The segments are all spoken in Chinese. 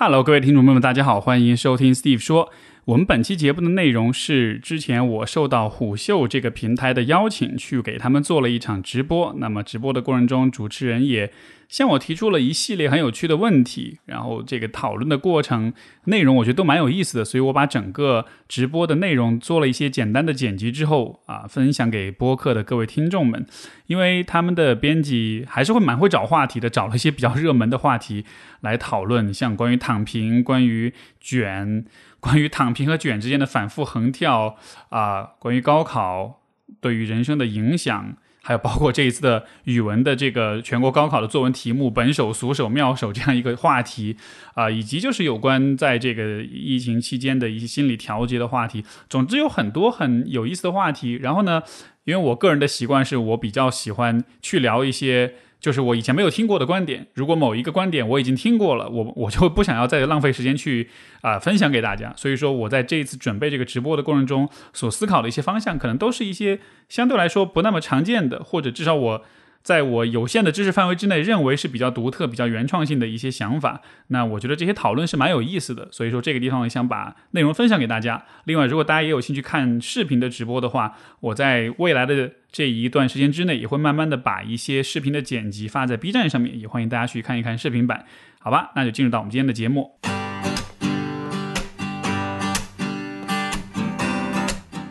Hello，各位听众朋友们，大家好，欢迎收听 Steve 说。我们本期节目的内容是之前我受到虎嗅这个平台的邀请，去给他们做了一场直播。那么直播的过程中，主持人也向我提出了一系列很有趣的问题，然后这个讨论的过程内容，我觉得都蛮有意思的。所以我把整个直播的内容做了一些简单的剪辑之后啊，分享给播客的各位听众们。因为他们的编辑还是会蛮会找话题的，找了一些比较热门的话题来讨论，像关于躺平、关于卷。关于躺平和卷之间的反复横跳啊，关于高考对于人生的影响，还有包括这一次的语文的这个全国高考的作文题目“本手、俗手、妙手”这样一个话题啊，以及就是有关在这个疫情期间的一些心理调节的话题。总之有很多很有意思的话题。然后呢，因为我个人的习惯是我比较喜欢去聊一些。就是我以前没有听过的观点，如果某一个观点我已经听过了，我我就不想要再浪费时间去啊分享给大家。所以说，我在这一次准备这个直播的过程中，所思考的一些方向，可能都是一些相对来说不那么常见的，或者至少我。在我有限的知识范围之内，认为是比较独特、比较原创性的一些想法。那我觉得这些讨论是蛮有意思的，所以说这个地方我想把内容分享给大家。另外，如果大家也有兴趣看视频的直播的话，我在未来的这一段时间之内，也会慢慢的把一些视频的剪辑发在 B 站上面，也欢迎大家去看一看视频版。好吧，那就进入到我们今天的节目。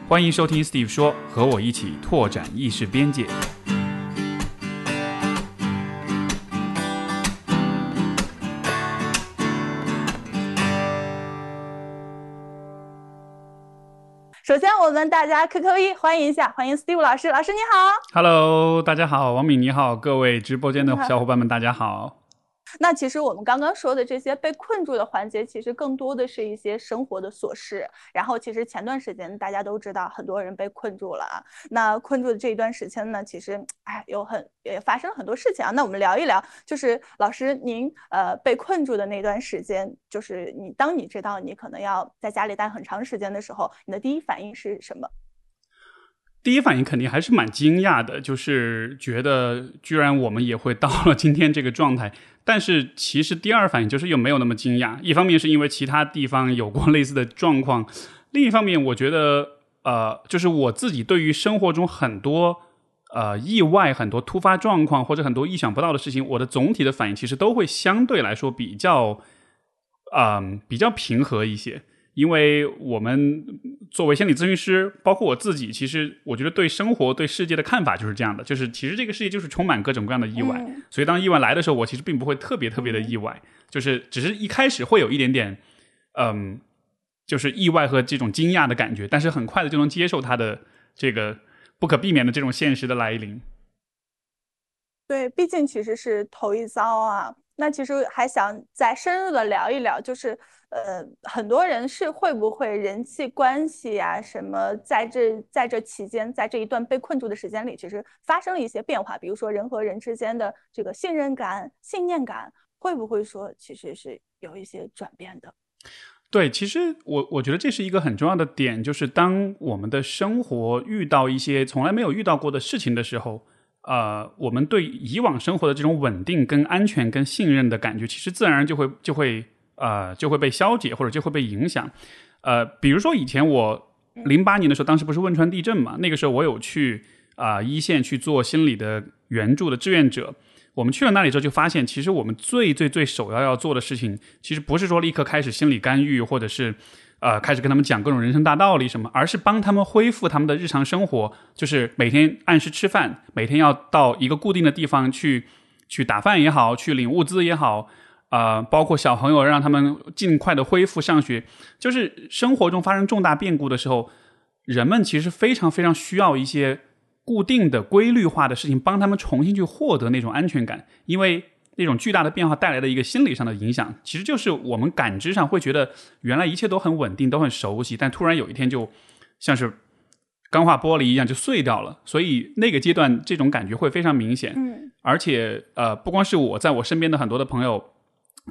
欢迎收听 Steve 说，和我一起拓展意识边界。首先，我们大家 QQ 一欢迎一下，欢迎 Steve 老师，老师你好，Hello，大家好，王敏你好，各位直播间的小伙伴们，大家好。那其实我们刚刚说的这些被困住的环节，其实更多的是一些生活的琐事。然后其实前段时间大家都知道，很多人被困住了啊。那困住的这一段时间呢，其实哎有很也发生了很多事情啊。那我们聊一聊，就是老师您呃被困住的那段时间，就是你当你知道你可能要在家里待很长时间的时候，你的第一反应是什么？第一反应肯定还是蛮惊讶的，就是觉得居然我们也会到了今天这个状态。但是其实第二反应就是又没有那么惊讶。一方面是因为其他地方有过类似的状况，另一方面我觉得呃，就是我自己对于生活中很多呃意外、很多突发状况或者很多意想不到的事情，我的总体的反应其实都会相对来说比较嗯比较平和一些。因为我们作为心理咨询师，包括我自己，其实我觉得对生活、对世界的看法就是这样的，就是其实这个世界就是充满各种各样的意外，所以当意外来的时候，我其实并不会特别特别的意外，就是只是一开始会有一点点，嗯，就是意外和这种惊讶的感觉，但是很快的就能接受它的这个不可避免的这种现实的来临。对，毕竟其实是头一遭啊。那其实还想再深入的聊一聊，就是。呃，很多人是会不会人际关系呀，什么在这在这期间，在这一段被困住的时间里，其实发生了一些变化。比如说人和人之间的这个信任感、信念感，会不会说其实是有一些转变的？对，其实我我觉得这是一个很重要的点，就是当我们的生活遇到一些从来没有遇到过的事情的时候，呃，我们对以往生活的这种稳定、跟安全、跟信任的感觉，其实自然就会就会。呃，就会被消解或者就会被影响。呃，比如说以前我零八年的时候，当时不是汶川地震嘛？那个时候我有去啊一线去做心理的援助的志愿者。我们去了那里之后，就发现其实我们最最最首要要做的事情，其实不是说立刻开始心理干预，或者是呃开始跟他们讲各种人生大道理什么，而是帮他们恢复他们的日常生活，就是每天按时吃饭，每天要到一个固定的地方去去打饭也好，去领物资也好。啊，包括小朋友，让他们尽快的恢复上学。就是生活中发生重大变故的时候，人们其实非常非常需要一些固定的、规律化的事情，帮他们重新去获得那种安全感。因为那种巨大的变化带来的一个心理上的影响，其实就是我们感知上会觉得原来一切都很稳定、都很熟悉，但突然有一天就像是钢化玻璃一样就碎掉了。所以那个阶段这种感觉会非常明显。嗯，而且呃，不光是我在我身边的很多的朋友。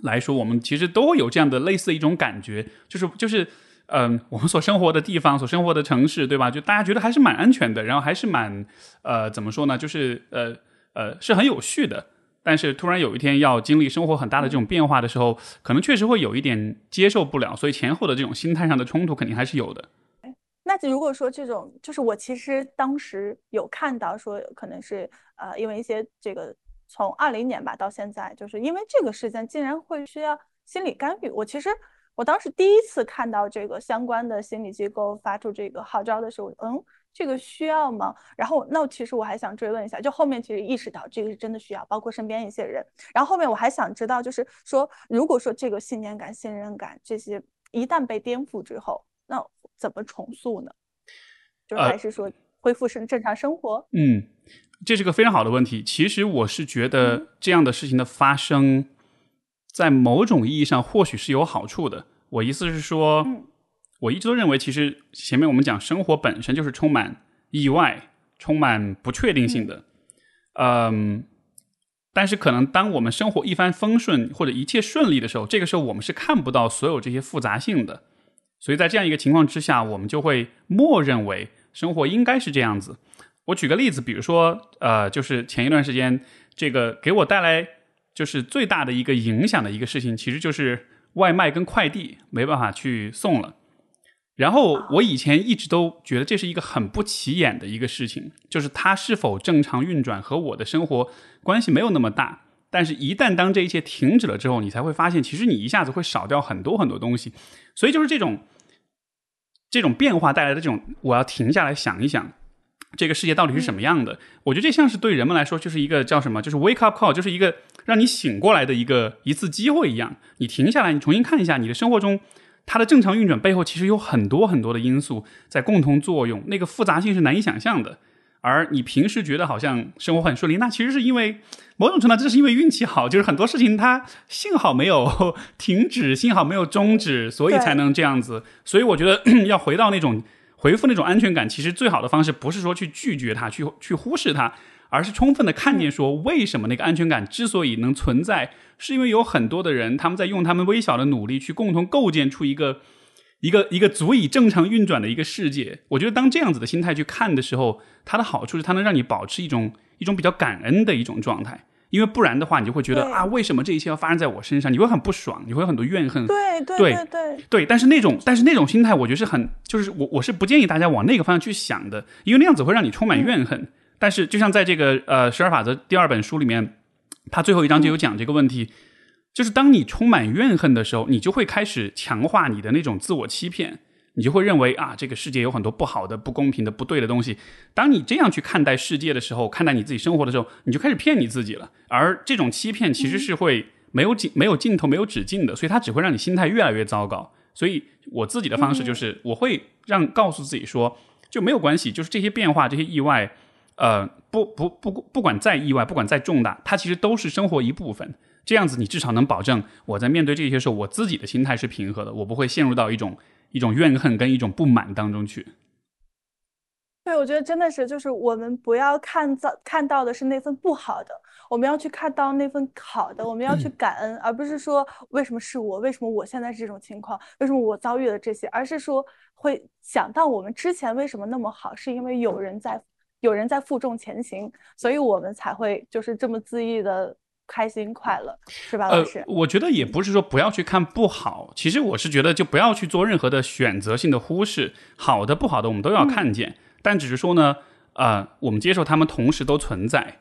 来说，我们其实都会有这样的类似一种感觉，就是就是，嗯，我们所生活的地方，所生活的城市，对吧？就大家觉得还是蛮安全的，然后还是蛮，呃，怎么说呢？就是呃呃，是很有序的。但是突然有一天要经历生活很大的这种变化的时候，可能确实会有一点接受不了，所以前后的这种心态上的冲突肯定还是有的。那如果说这种，就是我其实当时有看到说，可能是呃，因为一些这个从二零年吧到现在，就是因为这个事件竟然会需要心理干预。我其实我当时第一次看到这个相关的心理机构发出这个号召的时候，嗯，这个需要吗？然后那其实我还想追问一下，就后面其实意识到这个是真的需要，包括身边一些人。然后后面我还想知道，就是说，如果说这个信念感、信任感这些一旦被颠覆之后，那怎么重塑呢？就还是说恢复是正常生活？嗯，这是个非常好的问题。其实我是觉得这样的事情的发生，在某种意义上或许是有好处的。我意思是说，我一直都认为，其实前面我们讲生活本身就是充满意外、充满不确定性的。嗯，但是可能当我们生活一帆风顺或者一切顺利的时候，这个时候我们是看不到所有这些复杂性的。所以在这样一个情况之下，我们就会默认为生活应该是这样子。我举个例子，比如说，呃，就是前一段时间，这个给我带来就是最大的一个影响的一个事情，其实就是外卖跟快递没办法去送了。然后我以前一直都觉得这是一个很不起眼的一个事情，就是它是否正常运转和我的生活关系没有那么大。但是，一旦当这一切停止了之后，你才会发现，其实你一下子会少掉很多很多东西。所以，就是这种这种变化带来的这种，我要停下来想一想，这个世界到底是什么样的。我觉得这像是对人们来说，就是一个叫什么，就是 wake up call，就是一个让你醒过来的一个一次机会一样。你停下来，你重新看一下你的生活中，它的正常运转背后，其实有很多很多的因素在共同作用，那个复杂性是难以想象的。而你平时觉得好像生活很顺利，那其实是因为。某种程度，这是因为运气好，就是很多事情它幸好没有 停止，幸好没有终止，所以才能这样子。所以我觉得 要回到那种回复那种安全感，其实最好的方式不是说去拒绝它，去去忽视它，而是充分的看见说为什么那个安全感之所以能存在，是因为有很多的人他们在用他们微小的努力去共同构建出一个一个一个足以正常运转的一个世界。我觉得当这样子的心态去看的时候，它的好处是它能让你保持一种。一种比较感恩的一种状态，因为不然的话，你就会觉得啊，为什么这一切要发生在我身上？你会很不爽，你会有很多怨恨。对对对对对。但是那种，但是那种心态，我觉得是很，就是我我是不建议大家往那个方向去想的，因为那样子会让你充满怨恨。但是，就像在这个呃十二法则第二本书里面，他最后一章就有讲这个问题，就是当你充满怨恨的时候，你就会开始强化你的那种自我欺骗。你就会认为啊，这个世界有很多不好的、不公平的、不对的东西。当你这样去看待世界的时候，看待你自己生活的时候，你就开始骗你自己了。而这种欺骗其实是会没有尽、没有尽头、没有止境的，所以它只会让你心态越来越糟糕。所以我自己的方式就是，我会让告诉自己说，就没有关系，就是这些变化、这些意外，呃，不不不，不管再意外，不管再重大，它其实都是生活一部分。这样子，你至少能保证我在面对这些时候，我自己的心态是平和的，我不会陷入到一种。一种怨恨跟一种不满当中去，对，我觉得真的是，就是我们不要看到看到的是那份不好的，我们要去看到那份好的，我们要去感恩，而不是说为什么是我，为什么我现在是这种情况，为什么我遭遇了这些，而是说会想到我们之前为什么那么好，是因为有人在，有人在负重前行，所以我们才会就是这么恣意的。开心快乐是吧，老师？我觉得也不是说不要去看不好，其实我是觉得就不要去做任何的选择性的忽视，好的不好的我们都要看见，但只是说呢，呃，我们接受他们同时都存在。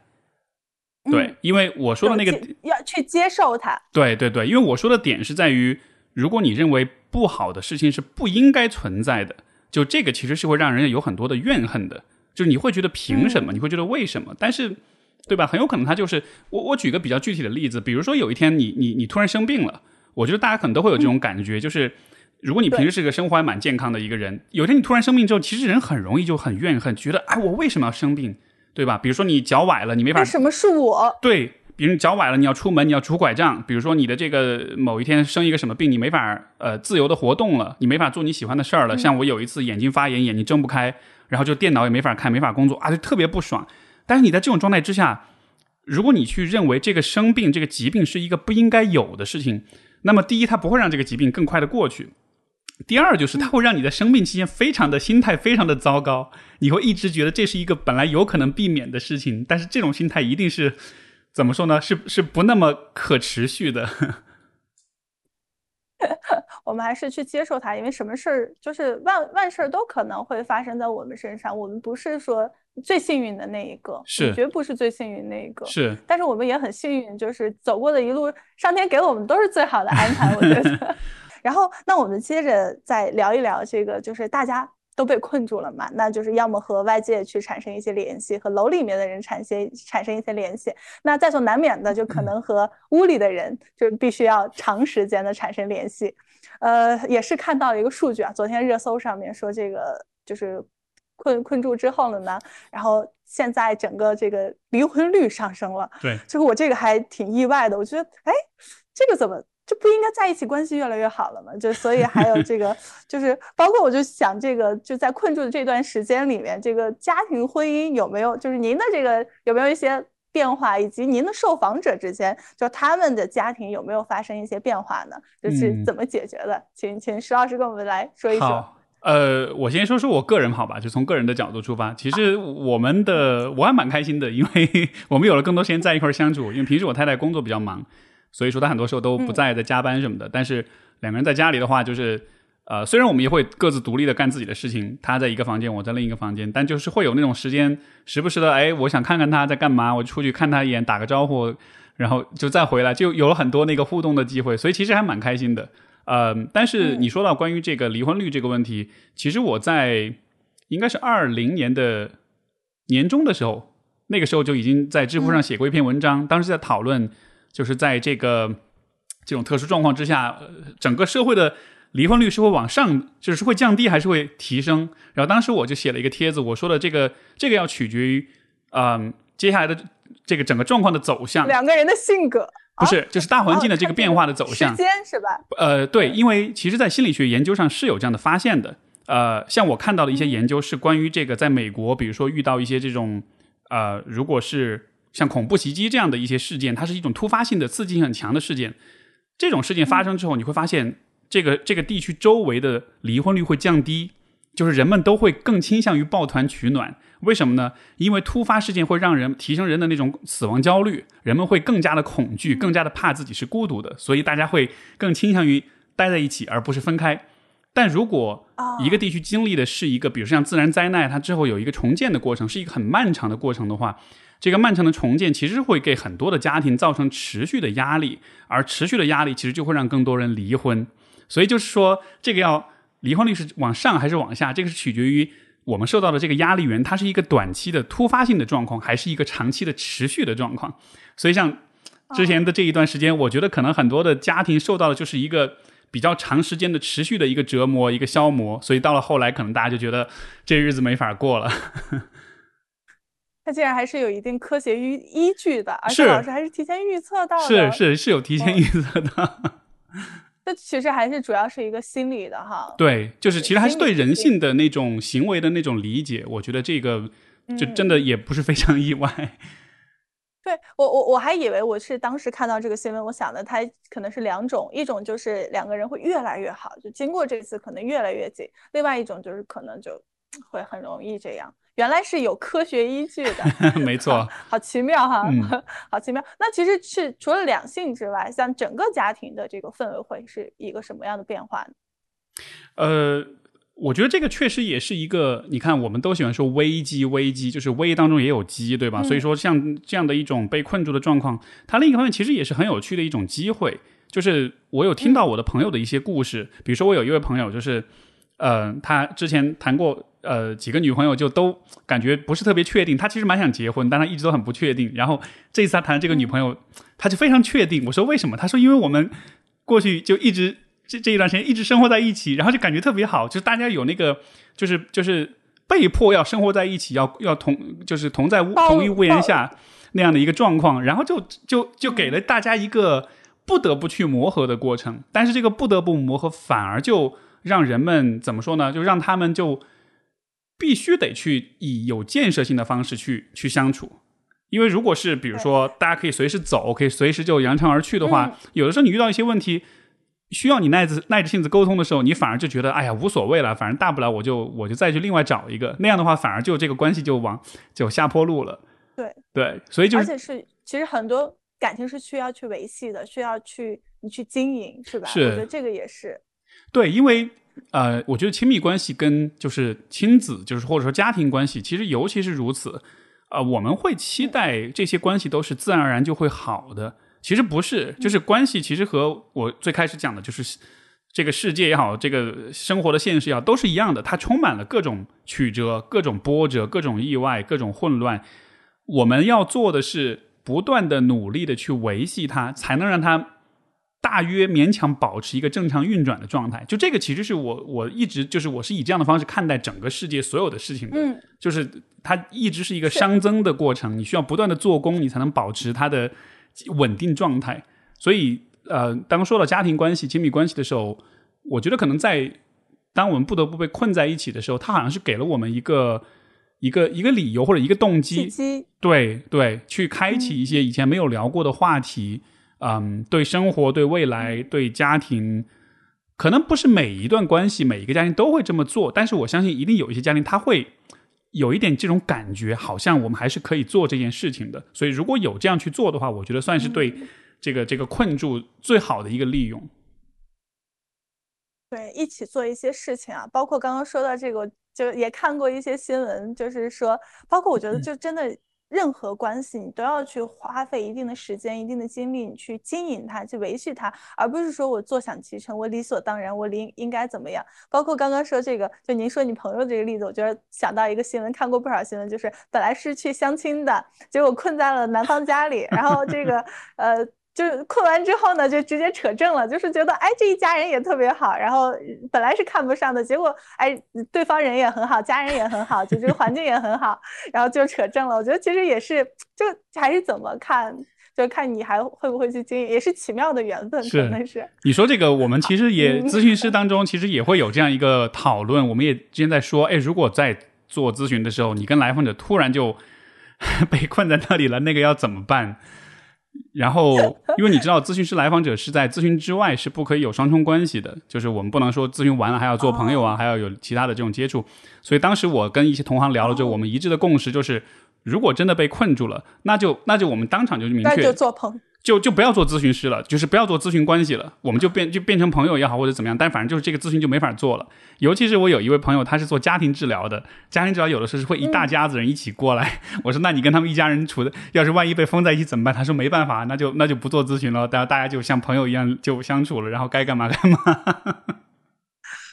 对，因为我说的那个要去接受它。对对对，因为我说的点是在于，如果你认为不好的事情是不应该存在的，就这个其实是会让人有很多的怨恨的，就是你会觉得凭什么？你会觉得为什么？但是。对吧？很有可能他就是我。我举个比较具体的例子，比如说有一天你你你突然生病了，我觉得大家可能都会有这种感觉，就是如果你平时是个生活还蛮健康的一个人，有一天你突然生病之后，其实人很容易就很怨恨，觉得哎，我为什么要生病？对吧？比如说你脚崴了，你没法。为什么是我？对，比如你脚崴了，你要出门，你要拄拐杖。比如说你的这个某一天生一个什么病，你没法呃自由的活动了，你没法做你喜欢的事儿了。像我有一次眼睛发炎，眼睛睁不开，然后就电脑也没法看，没法工作啊，就特别不爽。但是你在这种状态之下。如果你去认为这个生病、这个疾病是一个不应该有的事情，那么第一，它不会让这个疾病更快的过去；第二，就是它会让你在生病期间非常的心态非常的糟糕，你会一直觉得这是一个本来有可能避免的事情，但是这种心态一定是怎么说呢？是是不那么可持续的。我们还是去接受它，因为什么事儿就是万万事儿都可能会发生在我们身上。我们不是说最幸运的那一个，是绝不是最幸运那一个。是，但是我们也很幸运，就是走过的一路，上天给我们都是最好的安排。我觉得。然后，那我们接着再聊一聊这个，就是大家。都被困住了嘛？那就是要么和外界去产生一些联系，和楼里面的人产生产生一些联系。那在所难免的，就可能和屋里的人就必须要长时间的产生联系。呃，也是看到了一个数据啊，昨天热搜上面说这个就是困困住之后了呢，然后现在整个这个离婚率上升了。对，就是我这个还挺意外的，我觉得哎，这个怎么？这不应该在一起关系越来越好了吗？就所以还有这个，就是包括我就想这个，就在困住的这段时间里面，这个家庭婚姻有没有，就是您的这个有没有一些变化，以及您的受访者之间，就他们的家庭有没有发生一些变化呢？就是怎么解决的？请请石老师跟我们来说一说。好，呃，我先说说我个人好吧，就从个人的角度出发，其实我们的我还蛮开心的，因为 我们有了更多时间在一块儿相处，因为平时我太太工作比较忙。所以说她很多时候都不在，在加班什么的。但是两个人在家里的话，就是呃，虽然我们也会各自独立的干自己的事情，他在一个房间，我在另一个房间，但就是会有那种时间，时不时的，哎，我想看看她在干嘛，我出去看她一眼，打个招呼，然后就再回来，就有了很多那个互动的机会。所以其实还蛮开心的。呃，但是你说到关于这个离婚率这个问题，其实我在应该是二零年的年中的时候，那个时候就已经在知乎上写过一篇文章，当时在讨论。就是在这个这种特殊状况之下，整个社会的离婚率是会往上，就是会降低还是会提升？然后当时我就写了一个帖子，我说的这个这个要取决于，嗯，接下来的这个整个状况的走向。两个人的性格不是，就是大环境的这个变化的走向。时间是吧？呃，对，因为其实，在心理学研究上是有这样的发现的。呃，像我看到的一些研究是关于这个，在美国，比如说遇到一些这种，呃，如果是。像恐怖袭击这样的一些事件，它是一种突发性的、刺激性很强的事件。这种事件发生之后，你会发现这个这个地区周围的离婚率会降低，就是人们都会更倾向于抱团取暖。为什么呢？因为突发事件会让人提升人的那种死亡焦虑，人们会更加的恐惧，更加的怕自己是孤独的，所以大家会更倾向于待在一起，而不是分开。但如果一个地区经历的是一个，比如像自然灾难，它之后有一个重建的过程，是一个很漫长的过程的话。这个漫长的重建其实会给很多的家庭造成持续的压力，而持续的压力其实就会让更多人离婚。所以就是说，这个要离婚率是往上还是往下，这个是取决于我们受到的这个压力源，它是一个短期的突发性的状况，还是一个长期的持续的状况。所以像之前的这一段时间，我觉得可能很多的家庭受到的就是一个比较长时间的持续的一个折磨、一个消磨。所以到了后来，可能大家就觉得这日子没法过了。它竟然还是有一定科学依依据的，而且老师还是提前预测到的，是是是有提前预测的。这其实还是主要是一个心理的哈。对，就是其实还是对人性的那种行为的那种理解，我觉得这个就真的也不是非常意外。对我我我还以为我是当时看到这个新闻，我想的他可能是两种，一种就是两个人会越来越好，就经过这次可能越来越近；另外一种就是可能就会很容易这样。原来是有科学依据的，没错，好奇妙哈，好奇妙。那其实是除了两性之外，像整个家庭的这个氛围会是一个什么样的变化呢？呃，我觉得这个确实也是一个，你看，我们都喜欢说危机，危机就是危当中也有机，对吧？所以说，像这样的一种被困住的状况，它另一方面其实也是很有趣的一种机会。就是我有听到我的朋友的一些故事，比如说我有一位朋友，就是呃，他之前谈过。呃，几个女朋友就都感觉不是特别确定，他其实蛮想结婚，但他一直都很不确定。然后这次他谈这个女朋友，他就非常确定。我说为什么？他说因为我们过去就一直这这一段时间一直生活在一起，然后就感觉特别好，就是大家有那个就是就是被迫要生活在一起，要要同就是同在屋同一屋檐下那样的一个状况，然后就就就给了大家一个不得不去磨合的过程。但是这个不得不磨合，反而就让人们怎么说呢？就让他们就。必须得去以有建设性的方式去去相处，因为如果是比如说大家可以随时走，可以随时就扬长而去的话，有的时候你遇到一些问题，需要你耐着耐着性子沟通的时候，你反而就觉得哎呀无所谓了，反正大不了我就我就再去另外找一个，那样的话反而就这个关系就往就下坡路了。对对，所以就而且是其实很多感情是需要去维系的，需要去你去经营，是吧？是我觉得这个也是。对，因为呃，我觉得亲密关系跟就是亲子，就是或者说家庭关系，其实尤其是如此。呃，我们会期待这些关系都是自然而然就会好的，其实不是，就是关系其实和我最开始讲的就是这个世界也好，这个生活的现实也好，都是一样的，它充满了各种曲折、各种波折、各种意外、各种混乱。我们要做的是不断的努力的去维系它，才能让它大约勉强保持一个正常运转的状态。就这个，其实是我我一直就是我是以这样的方式看待整个世界所有的事情的，嗯，就是它一直是一个熵增的过程，你需要不断的做工，你才能保持它的稳定状态。所以，呃，当说到家庭关系、亲密关系的时候，我觉得可能在当我们不得不被困在一起的时候，它好像是给了我们一个一个一个理由或者一个动机，对对，去开启一些以前没有聊过的话题。嗯，对生活、对未来、对家庭，可能不是每一段关系、每一个家庭都会这么做，但是我相信一定有一些家庭他会有一点这种感觉，好像我们还是可以做这件事情的。所以如果有这样去做的话，我觉得算是对这个这个困住最好的一个利用。对，一起做一些事情啊，包括刚刚说到这个，就也看过一些新闻，就是说，包括我觉得就真的。任何关系，你都要去花费一定的时间、一定的精力，你去经营它，去维系它，而不是说我坐享其成，我理所当然，我理应该怎么样。包括刚刚说这个，就您说你朋友这个例子，我觉得想到一个新闻，看过不少新闻，就是本来是去相亲的，结果困在了男方家里，然后这个呃。就是困完之后呢，就直接扯证了，就是觉得哎，这一家人也特别好，然后本来是看不上的，结果哎，对方人也很好，家人也很好，就这个环境也很好，然后就扯证了。我觉得其实也是，就还是怎么看，就看你还会不会去经营，也是奇妙的缘分，可能是。你说这个，我们 其实也咨询师当中其实也会有这样一个讨论，我们也之前在说，哎，如果在做咨询的时候，你跟来访者突然就 被困在那里了，那个要怎么办？然后，因为你知道，咨询师来访者是在咨询之外是不可以有双重关系的，就是我们不能说咨询完了还要做朋友啊，还要有其他的这种接触。所以当时我跟一些同行聊了之后，我们一致的共识就是，如果真的被困住了，那就那就我们当场就明确，就做朋。就就不要做咨询师了，就是不要做咨询关系了，我们就变就变成朋友也好，或者怎么样，但反正就是这个咨询就没法做了。尤其是我有一位朋友，他是做家庭治疗的，家庭治疗有的时候是会一大家子人一起过来。我说，那你跟他们一家人处的，要是万一被封在一起怎么办？他说没办法，那就那就不做咨询了，大家大家就像朋友一样就相处了，然后该干嘛干嘛。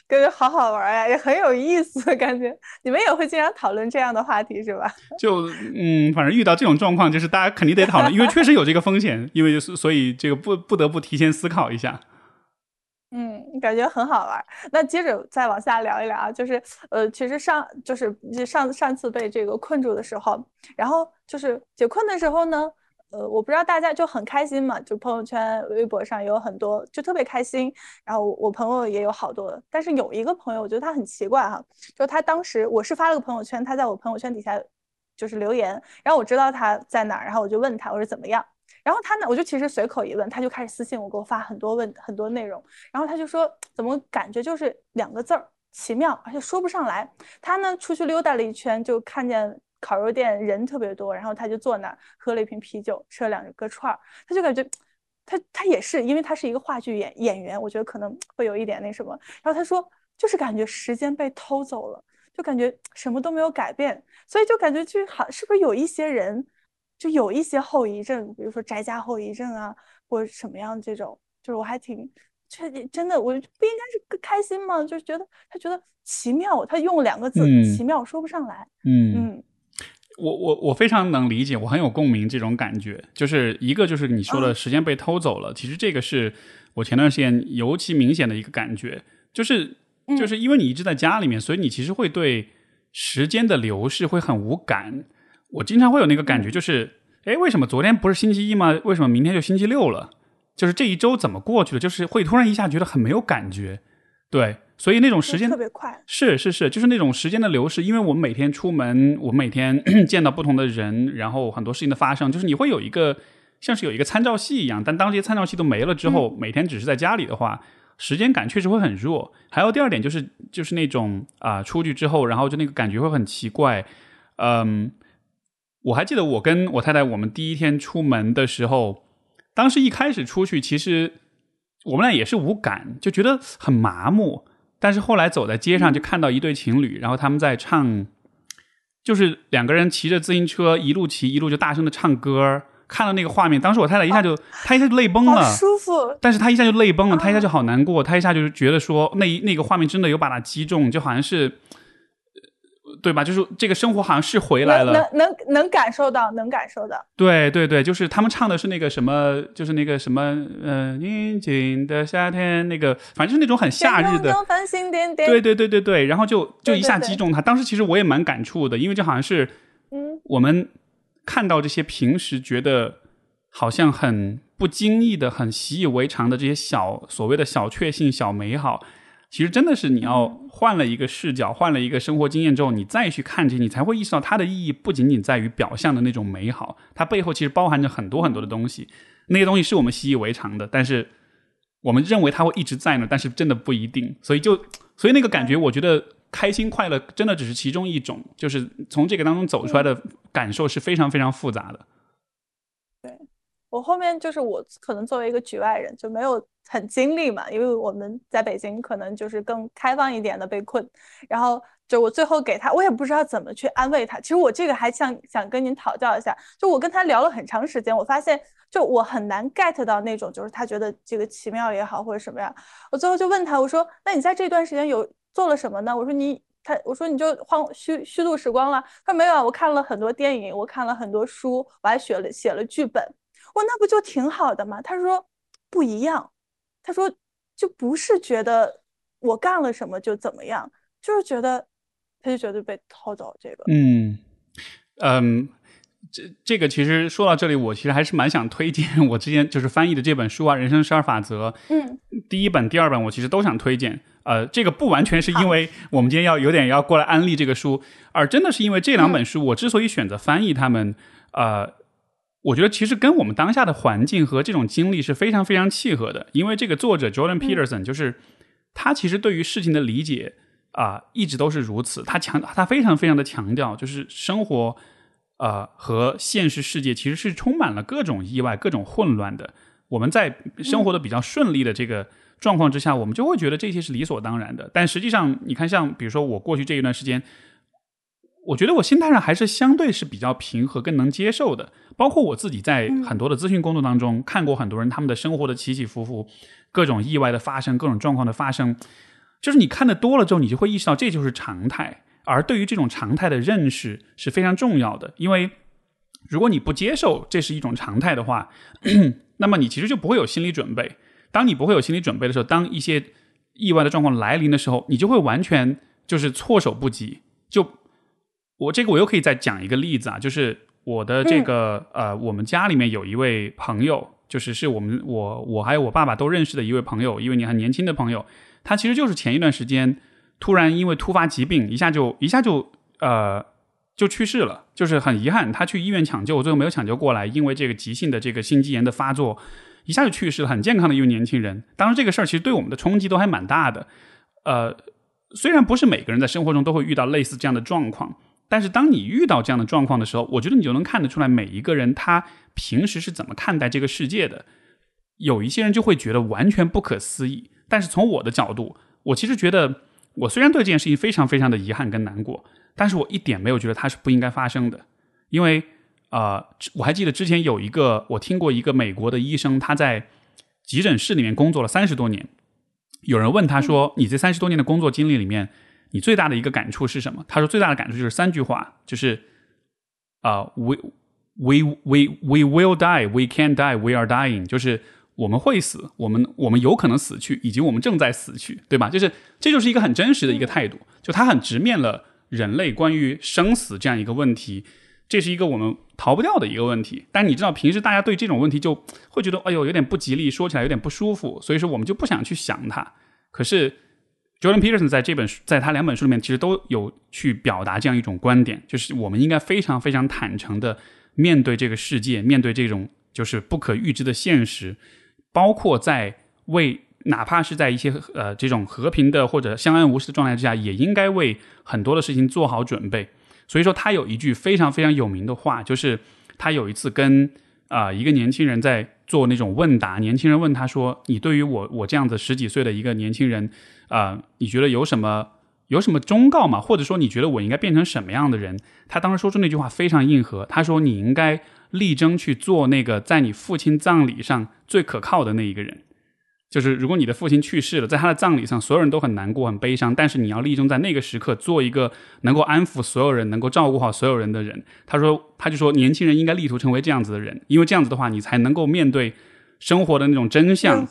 感觉好好玩呀，也很有意思。感觉你们也会经常讨论这样的话题是吧？就嗯，反正遇到这种状况，就是大家肯定得讨论，因为确实有这个风险，因为所以这个不不得不提前思考一下。嗯，感觉很好玩。那接着再往下聊一聊啊，就是呃，其实上就是上上次被这个困住的时候，然后就是解困的时候呢。呃，我不知道大家就很开心嘛，就朋友圈、微博上有很多，就特别开心。然后我朋友也有好多，但是有一个朋友，我觉得他很奇怪哈，就他当时我是发了个朋友圈，他在我朋友圈底下就是留言，然后我知道他在哪儿，然后我就问他我说怎么样，然后他呢，我就其实随口一问，他就开始私信我，给我发很多问很多内容，然后他就说怎么感觉就是两个字儿奇妙，而且说不上来。他呢出去溜达了一圈，就看见。烤肉店人特别多，然后他就坐那儿喝了一瓶啤酒，吃了两个串儿，他就感觉他他也是，因为他是一个话剧演演员，我觉得可能会有一点那什么。然后他说，就是感觉时间被偷走了，就感觉什么都没有改变，所以就感觉就好，是不是有一些人就有一些后遗症，比如说宅家后遗症啊，或者什么样这种，就是我还挺确定，真的，我不应该是开心吗？就是觉得他觉得奇妙，他用两个字奇妙说不上来，嗯嗯。我我我非常能理解，我很有共鸣这种感觉。就是一个就是你说的时间被偷走了，其实这个是我前段时间尤其明显的一个感觉。就是就是因为你一直在家里面，所以你其实会对时间的流逝会很无感。我经常会有那个感觉，就是哎，为什么昨天不是星期一吗？为什么明天就星期六了？就是这一周怎么过去了？就是会突然一下觉得很没有感觉。对。所以那种时间特别快，是是是，就是那种时间的流逝。因为我们每天出门，我们每天 见到不同的人，然后很多事情的发生，就是你会有一个像是有一个参照系一样。但当这些参照系都没了之后，每天只是在家里的话，时间感确实会很弱。还有第二点就是，就是那种啊，出去之后，然后就那个感觉会很奇怪。嗯，我还记得我跟我太太，我们第一天出门的时候，当时一开始出去，其实我们俩也是无感，就觉得很麻木。但是后来走在街上，就看到一对情侣，然后他们在唱，就是两个人骑着自行车一路骑一路就大声的唱歌。看到那个画面，当时我太太一下就，她一下就泪崩了，舒服。但是她一下就泪崩了，她一下就好难过，她一下就是觉得说，那那个画面真的有把她击中，就好像是。对吧？就是这个生活好像是回来了，能能能感受到，能感受到。对对对，就是他们唱的是那个什么，就是那个什么，呃，宁静的夏天，那个反正是那种很夏日的。对对对对对，然后就就一下击中他。当时其实我也蛮感触的，因为就好像是，嗯，我们看到这些平时觉得好像很不经意的、很习以为常的这些小所谓的小确幸、小美好。其实真的是你要换了一个视角，换了一个生活经验之后，你再去看这些，你才会意识到它的意义不仅仅在于表象的那种美好，它背后其实包含着很多很多的东西。那些东西是我们习以为常的，但是我们认为它会一直在那，但是真的不一定。所以就所以那个感觉，我觉得开心快乐真的只是其中一种，就是从这个当中走出来的感受是非常非常复杂的。对我后面就是我可能作为一个局外人就没有。很经历嘛，因为我们在北京可能就是更开放一点的被困，然后就我最后给他，我也不知道怎么去安慰他。其实我这个还想想跟您讨教一下，就我跟他聊了很长时间，我发现就我很难 get 到那种就是他觉得这个奇妙也好或者什么呀。我最后就问他，我说那你在这段时间有做了什么呢？我说你他我说你就荒虚虚度时光了。他说没有啊，我看了很多电影，我看了很多书，我还写了写了剧本。我那不就挺好的吗？他说不一样。他说：“就不是觉得我干了什么就怎么样，就是觉得他就觉得被偷走这个。”嗯嗯，这这个其实说到这里，我其实还是蛮想推荐我之前就是翻译的这本书啊，《人生十二法则》。嗯，第一本、第二本我其实都想推荐。呃，这个不完全是因为我们今天要有点要过来安利这个书，而真的是因为这两本书，我之所以选择翻译他们，呃。我觉得其实跟我们当下的环境和这种经历是非常非常契合的，因为这个作者 Jordan Peterson 就是他其实对于事情的理解啊一直都是如此，他强他非常非常的强调，就是生活呃和现实世界其实是充满了各种意外、各种混乱的。我们在生活的比较顺利的这个状况之下，我们就会觉得这些是理所当然的。但实际上，你看，像比如说我过去这一段时间。我觉得我心态上还是相对是比较平和、更能接受的。包括我自己在很多的咨询工作当中看过很多人他们的生活的起起伏伏，各种意外的发生，各种状况的发生，就是你看的多了之后，你就会意识到这就是常态。而对于这种常态的认识是非常重要的，因为如果你不接受这是一种常态的话，那么你其实就不会有心理准备。当你不会有心理准备的时候，当一些意外的状况来临的时候，你就会完全就是措手不及，就。我这个我又可以再讲一个例子啊，就是我的这个呃，我们家里面有一位朋友，就是是我们我我还有我爸爸都认识的一位朋友，一位你很年轻的朋友，他其实就是前一段时间突然因为突发疾病，一下就一下就呃就去世了，就是很遗憾，他去医院抢救，最后没有抢救过来，因为这个急性的这个心肌炎的发作，一下就去世了，很健康的一位年轻人。当时这个事儿其实对我们的冲击都还蛮大的，呃，虽然不是每个人在生活中都会遇到类似这样的状况。但是当你遇到这样的状况的时候，我觉得你就能看得出来，每一个人他平时是怎么看待这个世界的。有一些人就会觉得完全不可思议，但是从我的角度，我其实觉得，我虽然对这件事情非常非常的遗憾跟难过，但是我一点没有觉得它是不应该发生的。因为，呃，我还记得之前有一个，我听过一个美国的医生，他在急诊室里面工作了三十多年，有人问他说：“你这三十多年的工作经历里面。”你最大的一个感触是什么？他说最大的感触就是三句话，就是啊，we we we we will die, we can die, we are dying，就是我们会死，我们我们有可能死去，以及我们正在死去，对吧？就是这就是一个很真实的一个态度，就他很直面了人类关于生死这样一个问题，这是一个我们逃不掉的一个问题。但你知道，平时大家对这种问题就会觉得，哎呦，有点不吉利，说起来有点不舒服，所以说我们就不想去想它。可是。Jordan Peterson 在这本书，在他两本书里面，其实都有去表达这样一种观点，就是我们应该非常非常坦诚的面对这个世界，面对这种就是不可预知的现实，包括在为哪怕是在一些呃这种和平的或者相安无事的状态之下，也应该为很多的事情做好准备。所以说他有一句非常非常有名的话，就是他有一次跟啊、一个年轻人在做那种问答，年轻人问他说：“你对于我我这样子十几岁的一个年轻人啊、你觉得有什么有什么忠告吗？或者说你觉得我应该变成什么样的人？”他当时说出那句话非常硬核，他说：“你应该力争去做那个在你父亲葬礼上最可靠的那一个人。”就是如果你的父亲去世了，在他的葬礼上，所有人都很难过、很悲伤，但是你要力争在那个时刻做一个能够安抚所有人、能够照顾好所有人的人。他说，他就说，年轻人应该力图成为这样子的人，因为这样子的话，你才能够面对生活的那种真相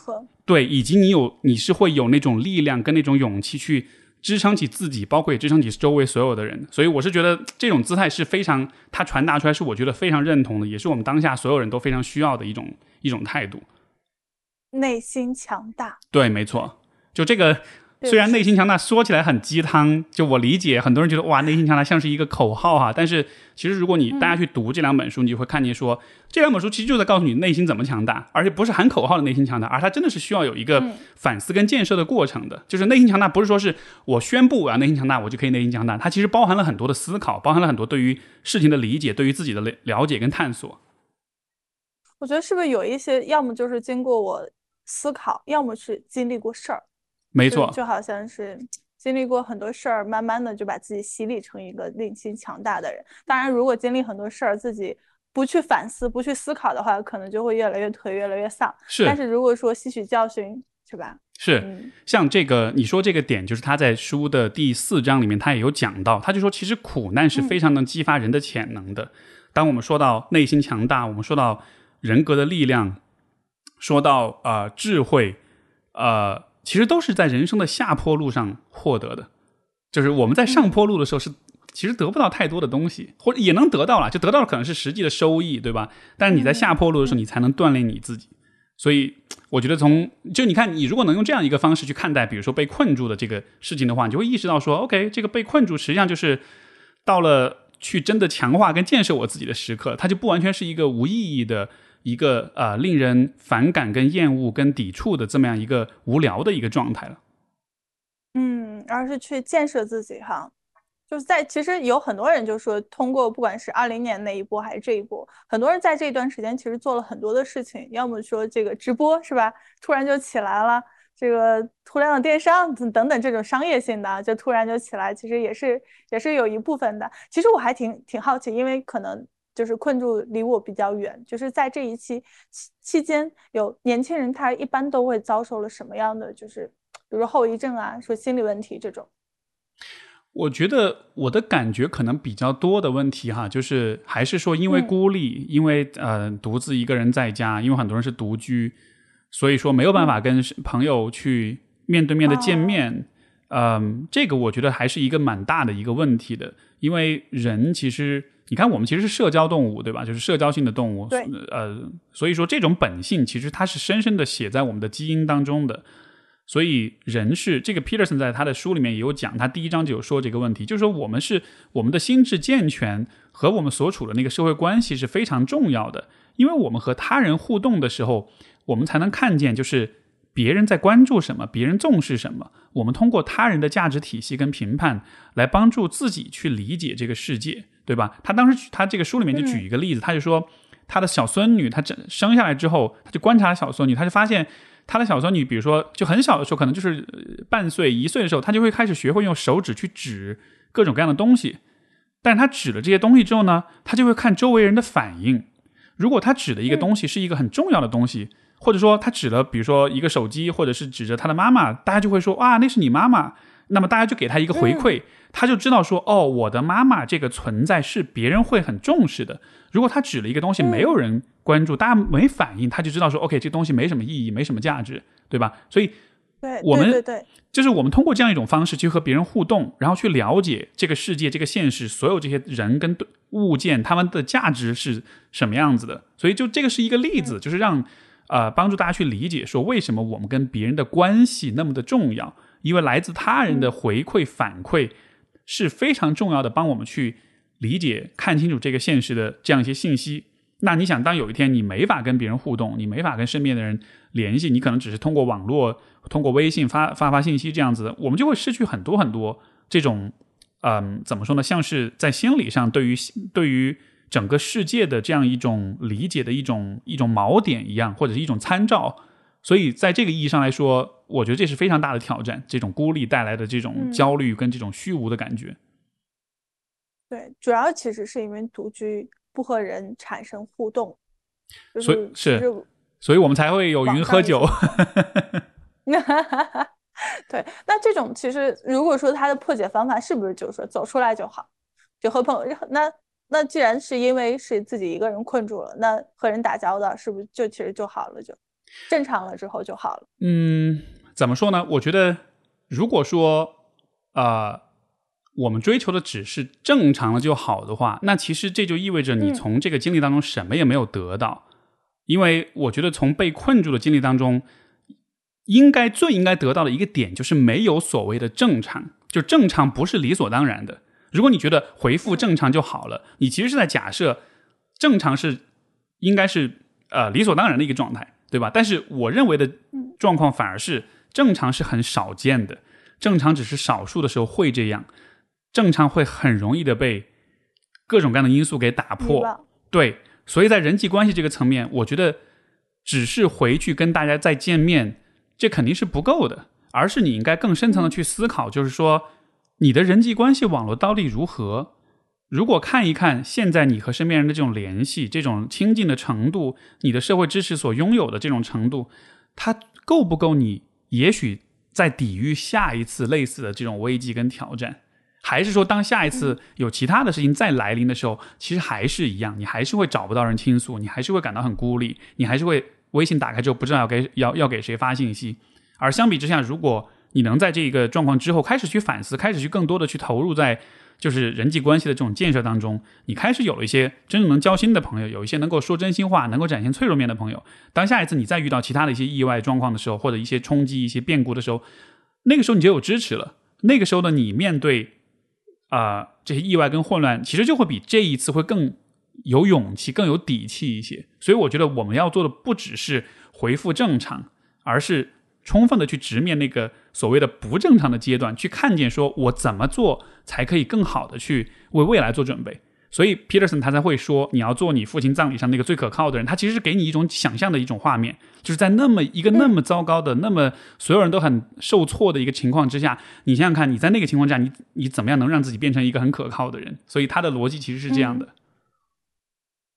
对，以及你有你是会有那种力量跟那种勇气去支撑起自己，包括也支撑起周围所有的人。所以我是觉得这种姿态是非常，他传达出来是我觉得非常认同的，也是我们当下所有人都非常需要的一种一种态度。内心强大。对，没错，就这个。对虽然内心强大说起来很鸡汤，就我理解，很多人觉得哇，内心强大像是一个口号哈。但是其实如果你大家去读这两本书，你就会看见说，这两本书其实就在告诉你内心怎么强大，而且不是喊口号的内心强大，而它真的是需要有一个嗯反思跟建设的过程的。就是内心强大不是说是我宣布我要内心强大，我就可以内心强大，它其实包含了很多的思考，包含了很多对于事情的理解，对于自己的了了解跟探索。我觉得是不是有一些，要么就是经过我思考，要么是经历过事儿，就没错，就好像是经历过很多事儿，慢慢的就把自己洗礼成一个内心强大的人。当然，如果经历很多事儿，自己不去反思、不去思考的话，可能就会越来越颓、越来越丧。是但是如果说吸取教训，是吧？是。嗯像这个你说这个点，就是他在书的第四章里面，他也有讲到，他就说其实苦难是非常能激发人的潜能的。当我们说到内心强大，我们说到人格的力量，说到呃智慧，呃，其实都是在人生的下坡路上获得的。就是我们在上坡路的时候是。其实得不到太多的东西，或者也能得到了，就得到的可能是实际的收益，对吧？但是你在下坡路的时候，你才能锻炼你自己。所以我觉得从就你看，你如果能用这样一个方式去看待，比如说被困住的这个事情的话，你就会意识到说，OK，这个被困住实际上就是到了去真的强化跟建设我自己的时刻，它就不完全是一个无意义的一个呃令人反感、跟厌恶、跟抵触的这么样一个无聊的一个状态了。嗯，而是去建设自己哈。就是在其实有很多人就说，通过不管是二零年那一波还是这一波，很多人在这一段时间其实做了很多的事情，要么说这个直播是吧，突然就起来了，这个互联网电商等等等这种商业性的就突然就起来，其实也是也是有一部分的。其实我还挺挺好奇，因为可能就是困住离我比较远，就是在这一期期期间，有年轻人他一般都会遭受了什么样的，就是比如说后遗症啊，说心理问题这种。我觉得我的感觉可能比较多的问题哈，就是还是说因为嗯孤立，因为呃独自一个人在家，因为很多人是独居，所以说没有办法跟朋友去面对面的见面。嗯，这个我觉得还是一个蛮大的一个问题的，因为人其实你看我们其实是社交动物，对吧？就是社交性的动物，对呃，所以说这种本性其实它是深深的写在我们的基因当中的。所以人是这个 Peterson 在他的书里面也有讲，他第一章就有说这个问题，就是说我们是我们的心智健全和我们所处的那个社会关系是非常重要的，因为我们和他人互动的时候，我们才能看见就是别人在关注什么，别人重视什么，我们通过他人的价值体系跟评判来帮助自己去理解这个世界，对吧？他当时举他这个书里面就举一个例子，他就说他的小孙女，他这生下来之后，他就观察小孙女，他就发现。他的小孙女，比如说，就很小的时候，可能就是呃半岁、一岁的时候，他就会开始学会用手指去指各种各样的东西。但是他指了这些东西之后呢，他就会看周围人的反应。如果他指的一个东西是一个很重要的东西，或者说他指了，比如说一个手机，或者是指着他的妈妈，大家就会说哇，那是你妈妈。那么大家就给他一个回馈，他就知道说，哦，我的妈妈这个存在是别人会很重视的。如果他指了一个东西，没有人关注，大家没反应，他就知道说，OK，这东西没什么意义，没什么价值，对吧？所以对，我们对对对，就是我们通过这样一种方式去和别人互动，然后去了解这个世界、这个现实，所有这些人跟物件，他们的价值是什么样子的。所以，就这个是一个例子，就是让呃帮助大家去理解说，为什么我们跟别人的关系那么的重要，因为来自他人的回馈反馈是非常重要的，帮我们去理解、看清楚这个现实的这样一些信息。那你想，当有一天你没法跟别人互动，你没法跟身边的人联系，你可能只是通过网络、通过微信发发发信息这样子，我们就会失去很多很多这种嗯，怎么说呢？像是在心理上对于对于整个世界的这样一种理解的一种一种锚点一样，或者是一种参照。所以在这个意义上来说，我觉得这是非常大的挑战。这种孤立带来的这种焦虑跟这种虚无的感觉。对，主要其实是因为独居不和人产生互动，所以是，所以我们才会有云喝酒。对，那这种其实如果说它的破解方法是不是就是说走出来就好，就和朋友那那既然是因为是自己一个人困住了，那和人打交道是不是就其实就好了，就正常了之后就好了？嗯，怎么说呢？我觉得如果说啊，我们追求的只是正常了就好的话，那其实这就意味着你从这个经历当中什么也没有得到，因为我觉得从被困住的经历当中。应该最应该得到的一个点就是没有所谓的正常，就正常不是理所当然的。如果你觉得回复正常就好了，你其实是在假设正常是应该是呃理所当然的一个状态，对吧？但是我认为的状况反而是正常是很少见的，正常只是少数的时候会这样，正常会很容易的被各种各样的因素给打破。对，所以在人际关系这个层面，我觉得只是回去跟大家再见面。这肯定是不够的，而是你应该更深层的去思考，就是说，你的人际关系网络到底如何？如果看一看现在你和身边人的这种联系、这种亲近的程度，你的社会支持所拥有的这种程度，它够不够你？也许在抵御下一次类似的这种危机跟挑战，还是说当下一次有其他的事情再来临的时候，其实还是一样，你还是会找不到人倾诉，你还是会感到很孤立，你还是会。微信打开之后不知道要给要要给谁发信息，而相比之下，如果你能在这个状况之后开始去反思，开始去更多的去投入在就是人际关系的这种建设当中，你开始有了一些真正能交心的朋友，有一些能够说真心话、能够展现脆弱面的朋友。当下一次你再遇到其他的一些意外状况的时候，或者一些冲击、一些变故的时候，那个时候你就有支持了。那个时候的你面对啊这些意外跟混乱，其实就会比这一次会更。有勇气，更有底气一些，所以我觉得我们要做的不只是回复正常，而是充分的去直面那个所谓的不正常的阶段，去看见说我怎么做才可以更好的去为未来做准备。所以 Peterson 他才会说，你要做你父亲葬礼上那个最可靠的人。他其实是给你一种想象的一种画面，就是在那么一个那么糟糕的、那么所有人都很受挫的一个情况之下，你想想看，你在那个情况下，你你怎么样能让自己变成一个很可靠的人？所以他的逻辑其实是这样的。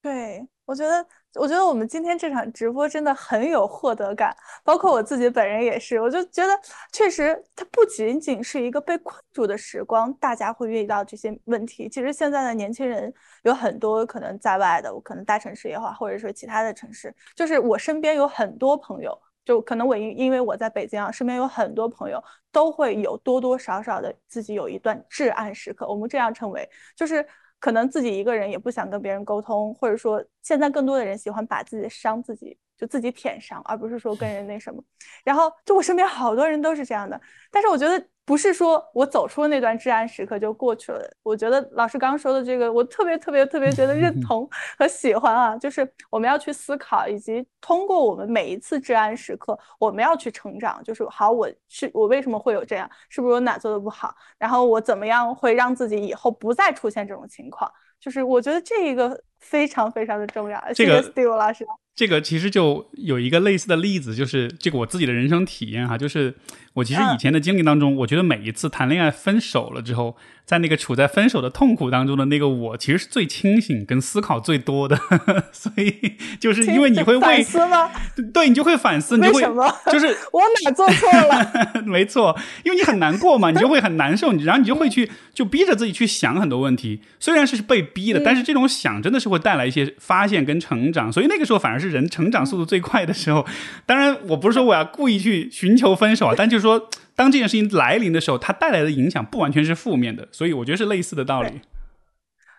对，我觉得，我觉得我们今天这场直播真的很有获得感，包括我自己本人也是。我就觉得，确实，它不仅仅是一个被困住的时光，大家会遇到这些问题。其实现在的年轻人有很多可能在外的，我可能大城市也好，或者说其他的城市，就是我身边有很多朋友，就可能我因因为我在北京啊，身边有很多朋友都会有多多少少的自己有一段至暗时刻，我们这样称为，就是。可能自己一个人也不想跟别人沟通，或者说现在更多的人喜欢把自己的伤自己就自己舔伤，而不是说跟人那什么。然后就我身边好多人都是这样的，但是我觉得。不是说我走出那段至暗时刻就过去了。我觉得老师刚刚说的这个，我特别特别特别觉得认 同和喜欢啊。就是我们要去思考，以及通过我们每一次至暗时刻，我们要去成长。就是好，我是我为什么会有这样？是不是我哪做的不好？然后我怎么样会让自己以后不再出现这种情况？就是我觉得这一个非常非常的重要。这个 Steve 老师。这个其实就有一个类似的例子，就是这个我自己的人生体验哈，就是我其实以前的经历当中，我觉得每一次谈恋爱分手了之后，在那个处在分手的痛苦当中的那个我，其实是最清醒跟思考最多的，所以就是因为你会反思吗？对，你就会反思，你会什么就是 我哪做错了？没错，因为你很难过嘛，你就会很难受，然后你就会去就逼着自己去想很多问题，虽然是被逼的，但是这种想真的是会会带来一些发现跟成长，所以那个时候反而是。人成长速度最快的时候，当然我不是说我要故意去寻求分手啊，但就是说，当这件事情来临的时候，它带来的影响不完全是负面的，所以我觉得是类似的道理。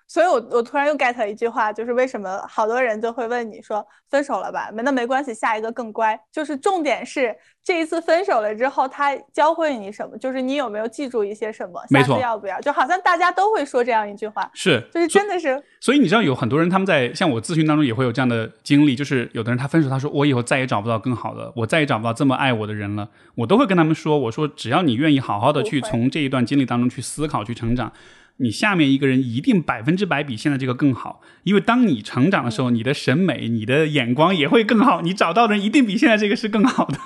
所以我我突然又 get 了一句话，就是为什么好多人就会问你说分手了吧？没那没关系，下一个更乖。就是重点是这一次分手了之后，他教会你什么？就是你有没有记住一些什么？下次要不要？就好像大家都会说这样一句话，是，就是真的是。所以你知道有很多人他们在像我咨询当中也会有这样的经历，就是有的人他分手，他说我以后再也找不到更好的，我再也找不到这么爱我的人了。我都会跟他们说，我说只要你愿意好好的去从这一段经历当中去思考、去成长。你下面一个人一定百分之百比现在这个更好，因为当你成长的时候，你的审美、你的眼光也会更好，你找到的人一定比现在这个是更好的。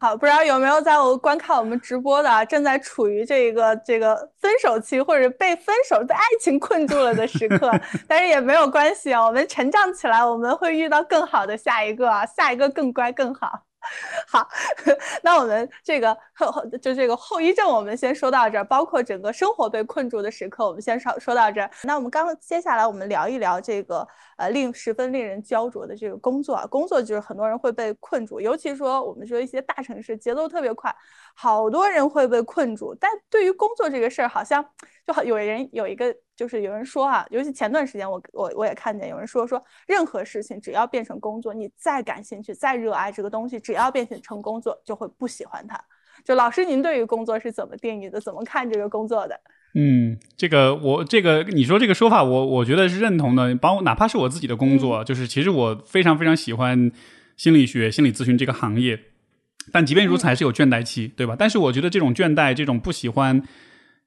好，不知道有没有在我观看我们直播的，正在处于这个这个分手期或者被分手、被爱情困住了的时刻，但是也没有关系啊，我们成长起来，我们会遇到更好的下一个啊，下一个更乖更好。好，那我们这个后后就这个后遗症，我们先说到这儿，包括整个生活被困住的时刻，我们先说说到这儿。那我们刚接下来我们聊一聊这个呃令十分令人焦灼的这个工作啊，工作就是很多人会被困住，尤其说我们说一些大城市节奏特别快，好多人会被困住。但对于工作这个事儿，好像就好有人有一个。就是有人说啊，尤其前段时间，我我我也看见有人说说，任何事情只要变成工作，你再感兴趣、再热爱这个东西，只要变成工作，就会不喜欢它。就老师，您对于工作是怎么定义的？怎么看这个工作的？嗯，这个我这个你说这个说法，我我觉得是认同的。包括哪怕是我自己的工作，就是其实我非常非常喜欢心理学、心理咨询这个行业，但即便如此，还是有倦怠期，对吧？但是我觉得这种倦怠、这种不喜欢。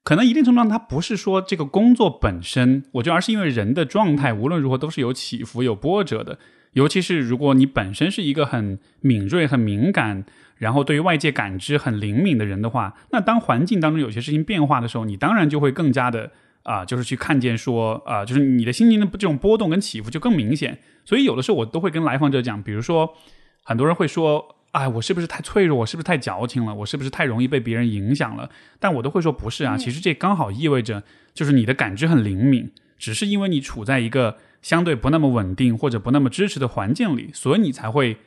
可能一定程度上，它不是说这个工作本身，我觉得，而是因为人的状态无论如何都是有起伏、有波折的。尤其是如果你本身是一个很敏锐、很敏感，然后对于外界感知很灵敏的人的话，那当环境当中有些事情变化的时候，你当然就会更加的啊，就是去看见说啊，就是你的心情的这种波动跟起伏就更明显。所以有的时候我都会跟来访者讲，比如说很多人会说。哎，我是不是太脆弱？我是不是太矫情了？我是不是太容易被别人影响了？但我都会说不是啊。其实这刚好意味着，就是你的感知很灵敏，只是因为你处在一个相对不那么稳定或者不那么支持的环境里，所以你才会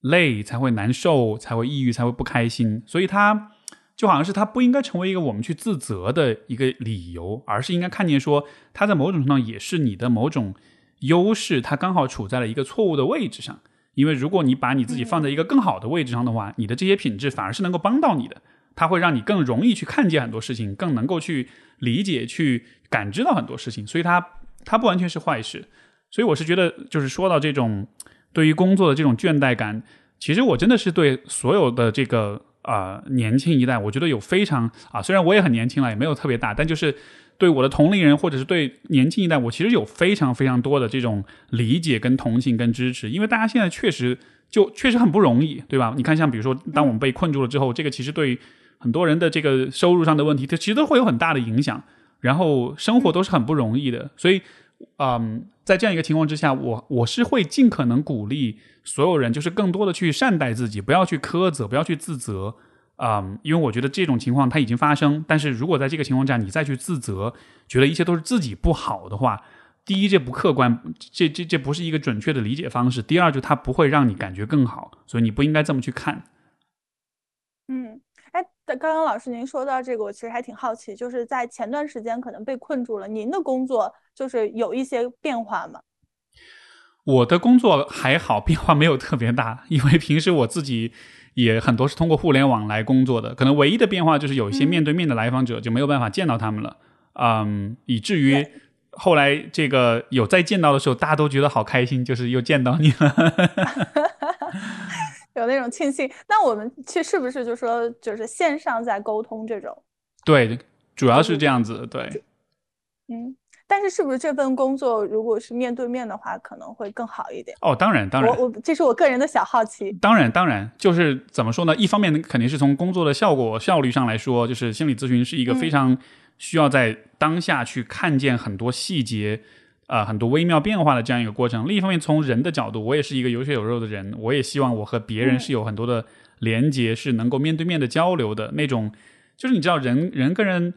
累，才会难受，才会抑郁，才会不开心。所以它就好像是它不应该成为一个我们去自责的一个理由，而是应该看见说，它在某种程度上也是你的某种优势，它刚好处在了一个错误的位置上。因为如果你把你自己放在一个更好的位置上的话，你的这些品质反而是能够帮到你的，它会让你更容易去看见很多事情，更能够去理解、去感知到很多事情。所以它它不完全是坏事。所以我是觉得，就是说到这种对于工作的这种倦怠感，其实我真的是对所有的这个啊年轻一代，我觉得有非常啊，虽然我也很年轻了，也没有特别大，但就是。对我的同龄人，或者是对年轻一代，我其实有非常非常多的这种理解、跟同情、跟支持，因为大家现在确实就确实很不容易，对吧？你看，像比如说，当我们被困住了之后，这个其实对很多人的这个收入上的问题，它其实都会有很大的影响，然后生活都是很不容易的。所以，嗯，在这样一个情况之下，我我是会尽可能鼓励所有人，就是更多的去善待自己，不要去苛责，不要去自责。啊，因为我觉得这种情况它已经发生，但是如果在这个情况下你再去自责，觉得一切都是自己不好的话，第一这不客观，这这这不是一个准确的理解方式；第二就它不会让你感觉更好，所以你不应该这么去看。嗯，哎，刚刚老师您说到这个，我其实还挺好奇，就是在前段时间可能被困住了，您的工作就是有一些变化吗？我的工作还好，变化没有特别大，因为平时我自己。也很多是通过互联网来工作的，可能唯一的变化就是有一些面对面的来访者就没有办法见到他们了，嗯，以至于后来这个有再见到的时候，大家都觉得好开心，就是又见到你了，有那种庆幸。那我们其实是不是就说就是线上在沟通这种？对，主要是这样子，对，嗯。但是，是不是这份工作如果是面对面的话，可能会更好一点？哦，当然，当然，我我这是我个人的小好奇。当然，当然，就是怎么说呢？一方面肯定是从工作的效果效率上来说，就是心理咨询是一个非常需要在当下去看见很多细节，啊，很多微妙变化的这样一个过程。另一方面，从人的角度，我也是一个有血有肉的人，我也希望我和别人是有很多的连接，是能够面对面的交流的那种。就是你知道，人人跟人。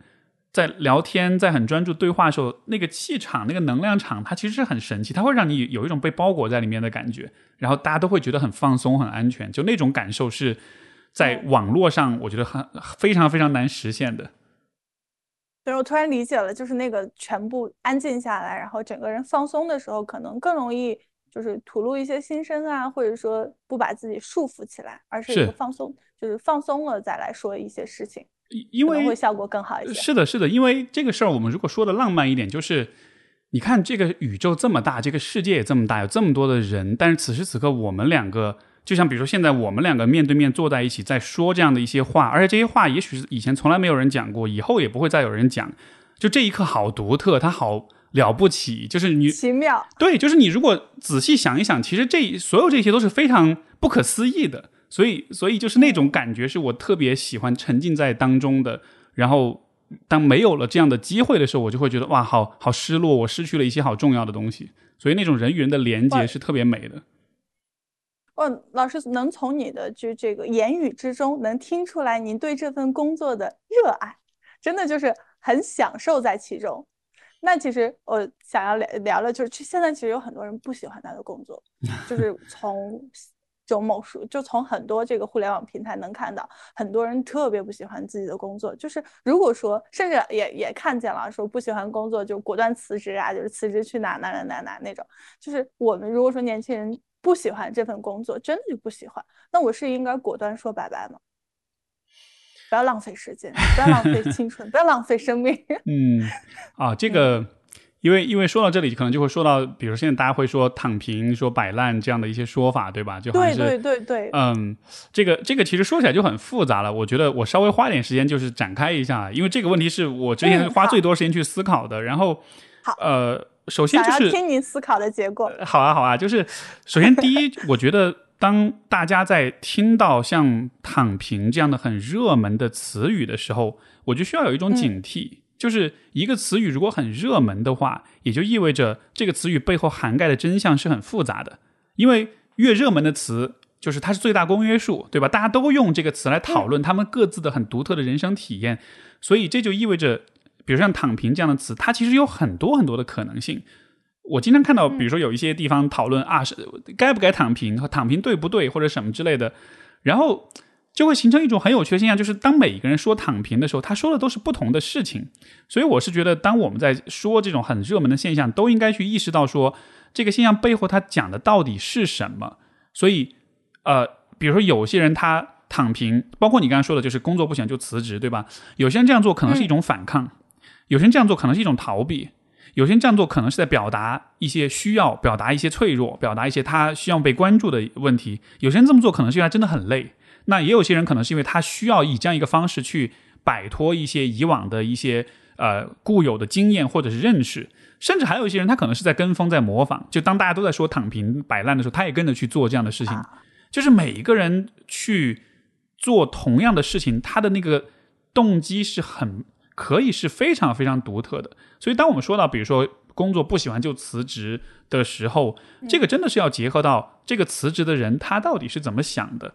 在聊天，在很专注对话的时候，那个气场、那个能量场，它其实是很神奇，它会让你有一种被包裹在里面的感觉，然后大家都会觉得很放松、很安全，就那种感受是在网络上，我觉得很非常非常难实现的。对，我突然理解了，就是那个全部安静下来，然后整个人放松的时候，可能更容易就是吐露一些心声啊，或者说不把自己束缚起来，而是一个放松，就是放松了再来说一些事情，因为会效果更好一些。是的，是的，因为这个事儿，我们如果说的浪漫一点，就是你看这个宇宙这么大，这个世界也这么大，有这么多的人，但是此时此刻我们两个。就像比如说，现在我们两个面对面坐在一起，在说这样的一些话，而且这些话也许是以前从来没有人讲过，以后也不会再有人讲。就这一刻好独特，它好了不起，就是你奇妙。对，就是你如果仔细想一想，其实这所有这些都是非常不可思议的。所以，所以就是那种感觉是我特别喜欢沉浸在当中的。然后，当没有了这样的机会的时候，我就会觉得哇，好好失落，我失去了一些好重要的东西。所以，那种人与人的连接是特别美的。哦，老师能从你的就这个言语之中能听出来您对这份工作的热爱，真的就是很享受在其中。那其实我想要聊聊了，就是现在其实有很多人不喜欢他的工作，就是从就某书就从很多这个互联网平台能看到，很多人特别不喜欢自己的工作。就是如果说甚至也也看见了说不喜欢工作就果断辞职啊，就是辞职去哪哪哪哪哪那种。就是我们如果说年轻人。不喜欢这份工作，真的就不喜欢。那我是应该果断说拜拜吗？不要浪费时间，不要浪费 青春，不要浪费生命。嗯，啊，这个，因为因为说到这里，可能就会说到，比如现在大家会说躺平、说摆烂这样的一些说法，对吧？就对对对对。嗯，这个这个其实说起来就很复杂了。我觉得我稍微花点时间就是展开一下，因为这个问题是我之前花最多时间去思考的。然后，好，呃。首先就是听您思考的结果。好啊，好啊，就是首先第一，我觉得当大家在听到像“躺平”这样的很热门的词语的时候，我就需要有一种警惕，就是一个词语如果很热门的话，也就意味着这个词语背后涵盖的真相是很复杂的。因为越热门的词，就是它是最大公约数，对吧？大家都用这个词来讨论他们各自的很独特的人生体验，所以这就意味着。比如像“躺平”这样的词，它其实有很多很多的可能性。我经常看到，比如说有一些地方讨论啊，是该不该躺平和躺平对不对，或者什么之类的，然后就会形成一种很有趣的现象，就是当每一个人说躺平的时候，他说的都是不同的事情。所以我是觉得，当我们在说这种很热门的现象，都应该去意识到说，这个现象背后他讲的到底是什么。所以，呃，比如说有些人他躺平，包括你刚刚说的，就是工作不行就辞职，对吧？有些人这样做可能是一种反抗。有些人这样做可能是一种逃避，有些人这样做可能是在表达一些需要，表达一些脆弱，表达一些他需要被关注的问题。有些人这么做可能是因为他真的很累，那也有些人可能是因为他需要以这样一个方式去摆脱一些以往的一些呃固有的经验或者是认识，甚至还有一些人他可能是在跟风在模仿。就当大家都在说躺平摆烂的时候，他也跟着去做这样的事情。就是每一个人去做同样的事情，他的那个动机是很。可以是非常非常独特的，所以当我们说到，比如说工作不喜欢就辞职的时候，这个真的是要结合到这个辞职的人他到底是怎么想的。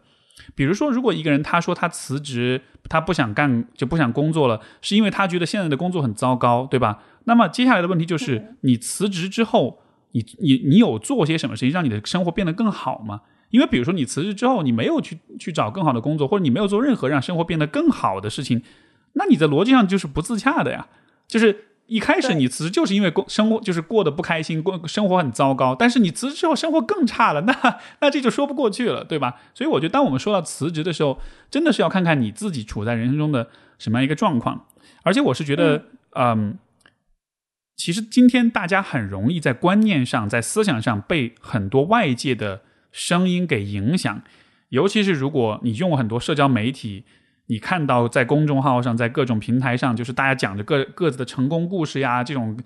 比如说，如果一个人他说他辞职，他不想干就不想工作了，是因为他觉得现在的工作很糟糕，对吧？那么接下来的问题就是，你辞职之后，你你你有做些什么事情让你的生活变得更好吗？因为比如说你辞职之后，你没有去去找更好的工作，或者你没有做任何让生活变得更好的事情。那你在逻辑上就是不自洽的呀，就是一开始你辞职就是因为过生活就是过得不开心，过生活很糟糕，但是你辞职之后生活更差了，那那这就说不过去了，对吧？所以我觉得当我们说到辞职的时候，真的是要看看你自己处在人生中的什么样一个状况，而且我是觉得，嗯，其实今天大家很容易在观念上、在思想上被很多外界的声音给影响，尤其是如果你用很多社交媒体。你看到在公众号上，在各种平台上，就是大家讲着各各自的成功故事呀，这种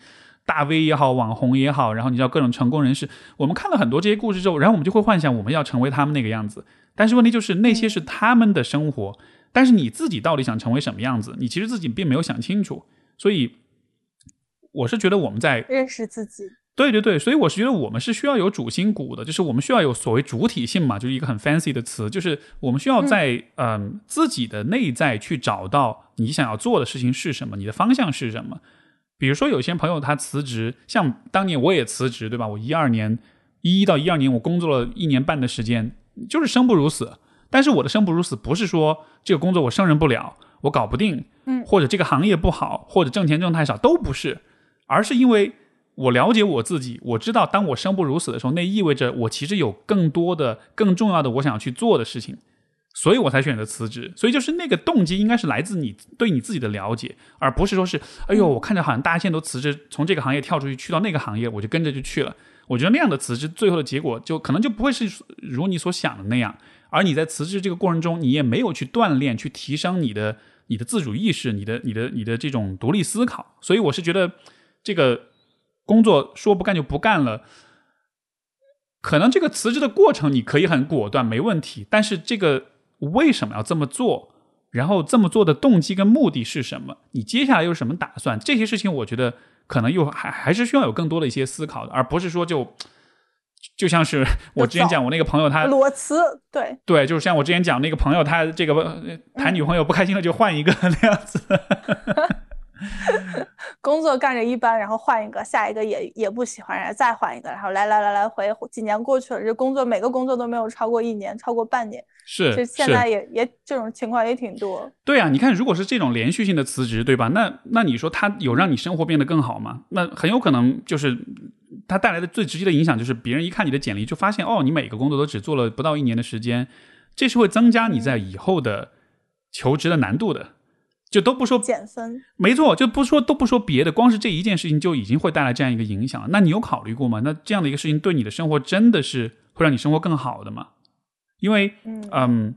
大 V 也好，网红也好，然后你知道各种成功人士，我们看了很多这些故事之后，然后我们就会幻想我们要成为他们那个样子。但是问题就是那些是他们的生活，但是你自己到底想成为什么样子，你其实自己并没有想清楚。所以我是觉得我们在认识自己。对对对，所以我是觉得我们是需要有主心骨的，就是我们需要有所谓主体性嘛，就是一个很 fancy 的词，就是我们需要在嗯自己的内在去找到你想要做的事情是什么，你的方向是什么。比如说有些朋友他辞职，像当年我也辞职，对吧？我一二年一一到一二年我工作了一年半的时间，就是生不如死。但是我的生不如死不是说这个工作我胜任不了，我搞不定，嗯，或者这个行业不好，或者挣钱挣太少，都不是，而是因为我了解我自己，我知道当我生不如死的时候，那意味着我其实有更多的、更重要的我想要去做的事情，所以我才选择辞职。所以就是那个动机应该是来自你对你自己的了解，而不是说是哎呦，我看着好像大家现在都辞职，从这个行业跳出去去到那个行业，我就跟着就去了。我觉得那样的辞职，最后的结果就可能就不会是如你所想的那样。而你在辞职这个过程中，你也没有去锻炼、去提升你的、你的自主意识、你的、你的、你的这种独立思考。所以我是觉得，这个工作说不干就不干了，可能这个辞职的过程你可以很果断，没问题。但是这个为什么要这么做？然后这么做的动机跟目的是什么？你接下来有什么打算？这些事情，我觉得。可能又还还是需要有更多的一些思考的，而不是说就就像是 我之前讲我那个朋友他裸辞，对对，就是像我之前讲那个朋友他这个谈女朋友不开心了就换一个那样子。工作干着一般，然后换一个，下一个也也不喜欢，然后再换一个，然后来来来来回，几年过去了，这工作每个工作都没有超过一年，超过半年，是，就现在也也这种情况也挺多。对啊，你看，如果是这种连续性的辞职，对吧？那那你说他有让你生活变得更好吗？那很有可能就是他带来的最直接的影响就是别人一看你的简历就发现，哦，你每个工作都只做了不到一年的时间，这是会增加你在以后的求职的难度的。就都不说减分，没错，就不说都不说别的，光是这一件事情就已经会带来这样一个影响。那你有考虑过吗？那这样的一个事情对你的生活真的是会让你生活更好的吗？因为，嗯，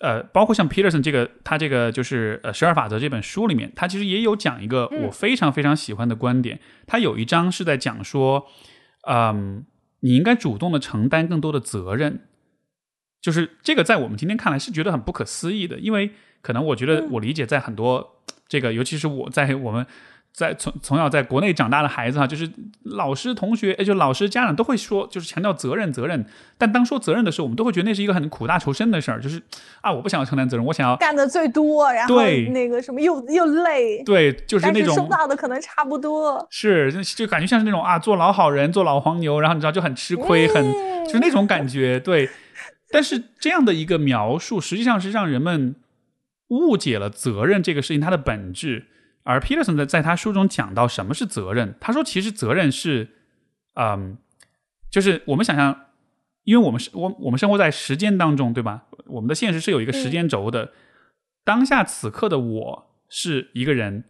呃，包括像 Peterson 这个，他这个就是呃十二法则这本书里面，他其实也有讲一个我非常非常喜欢的观点。他有一章是在讲说，嗯，你应该主动的承担更多的责任。就是这个，在我们今天看来是觉得很不可思议的，因为。可能我觉得我理解，在很多这个，尤其是我在我们在从从小在国内长大的孩子哈，就是老师、同学，就老师、家长都会说，就是强调责任、责任。但当说责任的时候，我们都会觉得那是一个很苦大仇深的事儿，就是啊，我不想要承担责任，我想要干的最多，然后那个什么又又累，对，就是那种收到的可能差不多，是就感觉像是那种啊，做老好人、做老黄牛，然后你知道就很吃亏，很就是那种感觉，对。但是这样的一个描述，实际上是让人们。误解了责任这个事情它的本质，而 Peterson 在在他书中讲到什么是责任，他说其实责任是，嗯，就是我们想象，因为我们是我我们生活在时间当中，对吧？我们的现实是有一个时间轴的，当下此刻的我是一个人，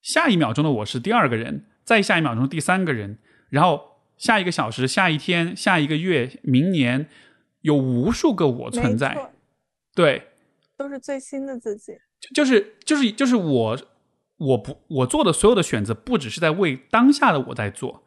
下一秒钟的我是第二个人，再下一秒钟第三个人，然后下一个小时、下一天、下一个月、明年，有无数个我存在，对。都是最新的自己，就是就是就是我，我不我做的所有的选择，不只是在为当下的我在做，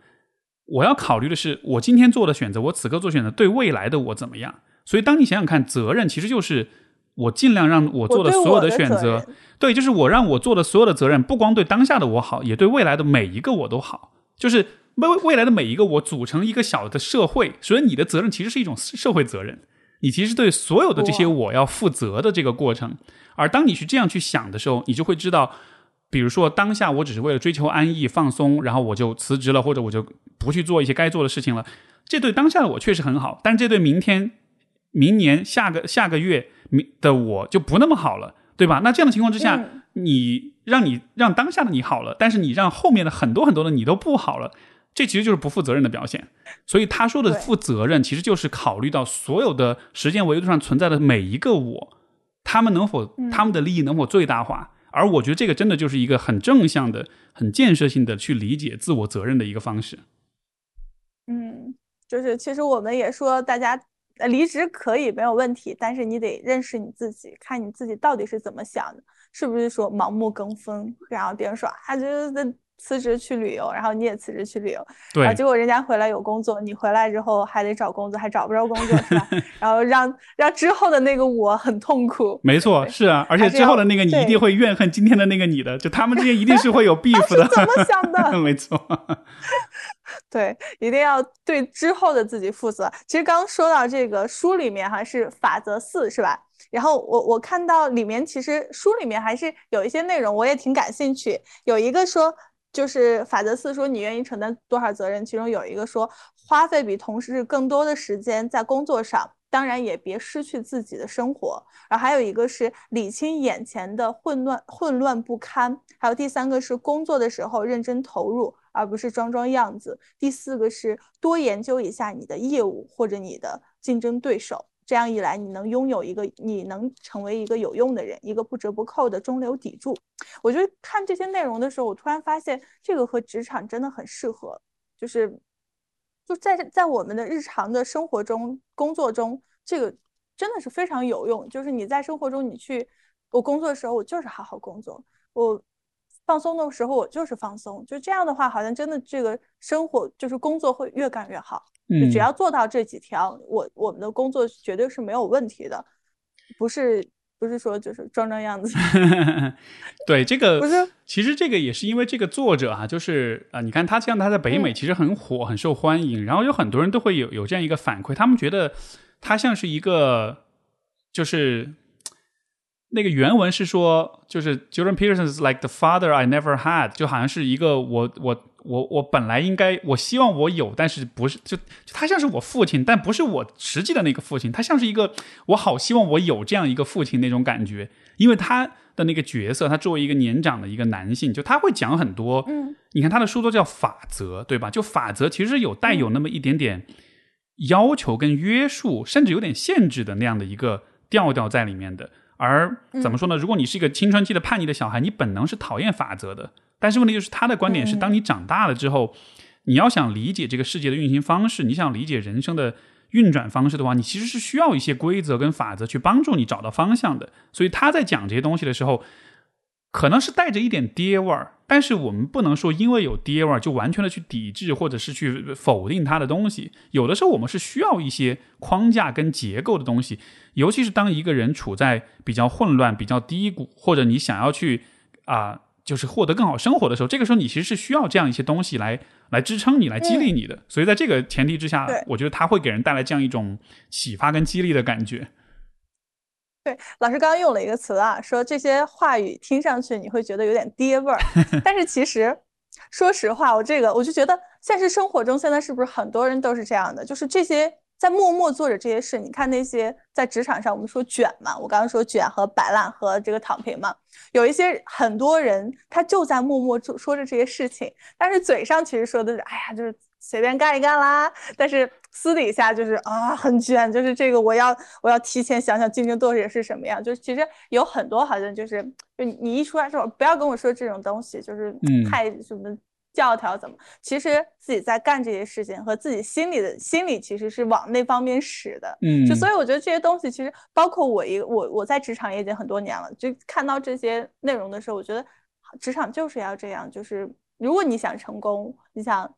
我要考虑的是我今天做的选择，我此刻做选择对未来的我怎么样。所以，当你想想看，责任其实就是我尽量让我做的所有的选择，对，就是我让我做的所有的责任，不光对当下的我好，也对未来的每一个我都好，就是未未来的每一个我组成一个小的社会。所以，你的责任其实是一种社会责任。你其实对所有的这些我要负责的这个过程，而当你去这样去想的时候，你就会知道，比如说当下我只是为了追求安逸放松，然后我就辞职了，或者我就不去做一些该做的事情了。这对当下的我确实很好，但这对明天、明年、下个下个月明的我就不那么好了，对吧？那这样的情况之下，你让你让当下的你好了，但是你让后面的很多很多的你都不好了。这其实就是不负责任的表现，所以他说的负责任，其实就是考虑到所有的时间维度上存在的每一个我，他们能否他们的利益能否最大化？而我觉得这个真的就是一个很正向的、很建设性的去理解自我责任的一个方式。嗯，就是其实我们也说，大家离职可以没有问题，但是你得认识你自己，看你自己到底是怎么想的，是不是说盲目跟风？然后别人说啊，就是。辞职去旅游，然后你也辞职去旅游，对，结果人家回来有工作，你回来之后还得找工作，还找不着工作，是吧？然后让让之后的那个我很痛苦。没错，是啊，而且之后的那个你一定会怨恨今天的那个你的，就他们之间一定是会有 beef 的。怎么想的？没错，对，一定要对之后的自己负责。其实刚说到这个书里面哈是法则四，是吧？然后我我看到里面其实书里面还是有一些内容，我也挺感兴趣。有一个说。就是法则四说你愿意承担多少责任，其中有一个说花费比同事更多的时间在工作上，当然也别失去自己的生活。然后还有一个是理清眼前的混乱混乱不堪，还有第三个是工作的时候认真投入，而不是装装样子。第四个是多研究一下你的业务或者你的竞争对手。这样一来，你能拥有一个，你能成为一个有用的人，一个不折不扣的中流砥柱。我觉得看这些内容的时候，我突然发现这个和职场真的很适合，就是就在在我们的日常的生活中、工作中，这个真的是非常有用。就是你在生活中，你去我工作的时候，我就是好好工作；我放松的时候，我就是放松。就这样的话，好像真的这个生活就是工作会越干越好。就只要做到这几条，我我们的工作绝对是没有问题的，不是不是说就是装装样子。对这个不是，其实这个也是因为这个作者哈，就是啊，你看他像他在北美其实很火，很受欢迎，然后有很多人都会有有这样一个反馈，他们觉得他像是一个就是那个原文是说，就是 Jordan Peterson is like the father I never had，就好像是一个我我。我我本来应该，我希望我有，但是不是就就他像是我父亲，但不是我实际的那个父亲，他像是一个我好希望我有这样一个父亲那种感觉，因为他的那个角色，他作为一个年长的一个男性，就他会讲很多，嗯，你看他的书都叫法则，对吧？就法则其实有带有那么一点点要求跟约束，甚至有点限制的那样的一个调调在里面的。而怎么说呢？如果你是一个青春期的叛逆的小孩，你本能是讨厌法则的。但是问题就是，他的观点是：当你长大了之后，你要想理解这个世界的运行方式，你想理解人生的运转方式的话，你其实是需要一些规则跟法则去帮助你找到方向的。所以他在讲这些东西的时候，可能是带着一点爹味儿。但是我们不能说因为有爹味儿就完全的去抵制或者是去否定他的东西。有的时候我们是需要一些框架跟结构的东西，尤其是当一个人处在比较混乱、比较低谷，或者你想要去啊。就是获得更好生活的时候，这个时候你其实是需要这样一些东西来来支撑你、来激励你的。所以在这个前提之下，我觉得他会给人带来这样一种启发跟激励的感觉。对，老师刚刚用了一个词啊，说这些话语听上去你会觉得有点爹味儿，但是其实说实话，我这个我就觉得现实生活中现在是不是很多人都是这样的？就是这些。在默默做着这些事，你看那些在职场上，我们说卷嘛，我刚刚说卷和摆烂和这个躺平嘛，有一些很多人他就在默默做说着这些事情，但是嘴上其实说的是，哎呀，就是随便干一干啦，但是私底下就是啊很卷，就是这个我要我要提前想想竞争对手是什么样，就是其实有很多好像就是就你一出来说不要跟我说这种东西，就是太什么。教条怎么？其实自己在干这些事情，和自己心里的心里其实是往那方面使的。嗯，就所以我觉得这些东西，其实包括我一我我在职场也已经很多年了，就看到这些内容的时候，我觉得职场就是要这样，就是如果你想成功，你想。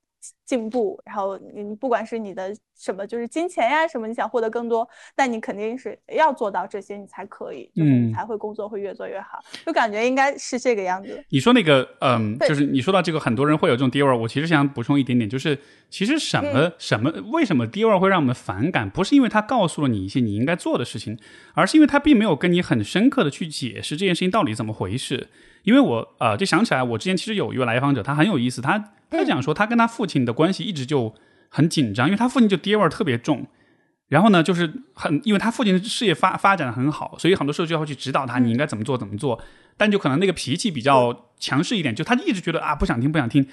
进步，然后你不管是你的什么，就是金钱呀什么，你想获得更多，但你肯定是要做到这些，你才可以，就是才会工作会越做越好。就感觉应该是这个样子。你说那个，嗯，就是你说到这个，很多人会有这种低味儿。我其实想补充一点点，就是其实什么什么，为什么低味儿会让我们反感？不是因为他告诉了你一些你应该做的事情，而是因为他并没有跟你很深刻的去解释这件事情到底怎么回事。因为我呃，就想起来，我之前其实有一位来访者，他很有意思，他。他讲说，他跟他父亲的关系一直就很紧张，因为他父亲就爹味儿特别重。然后呢，就是很，因为他父亲事业发发展的很好，所以很多时候就要去指导他，你应该怎么做怎么做。但就可能那个脾气比较强势一点，就他一直觉得啊不想听不想听。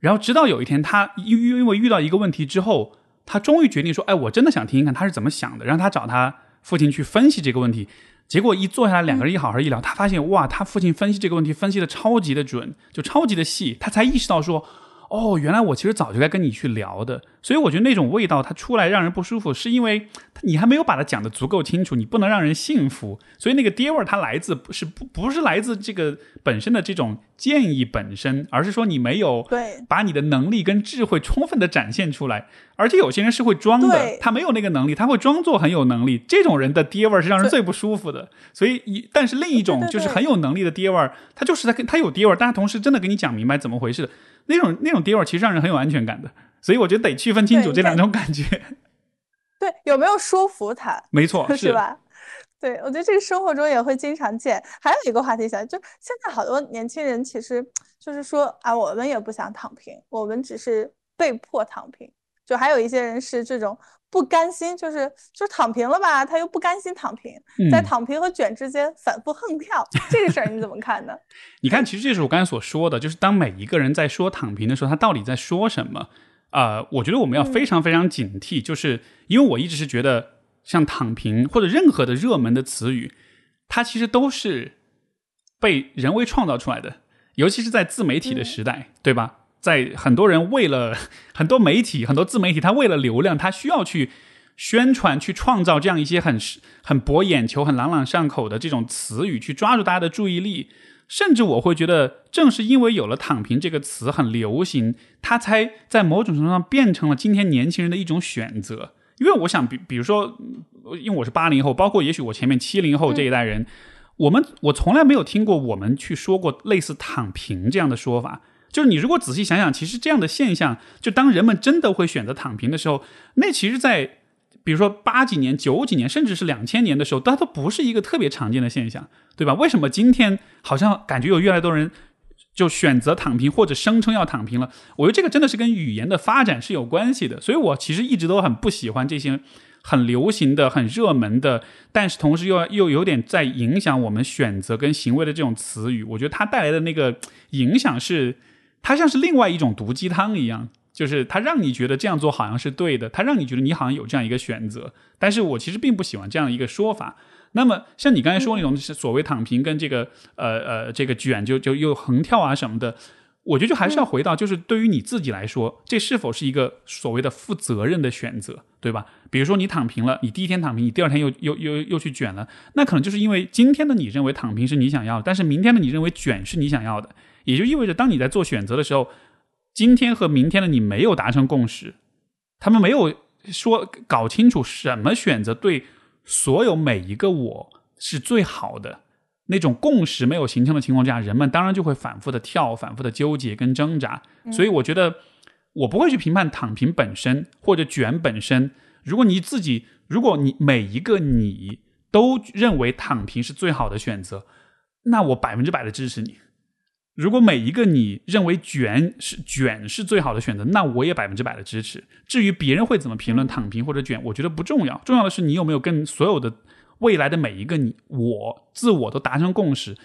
然后直到有一天，他因因为遇到一个问题之后，他终于决定说，哎，我真的想听听看他是怎么想的，让他找他父亲去分析这个问题。结果一坐下来，两个人一好好一聊，他发现哇，他父亲分析这个问题分析的超级的准，就超级的细，他才意识到说。哦，原来我其实早就该跟你去聊的，所以我觉得那种味道它出来让人不舒服，是因为你还没有把它讲的足够清楚，你不能让人信服。所以那个爹味儿它来自不是不不是来自这个本身的这种建议本身，而是说你没有对把你的能力跟智慧充分的展现出来。而且有些人是会装的，他没有那个能力，他会装作很有能力。这种人的爹味儿是让人最不舒服的。所以一但是另一种就是很有能力的爹味儿，他就是在跟他有爹味儿，但他同时真的给你讲明白怎么回事。那种那种跌味其实让人很有安全感的，所以我觉得得区分清楚这两种感觉。对，有没有说服他？没错，是吧？对，我觉得这个生活中也会经常见。还有一个话题想，就现在好多年轻人其实就是说啊，我们也不想躺平，我们只是被迫躺平。就还有一些人是这种不甘心，就是就躺平了吧，他又不甘心躺平，在躺平和卷之间反复横跳，这个事儿你怎么看呢？你看，其实这是我刚才所说的，就是当每一个人在说躺平的时候，他到底在说什么？啊，我觉得我们要非常非常警惕，就是因为我一直是觉得，像躺平或者任何的热门的词语，它其实都是被人为创造出来的，尤其是在自媒体的时代，对吧？在很多人为了 很多媒体、很多自媒体，他为了流量，他需要去宣传、去创造这样一些很很博眼球、很朗朗上口的这种词语，去抓住大家的注意力。甚至我会觉得，正是因为有了“躺平”这个词很流行，它才在某种程度上变成了今天年轻人的一种选择。因为我想，比比如说，因为我是八零后，包括也许我前面七零后这一代人，我们我从来没有听过我们去说过类似“躺平”这样的说法。就是你如果仔细想想，其实这样的现象，就当人们真的会选择躺平的时候，那其实，在比如说八几年、九几年，甚至是两千年的时候，它都不是一个特别常见的现象。对吧？为什么今天好像感觉有越来越多人就选择躺平，或者声称要躺平了？我觉得这个真的是跟语言的发展是有关系的。所以我其实一直都很不喜欢这些很流行的、很热门的，但是同时又又有点在影响我们选择跟行为的这种词语。我觉得它带来的那个影响是，它像是另外一种毒鸡汤一样，就是它让你觉得这样做好像是对的，它让你觉得你好像有这样一个选择。但是我其实并不喜欢这样一个说法。那么，像你刚才说那种所谓躺平跟这个呃呃这个卷就就又横跳啊什么的，我觉得就还是要回到，就是对于你自己来说，这是否是一个所谓的负责任的选择，对吧？比如说你躺平了，你第一天躺平，你第二天又又又又去卷了，那可能就是因为今天的你认为躺平是你想要，但是明天的你认为卷是你想要的，也就意味着当你在做选择的时候，今天和明天的你没有达成共识，他们没有说搞清楚什么选择对。所有每一个我是最好的那种共识没有形成的情况下，人们当然就会反复的跳，反复的纠结跟挣扎。所以我觉得我不会去评判躺平本身或者卷本身。如果你自己，如果你每一个你都认为躺平是最好的选择，那我百分之百的支持你。如果每一个你认为卷是卷是最好的选择，那我也百分之百的支持。至于别人会怎么评论躺平或者卷，我觉得不重要。重要的是你有没有跟所有的未来的每一个你我自我都达成共识。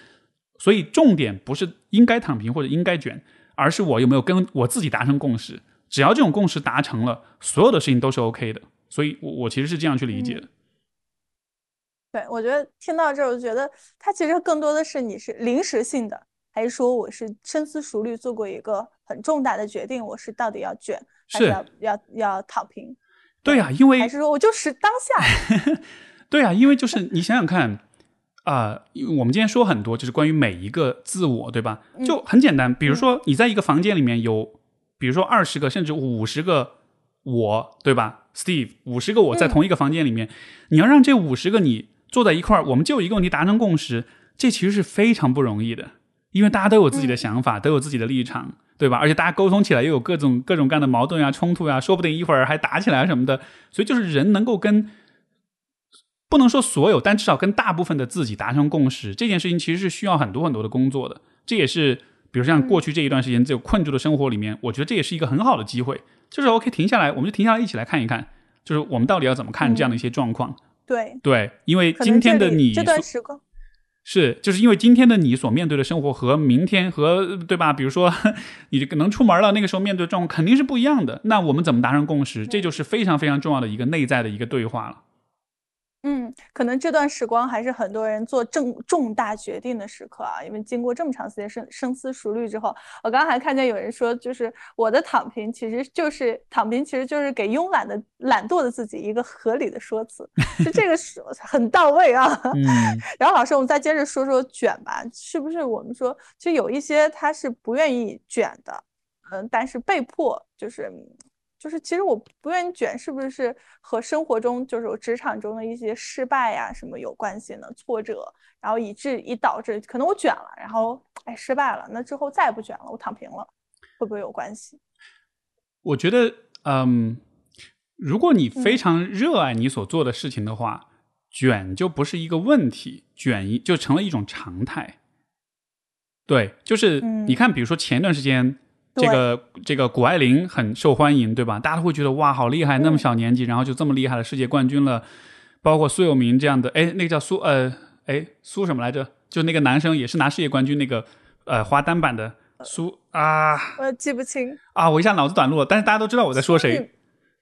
所以重点不是应该躺平或者应该卷，而是我有没有跟我自己达成共识。只要这种共识达成了，所有的事情都是 OK 的。所以，我我其实是这样去理解的。对，我觉得听到这儿，我觉得它其实更多的是你是临时性的。还是说我是深思熟虑做过一个很重大的决定，我是到底要卷还是要要要躺平？对呀，因为还是说我就是当下。对呀，因为就是你想想看啊，我们今天说很多就是关于每一个自我，对吧？就很简单，比如说你在一个房间里面有，比如说二十个甚至五十个我，对吧？Steve，五十个我在同一个房间里面，你要让这五十个你坐在一块儿，我们就一个问题达成共识，这其实是非常不容易的。因为大家都有自己的想法，都有自己的立场，对吧？而且大家沟通起来又有各种各种各样的矛盾啊、冲突啊，说不定一会儿还打起来什么的。所以就是人能够跟不能说所有，但至少跟大部分的自己达成共识，这件事情其实是需要很多很多的工作的。这也是，比如像过去这一段时间，这个困住的生活里面，我觉得这也是一个很好的机会，就是 OK 停下来，我们就停下来一起来看一看，就是我们到底要怎么看这样的一些状况。对对，因为今天的你这段时光。是，就是因为今天的你所面对的生活和明天和对吧？比如说，你这个能出门了，那个时候面对的状况肯定是不一样的。那我们怎么达成共识？这就是非常非常重要的一个内在的一个对话了。嗯，可能这段时光还是很多人做重重大决定的时刻啊，因为经过这么长时间深深思熟虑之后，我刚刚还看见有人说，就是我的躺平其实就是躺平，其实就是给慵懒的懒惰的自己一个合理的说辞，就这个是 很到位啊。嗯。然后老师，我们再接着说说卷吧，是不是我们说，其实有一些他是不愿意卷的，嗯，但是被迫就是。就是，其实我不愿意卷，是不是和生活中就是职场中的一些失败呀什么有关系呢？挫折，然后以致以导致可能我卷了，然后哎失败了，那之后再也不卷了，我躺平了，会不会有关系？我觉得，嗯，如果你非常热爱你所做的事情的话，卷就不是一个问题，卷一就成了一种常态。对，就是你看，比如说前段时间。这个这个谷爱凌很受欢迎，对吧？大家都会觉得哇，好厉害，那么小年纪，然后就这么厉害的世界冠军了。包括苏有明这样的，哎，那个叫苏呃，哎苏什么来着？就那个男生也是拿世界冠军那个呃滑单板的苏啊，我记不清啊，我一下脑子短路了。但是大家都知道我在说谁，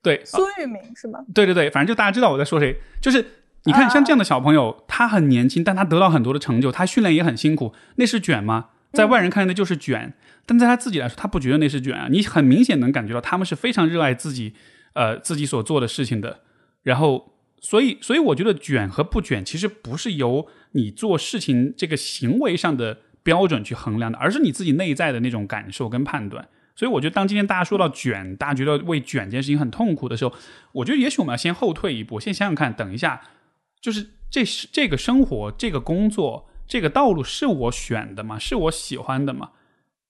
对，苏玉明是吗？对对对，反正就大家知道我在说谁。就是你看，像这样的小朋友，他很年轻，但他得到很多的成就，他训练也很辛苦，那是卷吗？在外人看来那就是卷，但在他自己来说，他不觉得那是卷啊。你很明显能感觉到他们是非常热爱自己，呃，自己所做的事情的。然后，所以，所以我觉得卷和不卷其实不是由你做事情这个行为上的标准去衡量的，而是你自己内在的那种感受跟判断。所以，我觉得当今天大家说到卷，大家觉得为卷这件事情很痛苦的时候，我觉得也许我们要先后退一步，先想想看，等一下，就是这是这个生活，这个工作。这个道路是我选的吗？是我喜欢的吗？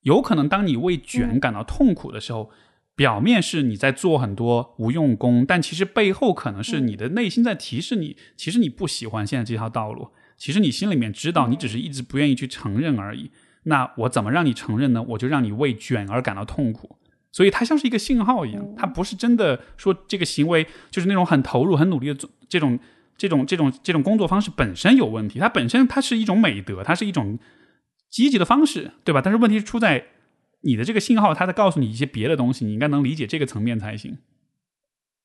有可能当你为卷感到痛苦的时候，表面是你在做很多无用功，但其实背后可能是你的内心在提示你，其实你不喜欢现在这条道路。其实你心里面知道，你只是一直不愿意去承认而已。那我怎么让你承认呢？我就让你为卷而感到痛苦。所以它像是一个信号一样，它不是真的说这个行为就是那种很投入、很努力的这种。这种这种这种工作方式本身有问题，它本身它是一种美德，它是一种积极的方式，对吧？但是问题是出在你的这个信号，它在告诉你一些别的东西，你应该能理解这个层面才行。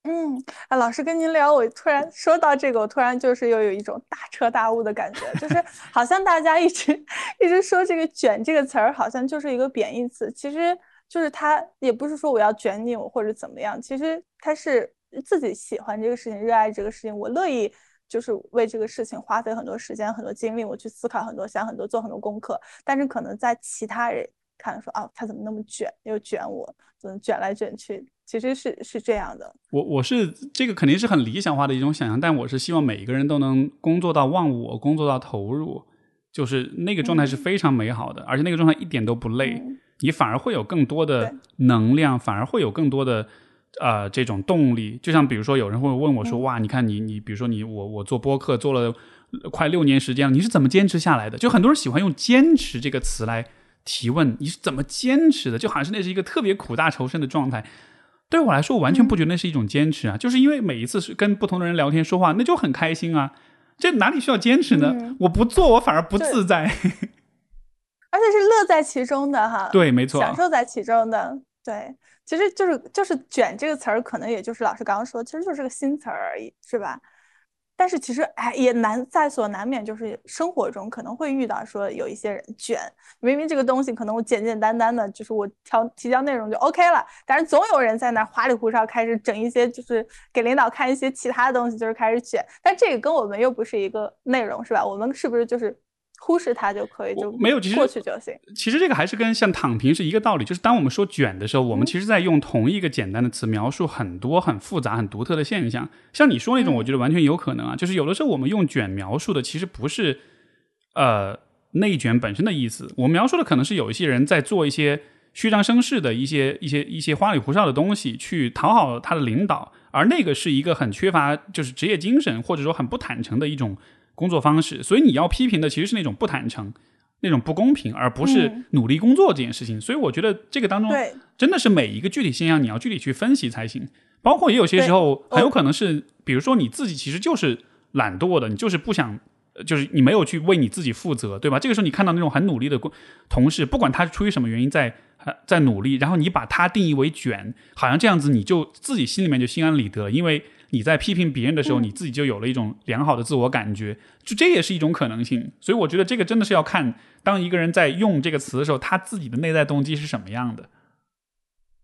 嗯，啊，老师跟您聊，我突然说到这个，我突然就是又有一种大彻大悟的感觉，就是 好像大家一直一直说这个“卷”这个词儿，好像就是一个贬义词，其实就是他也不是说我要卷你，我或者怎么样，其实他是自己喜欢这个事情，热爱这个事情，我乐意。就是为这个事情花费很多时间、很多精力，我去思考很多、想很多、做很多功课。但是可能在其他人看说，啊，他怎么那么卷，又卷我，怎么卷来卷去？其实是是这样的。我我是这个肯定是很理想化的一种想象，但我是希望每一个人都能工作到忘我，工作到投入，就是那个状态是非常美好的，而且那个状态一点都不累，你反而会有更多的能量，反而会有更多的。呃，这种动力，就像比如说，有人会问我说：“哇，你看你你，比如说你我我做播客做了快六年时间了，你是怎么坚持下来的？”就很多人喜欢用“坚持”这个词来提问，你是怎么坚持的？就好像是那是一个特别苦大仇深的状态。对我来说，我完全不觉得那是一种坚持啊，就是因为每一次是跟不同的人聊天说话，那就很开心啊。这哪里需要坚持呢？我不做，我反而不自在，而且是乐在其中的哈。对，没错，享受在其中的，对。其实就是就是“卷”这个词儿，可能也就是老师刚刚说，其实就是个新词儿而已，是吧？但是其实哎，也难在所难免，就是生活中可能会遇到说有一些人卷，明明这个东西可能我简简单单的，就是我调提交内容就 OK 了，但是总有人在那花里胡哨开始整一些，就是给领导看一些其他的东西，就是开始卷。但这个跟我们又不是一个内容，是吧？我们是不是就是？忽视它就可以，就没有，其实过去就行。其实这个还是跟像躺平是一个道理，就是当我们说卷的时候，我们其实在用同一个简单的词描述很多很复杂、很独特的现象。像你说那种，我觉得完全有可能啊。就是有的时候我们用卷描述的，其实不是呃内卷本身的意思，我描述的可能是有一些人在做一些虚张声势的一些一些一些花里胡哨的东西，去讨好他的领导，而那个是一个很缺乏就是职业精神，或者说很不坦诚的一种。工作方式，所以你要批评的其实是那种不坦诚、那种不公平，而不是努力工作这件事情。所以我觉得这个当中，真的是每一个具体现象你要具体去分析才行。包括也有些时候很有可能是，比如说你自己其实就是懒惰的，你就是不想，就是你没有去为你自己负责，对吧？这个时候你看到那种很努力的同事，不管他是出于什么原因在在努力，然后你把他定义为卷，好像这样子你就自己心里面就心安理得，因为。你在批评别人的时候，你自己就有了一种良好的自我感觉，就这也是一种可能性。所以我觉得这个真的是要看，当一个人在用这个词的时候，他自己的内在动机是什么样的。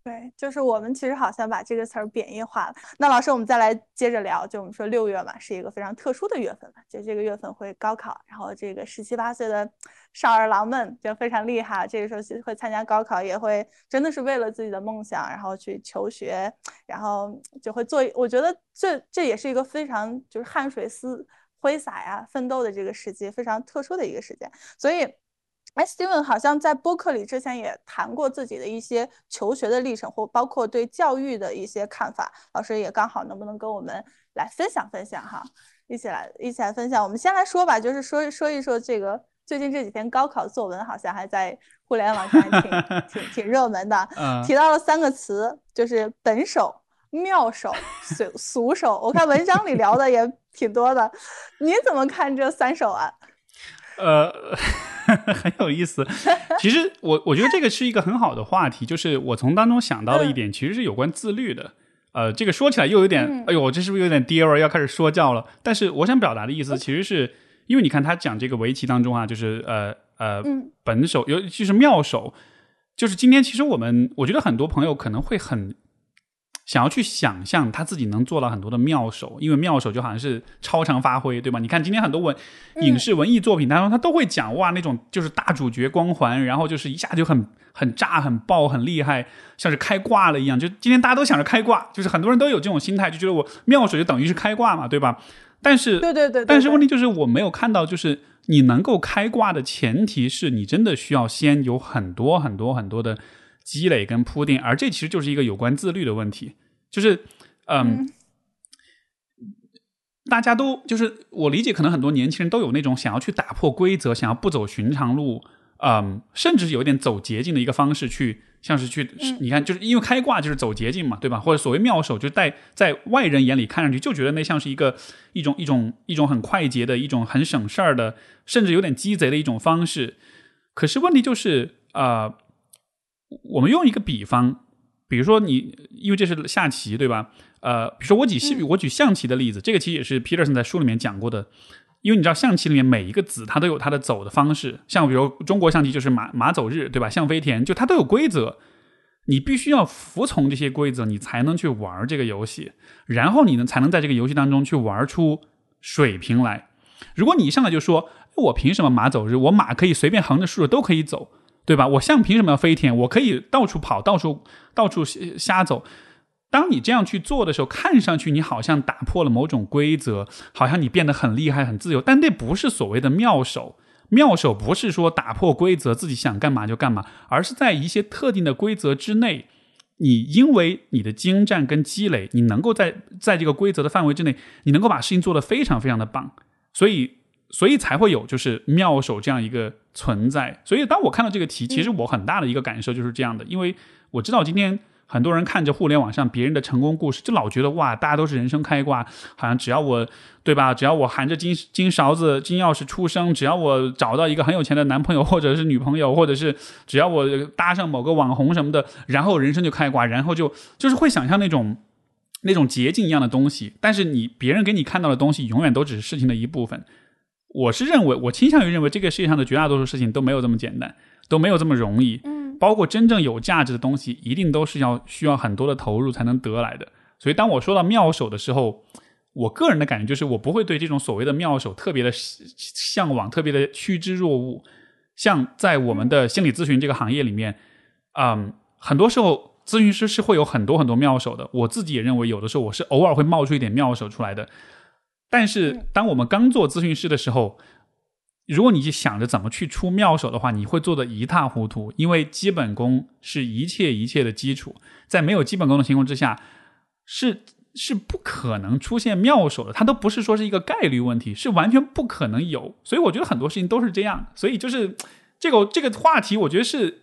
对，就是我们其实好像把这个词儿贬义化了。那老师，我们再来接着聊，就我们说六月嘛，是一个非常特殊的月份嘛，就这个月份会高考，然后这个十七八岁的少儿郎们就非常厉害，这个时候会参加高考，也会真的是为了自己的梦想，然后去求学，然后就会做。我觉得这这也是一个非常就是汗水丝挥洒呀、奋斗的这个时机，非常特殊的一个时间，所以。哎，Steven 好像在播客里之前也谈过自己的一些求学的历程，或包括对教育的一些看法。老师也刚好能不能跟我们来分享分享哈？一起来一起来分享。我们先来说吧，就是说说一说这个最近这几天高考作文好像还在互联网上挺 挺挺热门的，提到了三个词，就是本手、妙手、俗 俗手。我看文章里聊的也挺多的，你怎么看这三手啊？呃，很有意思。其实我我觉得这个是一个很好的话题，就是我从当中想到的一点，其实是有关自律的。呃，这个说起来又有点，哎呦，这是不是有点爹味？要开始说教了？但是我想表达的意思，其实是因为你看他讲这个围棋当中啊，就是呃呃，本手尤其是妙手，就是今天其实我们我觉得很多朋友可能会很。想要去想象他自己能做到很多的妙手，因为妙手就好像是超常发挥，对吧？你看今天很多文影视文艺作品当中，他都会讲哇那种就是大主角光环，然后就是一下就很很炸、很爆、很厉害，像是开挂了一样。就今天大家都想着开挂，就是很多人都有这种心态，就觉得我妙手就等于是开挂嘛，对吧？但是对对对，但是问题就是我没有看到，就是你能够开挂的前提是你真的需要先有很多很多很多的。积累跟铺垫，而这其实就是一个有关自律的问题。就是，嗯，大家都就是我理解，可能很多年轻人都有那种想要去打破规则、想要不走寻常路，嗯，甚至是有点走捷径的一个方式去，像是去，你看，就是因为开挂就是走捷径嘛，对吧？或者所谓妙手，就在在外人眼里看上去就觉得那像是一个一种一种一种很快捷的一种很省事儿的，甚至有点鸡贼的一种方式。可是问题就是，呃。我们用一个比方，比如说你，因为这是下棋，对吧？呃，比如说我举象，我举象棋的例子，这个其实也是 Peterson 在书里面讲过的。因为你知道，象棋里面每一个子它都有它的走的方式，像比如中国象棋就是马马走日，对吧？象飞田，就它都有规则，你必须要服从这些规则，你才能去玩这个游戏，然后你呢才能在这个游戏当中去玩出水平来。如果你一上来就说，我凭什么马走日？我马可以随便横着竖着都可以走。对吧？我象凭什么要飞天？我可以到处跑，到处到处瞎走。当你这样去做的时候，看上去你好像打破了某种规则，好像你变得很厉害、很自由。但那不是所谓的妙手。妙手不是说打破规则，自己想干嘛就干嘛，而是在一些特定的规则之内，你因为你的精湛跟积累，你能够在在这个规则的范围之内，你能够把事情做得非常非常的棒。所以。所以才会有就是妙手这样一个存在。所以当我看到这个题，其实我很大的一个感受就是这样的，因为我知道今天很多人看着互联网上别人的成功故事，就老觉得哇，大家都是人生开挂，好像只要我对吧，只要我含着金金勺子、金钥匙出生，只要我找到一个很有钱的男朋友或者是女朋友，或者是只要我搭上某个网红什么的，然后人生就开挂，然后就就是会想象那种那种捷径一样的东西。但是你别人给你看到的东西，永远都只是事情的一部分。我是认为，我倾向于认为，这个世界上的绝大多数事情都没有这么简单，都没有这么容易。嗯，包括真正有价值的东西，一定都是要需要很多的投入才能得来的。所以，当我说到妙手的时候，我个人的感觉就是，我不会对这种所谓的妙手特别的向往，特别的趋之若鹜。像在我们的心理咨询这个行业里面，嗯，很多时候咨询师是会有很多很多妙手的。我自己也认为，有的时候我是偶尔会冒出一点妙手出来的。但是，当我们刚做咨询师的时候，如果你去想着怎么去出妙手的话，你会做的一塌糊涂。因为基本功是一切一切的基础，在没有基本功的情况之下，是是不可能出现妙手的。它都不是说是一个概率问题，是完全不可能有。所以，我觉得很多事情都是这样。所以，就是这个这个话题，我觉得是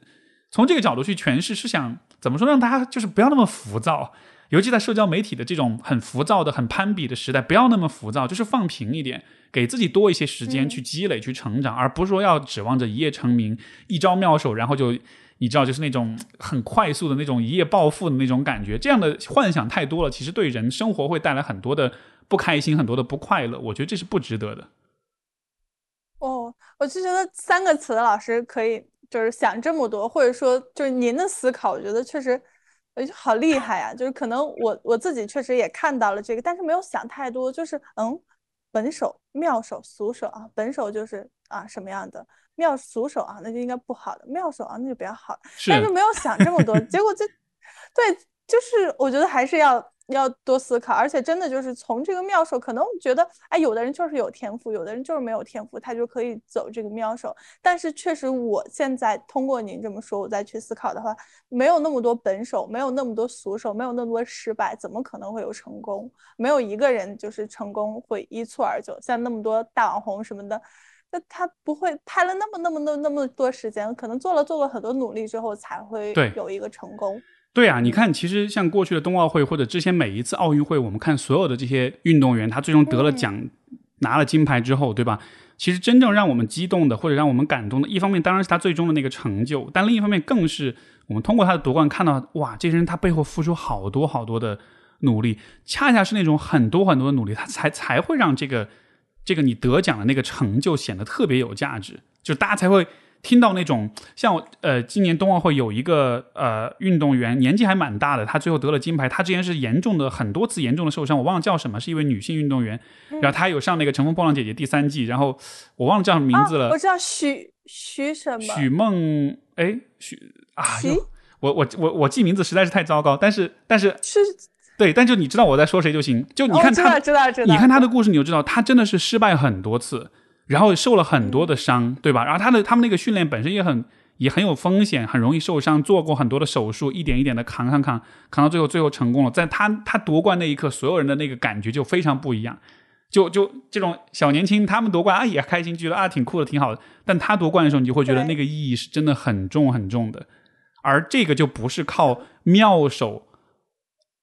从这个角度去诠释，是想怎么说，让大家就是不要那么浮躁。尤其在社交媒体的这种很浮躁的、很攀比的时代，不要那么浮躁，就是放平一点，给自己多一些时间去积累、去成长，而不是说要指望着一夜成名、一招妙手，然后就你知道，就是那种很快速的那种一夜暴富的那种感觉。这样的幻想太多了，其实对人生活会带来很多的不开心、很多的不快乐。我觉得这是不值得的。哦，我就觉得三个词，老师可以就是想这么多，或者说就是您的思考，我觉得确实。哎，好厉害呀！就是可能我我自己确实也看到了这个，但是没有想太多。就是嗯，本手、妙手、俗手啊。本手就是啊什么样的，妙俗手啊那就应该不好的，妙手啊那就比较好。但是没有想这么多，结果就对，就是我觉得还是要。要多思考，而且真的就是从这个妙手，可能觉得，哎，有的人就是有天赋，有的人就是没有天赋，他就可以走这个妙手。但是确实，我现在通过您这么说，我再去思考的话，没有那么多本手，没有那么多俗手，没有那么多失败，怎么可能会有成功？没有一个人就是成功会一蹴而就，像那么多大网红什么的，那他不会拍了那么那么那那么多时间，可能做了做了很多努力之后才会有一个成功。对啊，你看，其实像过去的冬奥会或者之前每一次奥运会，我们看所有的这些运动员，他最终得了奖，拿了金牌之后，对吧？其实真正让我们激动的或者让我们感动的，一方面当然是他最终的那个成就，但另一方面更是我们通过他的夺冠看到，哇，这些人他背后付出好多好多的努力，恰恰是那种很多很多的努力，他才才会让这个这个你得奖的那个成就显得特别有价值，就大家才会。听到那种像呃，今年冬奥会有一个呃运动员年纪还蛮大的，他最后得了金牌。他之前是严重的很多次严重的受伤，我忘了叫什么，是一位女性运动员。然后她有上那个《乘风破浪姐姐》第三季，然后我忘了叫什么名字了。我知道许许什么？许梦哎许啊？我我我我记名字实在是太糟糕，但是但是是，对，但就你知道我在说谁就行。就你看他，知道知道。你看他的故事，你就知道他真的是失败很多次。然后受了很多的伤，对吧？然后他的他们那个训练本身也很也很有风险，很容易受伤，做过很多的手术，一点一点的扛扛扛，扛到最后最后成功了。在他他夺冠那一刻，所有人的那个感觉就非常不一样。就就这种小年轻，他们夺冠啊也开心，觉得啊挺酷的，挺好的。但他夺冠的时候，你就会觉得那个意义是真的很重很重的。而这个就不是靠妙手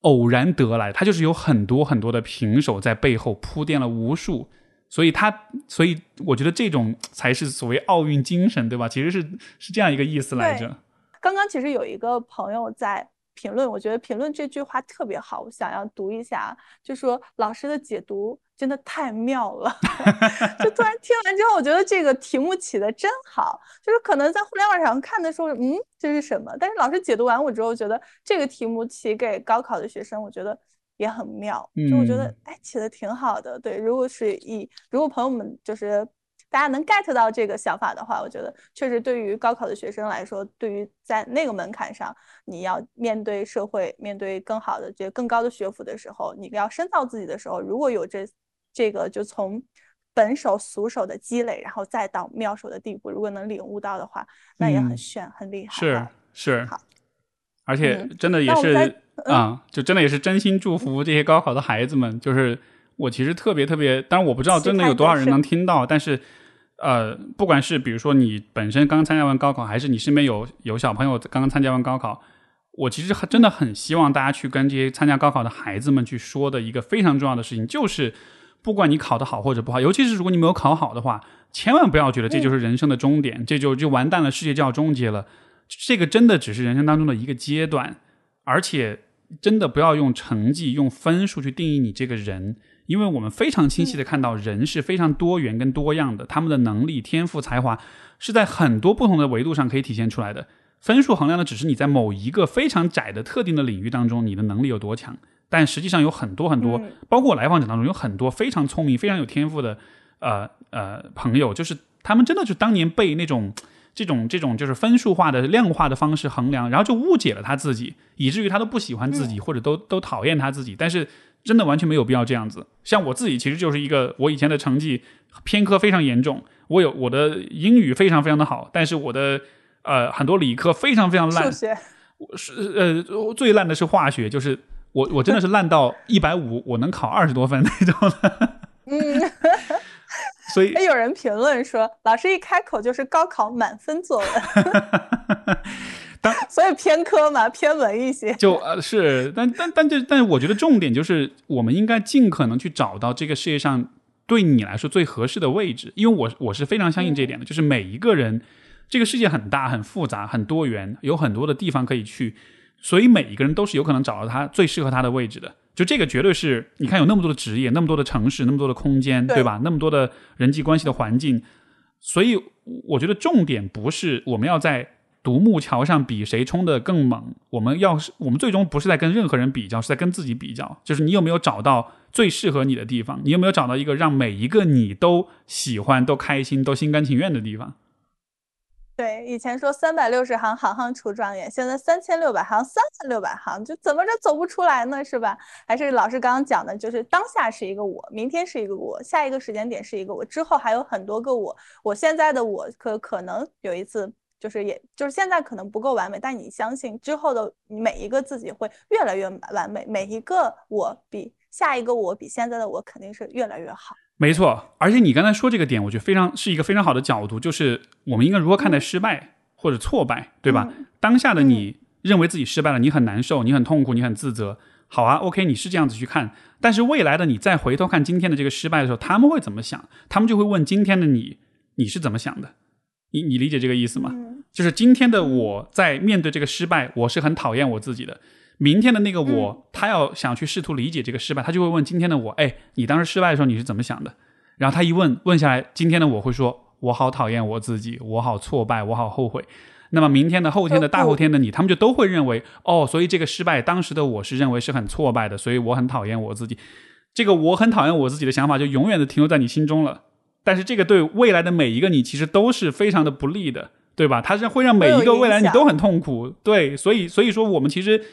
偶然得来，他就是有很多很多的平手在背后铺垫了无数。所以他，所以我觉得这种才是所谓奥运精神，对吧？其实是是这样一个意思来着。刚刚其实有一个朋友在评论，我觉得评论这句话特别好，我想要读一下，就说老师的解读真的太妙了。就突然听完之后，我觉得这个题目起的真好。就是可能在互联网上看的时候，嗯，这是什么？但是老师解读完我之后，觉得这个题目起给高考的学生，我觉得。也很妙，就我觉得，哎，起的挺好的。对，如果是以如果朋友们就是大家能 get 到这个想法的话，我觉得确实对于高考的学生来说，对于在那个门槛上，你要面对社会，面对更好的这更高的学府的时候，你要深造自己的时候，如果有这这个就从本手俗手的积累，然后再到妙手的地步，如果能领悟到的话，那也很炫，很厉害。是是，好，而且真的也是。啊，就真的也是真心祝福这些高考的孩子们。就是我其实特别特别，当然我不知道真的有多少人能听到，但是呃，不管是比如说你本身刚参加完高考，还是你身边有有小朋友刚刚参加完高考，我其实真的很希望大家去跟这些参加高考的孩子们去说的一个非常重要的事情，就是不管你考得好或者不好，尤其是如果你没有考好的话，千万不要觉得这就是人生的终点，这就就完蛋了，世界就要终结了。这个真的只是人生当中的一个阶段，而且。真的不要用成绩、用分数去定义你这个人，因为我们非常清晰的看到，人是非常多元跟多样的，他们的能力、天赋、才华是在很多不同的维度上可以体现出来的。分数衡量的只是你在某一个非常窄的特定的领域当中你的能力有多强，但实际上有很多很多，包括我来访者当中有很多非常聪明、非常有天赋的呃呃朋友，就是他们真的就当年被那种。这种这种就是分数化的量化的方式衡量，然后就误解了他自己，以至于他都不喜欢自己，或者都都讨厌他自己。但是真的完全没有必要这样子。像我自己其实就是一个，我以前的成绩偏科非常严重，我有我的英语非常非常的好，但是我的呃很多理科非常非常烂。数学，是呃最烂的是化学，就是我我真的是烂到一百五我能考二十多分那种的。嗯。所以，有人评论说，老师一开口就是高考满分作文 当所以偏科嘛，偏文一些。就呃是，但但但这但是我觉得重点就是，我们应该尽可能去找到这个世界上对你来说最合适的位置，因为我我是非常相信这一点的，就是每一个人，这个世界很大、很复杂、很多元，有很多的地方可以去，所以每一个人都是有可能找到他最适合他的位置的。就这个绝对是，你看有那么多的职业，那么多的城市，那么多的空间，对吧？那么多的人际关系的环境，所以我觉得重点不是我们要在独木桥上比谁冲的更猛，我们要是我们最终不是在跟任何人比较，是在跟自己比较，就是你有没有找到最适合你的地方，你有没有找到一个让每一个你都喜欢、都开心、都心甘情愿的地方。对，以前说三百六十行，行行出状元，现在三千六百行，三万六百行，就怎么着走不出来呢？是吧？还是老师刚刚讲的，就是当下是一个我，明天是一个我，下一个时间点是一个我，之后还有很多个我。我现在的我可可能有一次，就是也就是现在可能不够完美，但你相信之后的每一个自己会越来越完美，每一个我比下一个我比现在的我肯定是越来越好。没错，而且你刚才说这个点，我觉得非常是一个非常好的角度，就是我们应该如何看待失败或者挫败，对吧？当下的你认为自己失败了，你很难受，你很痛苦，你很自责。好啊，OK，你是这样子去看，但是未来的你再回头看今天的这个失败的时候，他们会怎么想？他们就会问今天的你，你是怎么想的？你你理解这个意思吗？就是今天的我在面对这个失败，我是很讨厌我自己的。明天的那个我，他要想去试图理解这个失败，他就会问今天的我：哎，你当时失败的时候你是怎么想的？然后他一问问下来，今天的我会说：我好讨厌我自己，我好挫败，我好后悔。那么明天的、后天的、大后天的你，他们就都会认为：哦，所以这个失败当时的我是认为是很挫败的，所以我很讨厌我自己。这个我很讨厌我自己的想法，就永远的停留在你心中了。但是这个对未来的每一个你，其实都是非常的不利的，对吧？它是会让每一个未来你都很痛苦。对，所以所以说我们其实。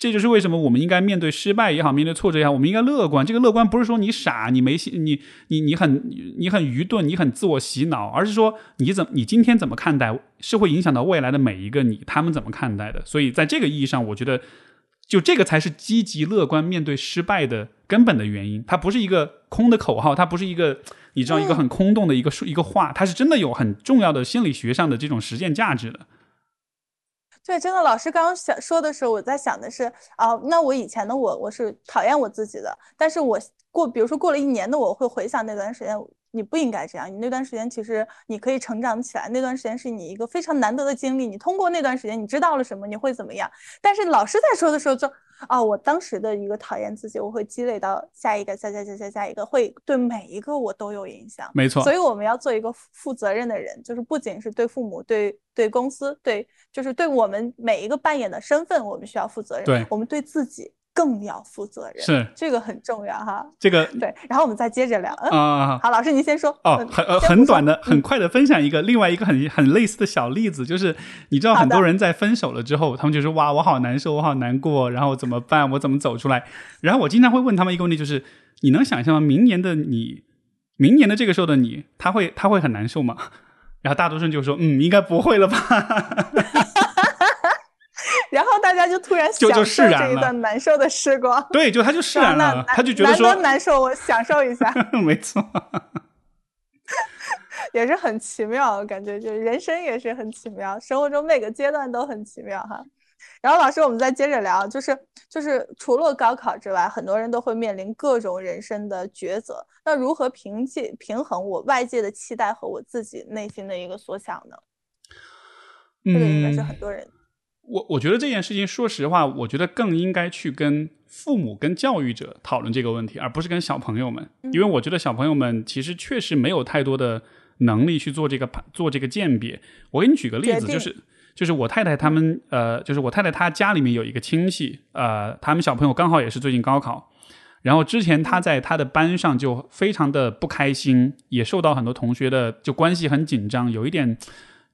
这就是为什么我们应该面对失败也好，面对挫折也好，我们应该乐观。这个乐观不是说你傻，你没你你你很你很愚钝，你很自我洗脑，而是说你怎你今天怎么看待，是会影响到未来的每一个你，他们怎么看待的。所以在这个意义上，我觉得就这个才是积极乐观面对失败的根本的原因。它不是一个空的口号，它不是一个你知道一个很空洞的一个说一个话，它是真的有很重要的心理学上的这种实践价值的。对，真的，老师刚刚想说的时候，我在想的是，啊，那我以前的我，我是讨厌我自己的，但是我过，比如说过了一年的我，会回想那段时间。你不应该这样。你那段时间其实你可以成长起来，那段时间是你一个非常难得的经历。你通过那段时间，你知道了什么？你会怎么样？但是老师在说的时候，就哦，我当时的一个讨厌自己，我会积累到下一个，下下下下下一个，会对每一个我都有影响。没错。所以我们要做一个负责任的人，就是不仅是对父母、对对公司、对就是对我们每一个扮演的身份，我们需要负责任。对，我们对自己。更要负责任，是这个很重要哈。这个 对，然后我们再接着聊。啊，好，老师您先说。哦，很很短的，很快的分享一个另外一个很很类似的小例子，就是你知道很多人在分手了之后，他们就说哇，我好难受，我好难过，然后怎么办？我怎么走出来？然后我经常会问他们一个问题，就是你能想象吗？明年的你，明年的这个时候的你，他会他会很难受吗？然后大多数人就说嗯，应该不会了吧。大家就突然享受这一段难受的时光，对，就他就释然了，他就觉得说难受，我享受一下，没错，也是很奇妙，感觉就是人生也是很奇妙，生活中每个阶段都很奇妙哈。然后老师，我们再接着聊，就是就是除了高考之外，很多人都会面临各种人生的抉择，那如何平静平衡我外界的期待和我自己内心的一个所想呢？这个应该是很多人。我我觉得这件事情，说实话，我觉得更应该去跟父母、跟教育者讨论这个问题，而不是跟小朋友们，因为我觉得小朋友们其实确实没有太多的能力去做这个做这个鉴别。我给你举个例子，就是就是我太太他们呃，就是我太太她家里面有一个亲戚，呃，他们小朋友刚好也是最近高考，然后之前他在他的班上就非常的不开心，也受到很多同学的就关系很紧张，有一点。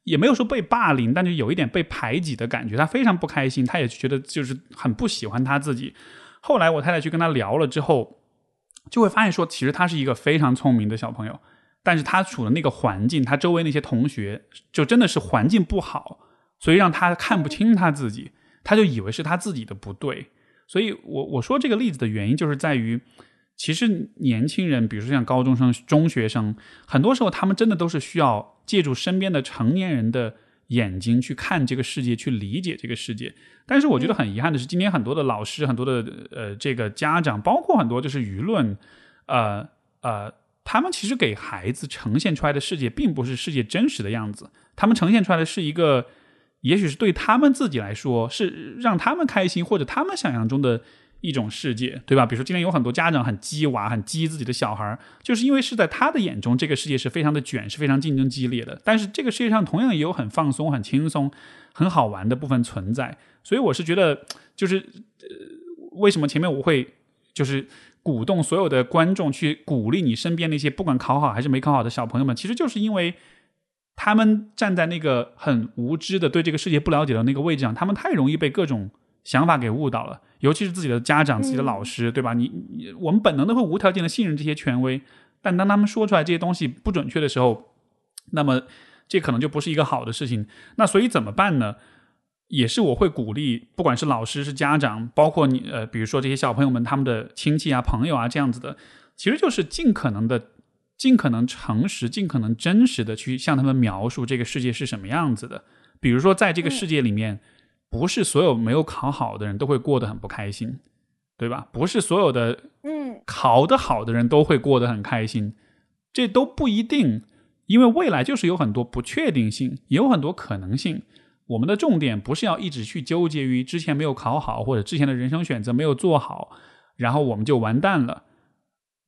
也没有说被霸凌，但就有一点被排挤的感觉，他非常不开心，他也觉得就是很不喜欢他自己。后来我太太去跟他聊了之后，就会发现说，其实他是一个非常聪明的小朋友，但是他处的那个环境，他周围那些同学就真的是环境不好，所以让他看不清他自己，他就以为是他自己的不对。所以我我说这个例子的原因就是在于。其实年轻人，比如说像高中生、中学生，很多时候他们真的都是需要借助身边的成年人的眼睛去看这个世界，去理解这个世界。但是我觉得很遗憾的是，今天很多的老师、很多的呃这个家长，包括很多就是舆论，呃呃，他们其实给孩子呈现出来的世界，并不是世界真实的样子。他们呈现出来的是一个，也许是对他们自己来说是让他们开心，或者他们想象中的。一种世界，对吧？比如说，今天有很多家长很激娃，很激自己的小孩，就是因为是在他的眼中，这个世界是非常的卷，是非常竞争激烈的。但是这个世界上同样也有很放松、很轻松、很好玩的部分存在。所以我是觉得，就是呃，为什么前面我会就是鼓动所有的观众去鼓励你身边那些不管考好还是没考好的小朋友们，其实就是因为他们站在那个很无知的、对这个世界不了解的那个位置上，他们太容易被各种想法给误导了。尤其是自己的家长、自己的老师，对吧？你你我们本能的会无条件的信任这些权威，但当他们说出来这些东西不准确的时候，那么这可能就不是一个好的事情。那所以怎么办呢？也是我会鼓励，不管是老师、是家长，包括你呃，比如说这些小朋友们他们的亲戚啊、朋友啊这样子的，其实就是尽可能的尽可能诚实、尽可能真实的去向他们描述这个世界是什么样子的。比如说，在这个世界里面，不是所有没有考好的人都会过得很不开心，对吧？不是所有的嗯考得好的人都会过得很开心，这都不一定，因为未来就是有很多不确定性，也有很多可能性。我们的重点不是要一直去纠结于之前没有考好，或者之前的人生选择没有做好，然后我们就完蛋了。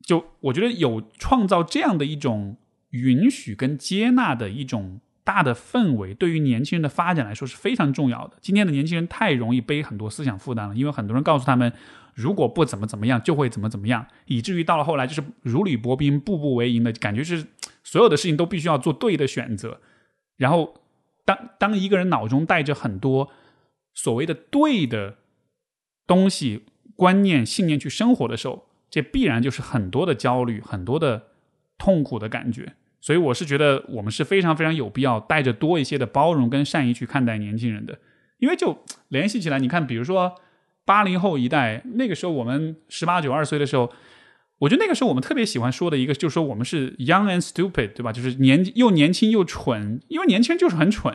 就我觉得有创造这样的一种允许跟接纳的一种大的氛围，对于年轻人的发展来说是非常重要的。今天的年轻人太容易背很多思想负担了，因为很多人告诉他们，如果不怎么怎么样，就会怎么怎么样，以至于到了后来就是如履薄冰、步步为营的感觉，是所有的事情都必须要做对的选择，然后。当当一个人脑中带着很多所谓的对的东西、观念、信念去生活的时候，这必然就是很多的焦虑、很多的痛苦的感觉。所以，我是觉得我们是非常非常有必要带着多一些的包容跟善意去看待年轻人的。因为就联系起来，你看，比如说八零后一代，那个时候我们十八九二岁的时候。我觉得那个时候我们特别喜欢说的一个，就是说我们是 young and stupid，对吧？就是年又年轻又蠢，因为年轻人就是很蠢，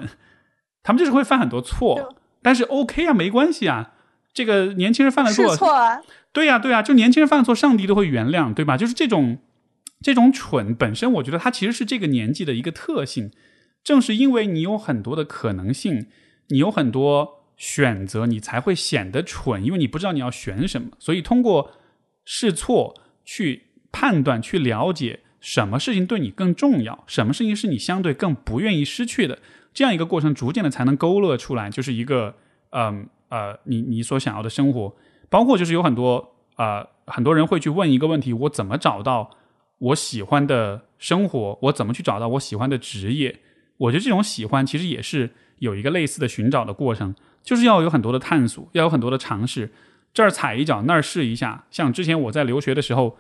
他们就是会犯很多错。但是 OK 啊，没关系啊，这个年轻人犯了错，错啊，对呀对呀，就年轻人犯了错，上帝都会原谅，对吧？就是这种这种蠢本身，我觉得它其实是这个年纪的一个特性。正是因为你有很多的可能性，你有很多选择，你才会显得蠢，因为你不知道你要选什么。所以通过试错。去判断、去了解什么事情对你更重要，什么事情是你相对更不愿意失去的，这样一个过程，逐渐的才能勾勒出来，就是一个，嗯呃，你你所想要的生活。包括就是有很多啊，很多人会去问一个问题：我怎么找到我喜欢的生活？我怎么去找到我喜欢的职业？我觉得这种喜欢其实也是有一个类似的寻找的过程，就是要有很多的探索，要有很多的尝试。这儿踩一脚，那儿试一下。像之前我在留学的时候，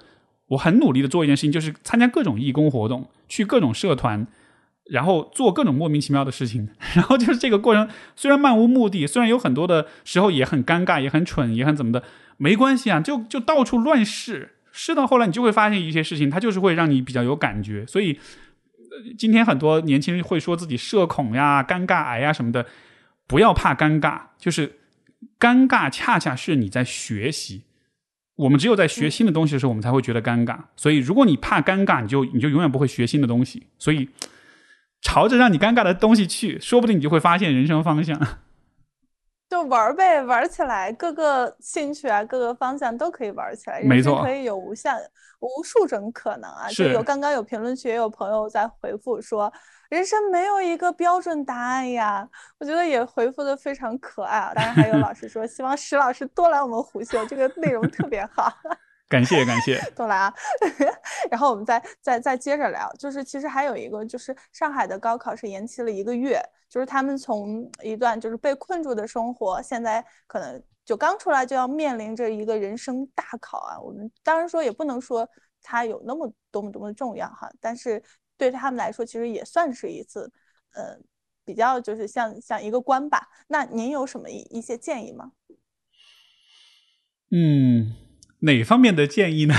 我很努力的做一件事情，就是参加各种义工活动，去各种社团，然后做各种莫名其妙的事情。然后就是这个过程，虽然漫无目的，虽然有很多的时候也很尴尬，也很蠢，也很怎么的，没关系啊，就就到处乱试。试到后来，你就会发现一些事情，它就是会让你比较有感觉。所以，今天很多年轻人会说自己社恐呀、尴尬癌呀什么的，不要怕尴尬，就是。尴尬恰恰是你在学习，我们只有在学新的东西的时候，我们才会觉得尴尬。所以，如果你怕尴尬，你就你就永远不会学新的东西。所以，朝着让你尴尬的东西去，说不定你就会发现人生方向。就玩呗，玩起来，各个兴趣啊，各个方向都可以玩起来。没错，可以有无限、无数种可能啊！就有刚刚有评论区也有朋友在回复说。人生没有一个标准答案呀，我觉得也回复的非常可爱啊。当然还有老师说，希望石老师多来我们虎秀，这个内容特别好。感谢感谢，都来啊。然后我们再再再接着聊，就是其实还有一个，就是上海的高考是延期了一个月，就是他们从一段就是被困住的生活，现在可能就刚出来就要面临着一个人生大考啊。我们当然说也不能说它有那么多么多么重要哈，但是。对他们来说，其实也算是一次，呃，比较就是像像一个关吧。那您有什么一一些建议吗？嗯，哪方面的建议呢？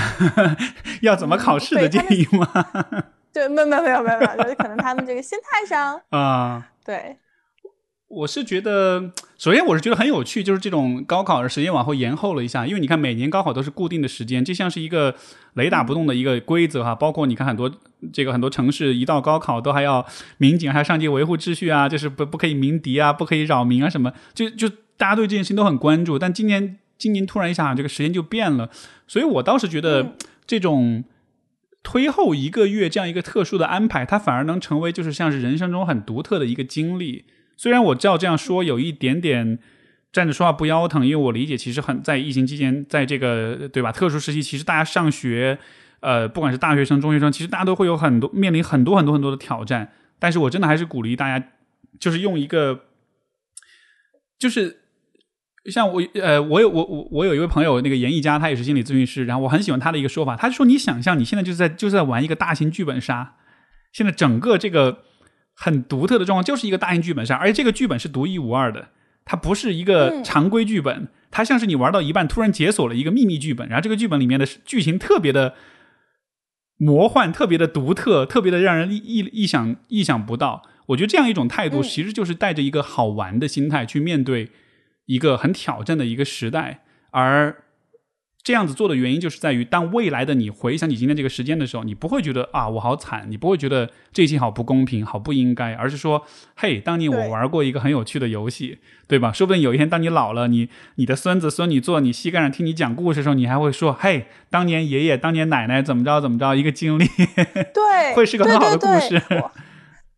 要怎么考试的建议吗？对，没没没有没有没有，就是可能他们这个心态上啊，对。我是觉得，首先我是觉得很有趣，就是这种高考的时间往后延后了一下，因为你看每年高考都是固定的时间，这像是一个雷打不动的一个规则哈。包括你看很多这个很多城市一到高考都还要民警还要上街维护秩序啊，就是不不可以鸣笛啊，不可以扰民啊什么，就就大家对这件事情都很关注。但今年今年突然一下这个时间就变了，所以我倒是觉得这种推后一个月这样一个特殊的安排，它反而能成为就是像是人生中很独特的一个经历。虽然我知道这样说有一点点站着说话不腰疼，因为我理解，其实很在疫情期间，在这个对吧特殊时期，其实大家上学，呃，不管是大学生、中学生，其实大家都会有很多面临很多很多很多的挑战。但是我真的还是鼓励大家，就是用一个，就是像我呃，我有我我我有一位朋友，那个严艺佳，他也是心理咨询师，然后我很喜欢他的一个说法，他说：“你想象你现在就是在就是在玩一个大型剧本杀，现在整个这个。”很独特的状况，就是一个大型剧本杀，而且这个剧本是独一无二的，它不是一个常规剧本，它像是你玩到一半突然解锁了一个秘密剧本，然后这个剧本里面的剧情特别的魔幻、特别的独特、特别的让人意意意想意想不到。我觉得这样一种态度，其实就是带着一个好玩的心态去面对一个很挑战的一个时代，而。这样子做的原因，就是在于当未来的你回想起今天这个时间的时候，你不会觉得啊我好惨，你不会觉得这一期好不公平、好不应该，而是说，嘿，当年我玩过一个很有趣的游戏，对吧？说不定有一天当你老了，你你的孙子孙女坐你膝盖上听你讲故事的时候，你还会说，嘿，当年爷爷、当年奶奶怎么着怎么着一个经历，对，会是个很好的故事。对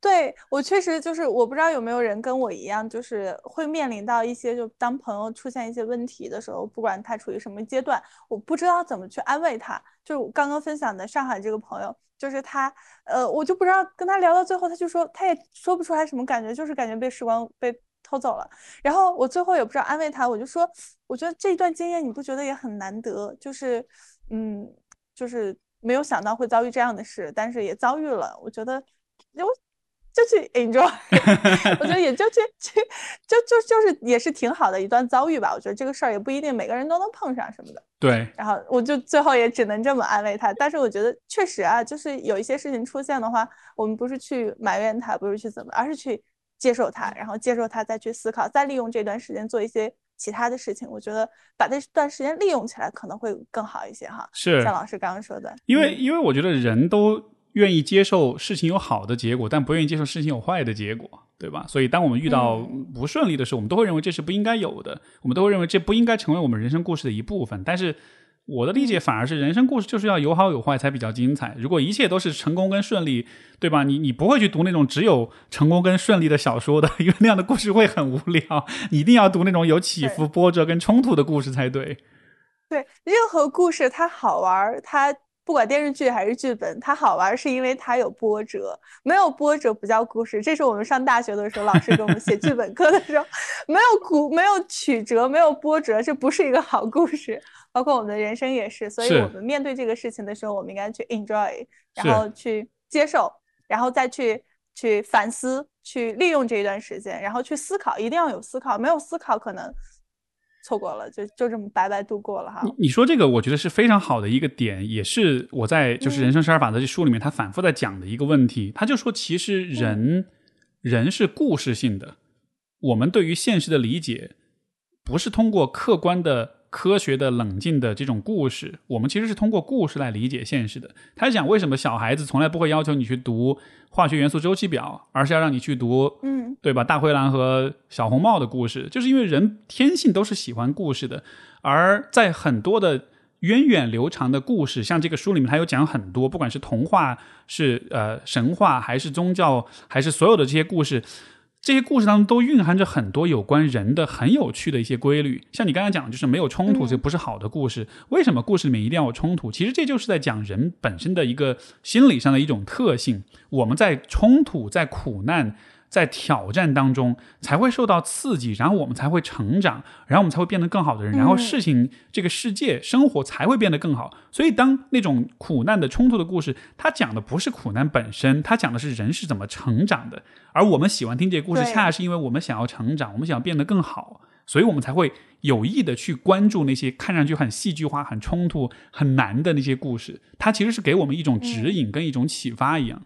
对我确实就是，我不知道有没有人跟我一样，就是会面临到一些，就当朋友出现一些问题的时候，不管他处于什么阶段，我不知道怎么去安慰他。就是我刚刚分享的上海这个朋友，就是他，呃，我就不知道跟他聊到最后，他就说他也说不出来什么感觉，就是感觉被时光被偷走了。然后我最后也不知道安慰他，我就说，我觉得这一段经验你不觉得也很难得？就是，嗯，就是没有想到会遭遇这样的事，但是也遭遇了。我觉得，我。就去 enjoy，我觉得也就去去就就就是也是挺好的一段遭遇吧。我觉得这个事儿也不一定每个人都能碰上什么的。对。然后我就最后也只能这么安慰他。但是我觉得确实啊，就是有一些事情出现的话，我们不是去埋怨他，不是去怎么，而是去接受他，然后接受他，再去思考，再利用这段时间做一些其他的事情。我觉得把这段时间利用起来可能会更好一些哈。是。像老师刚刚说的。因为因为我觉得人都。愿意接受事情有好的结果，但不愿意接受事情有坏的结果，对吧？所以，当我们遇到不顺利的时候，我们都会认为这是不应该有的，我们都会认为这不应该成为我们人生故事的一部分。但是，我的理解反而是，人生故事就是要有好有坏才比较精彩。如果一切都是成功跟顺利，对吧？你你不会去读那种只有成功跟顺利的小说的，因为那样的故事会很无聊。你一定要读那种有起伏、波折跟冲突的故事才对。对，任何故事它好玩，它。不管电视剧还是剧本，它好玩是因为它有波折，没有波折不叫故事。这是我们上大学的时候，老师给我们写剧本课的时候，没有苦，没有曲折，没有波折，这不是一个好故事。包括我们的人生也是，所以我们面对这个事情的时候，我们应该去 enjoy，然后去接受，然后再去去反思，去利用这一段时间，然后去思考，一定要有思考，没有思考可能。错过了，就就这么白白度过了哈。你说这个，我觉得是非常好的一个点，也是我在就是《人生十二法则》这书里面，他反复在讲的一个问题。他就说，其实人人是故事性的，我们对于现实的理解不是通过客观的。科学的、冷静的这种故事，我们其实是通过故事来理解现实的。他讲为什么小孩子从来不会要求你去读化学元素周期表，而是要让你去读，嗯，对吧？大灰狼和小红帽的故事，就是因为人天性都是喜欢故事的。而在很多的源远流长的故事，像这个书里面，他有讲很多，不管是童话、是呃神话，还是宗教，还是所有的这些故事。这些故事当中都蕴含着很多有关人的很有趣的一些规律，像你刚才讲的，就是没有冲突，这不是好的故事。为什么故事里面一定要有冲突？其实这就是在讲人本身的一个心理上的一种特性。我们在冲突，在苦难。在挑战当中才会受到刺激，然后我们才会成长，然后我们才会变得更好的人，然后事情这个世界生活才会变得更好。所以，当那种苦难的冲突的故事，它讲的不是苦难本身，它讲的是人是怎么成长的。而我们喜欢听这些故事，恰恰是因为我们想要成长，我们想要变得更好，所以我们才会有意的去关注那些看上去很戏剧化、很冲突、很难的那些故事。它其实是给我们一种指引跟一种启发一样。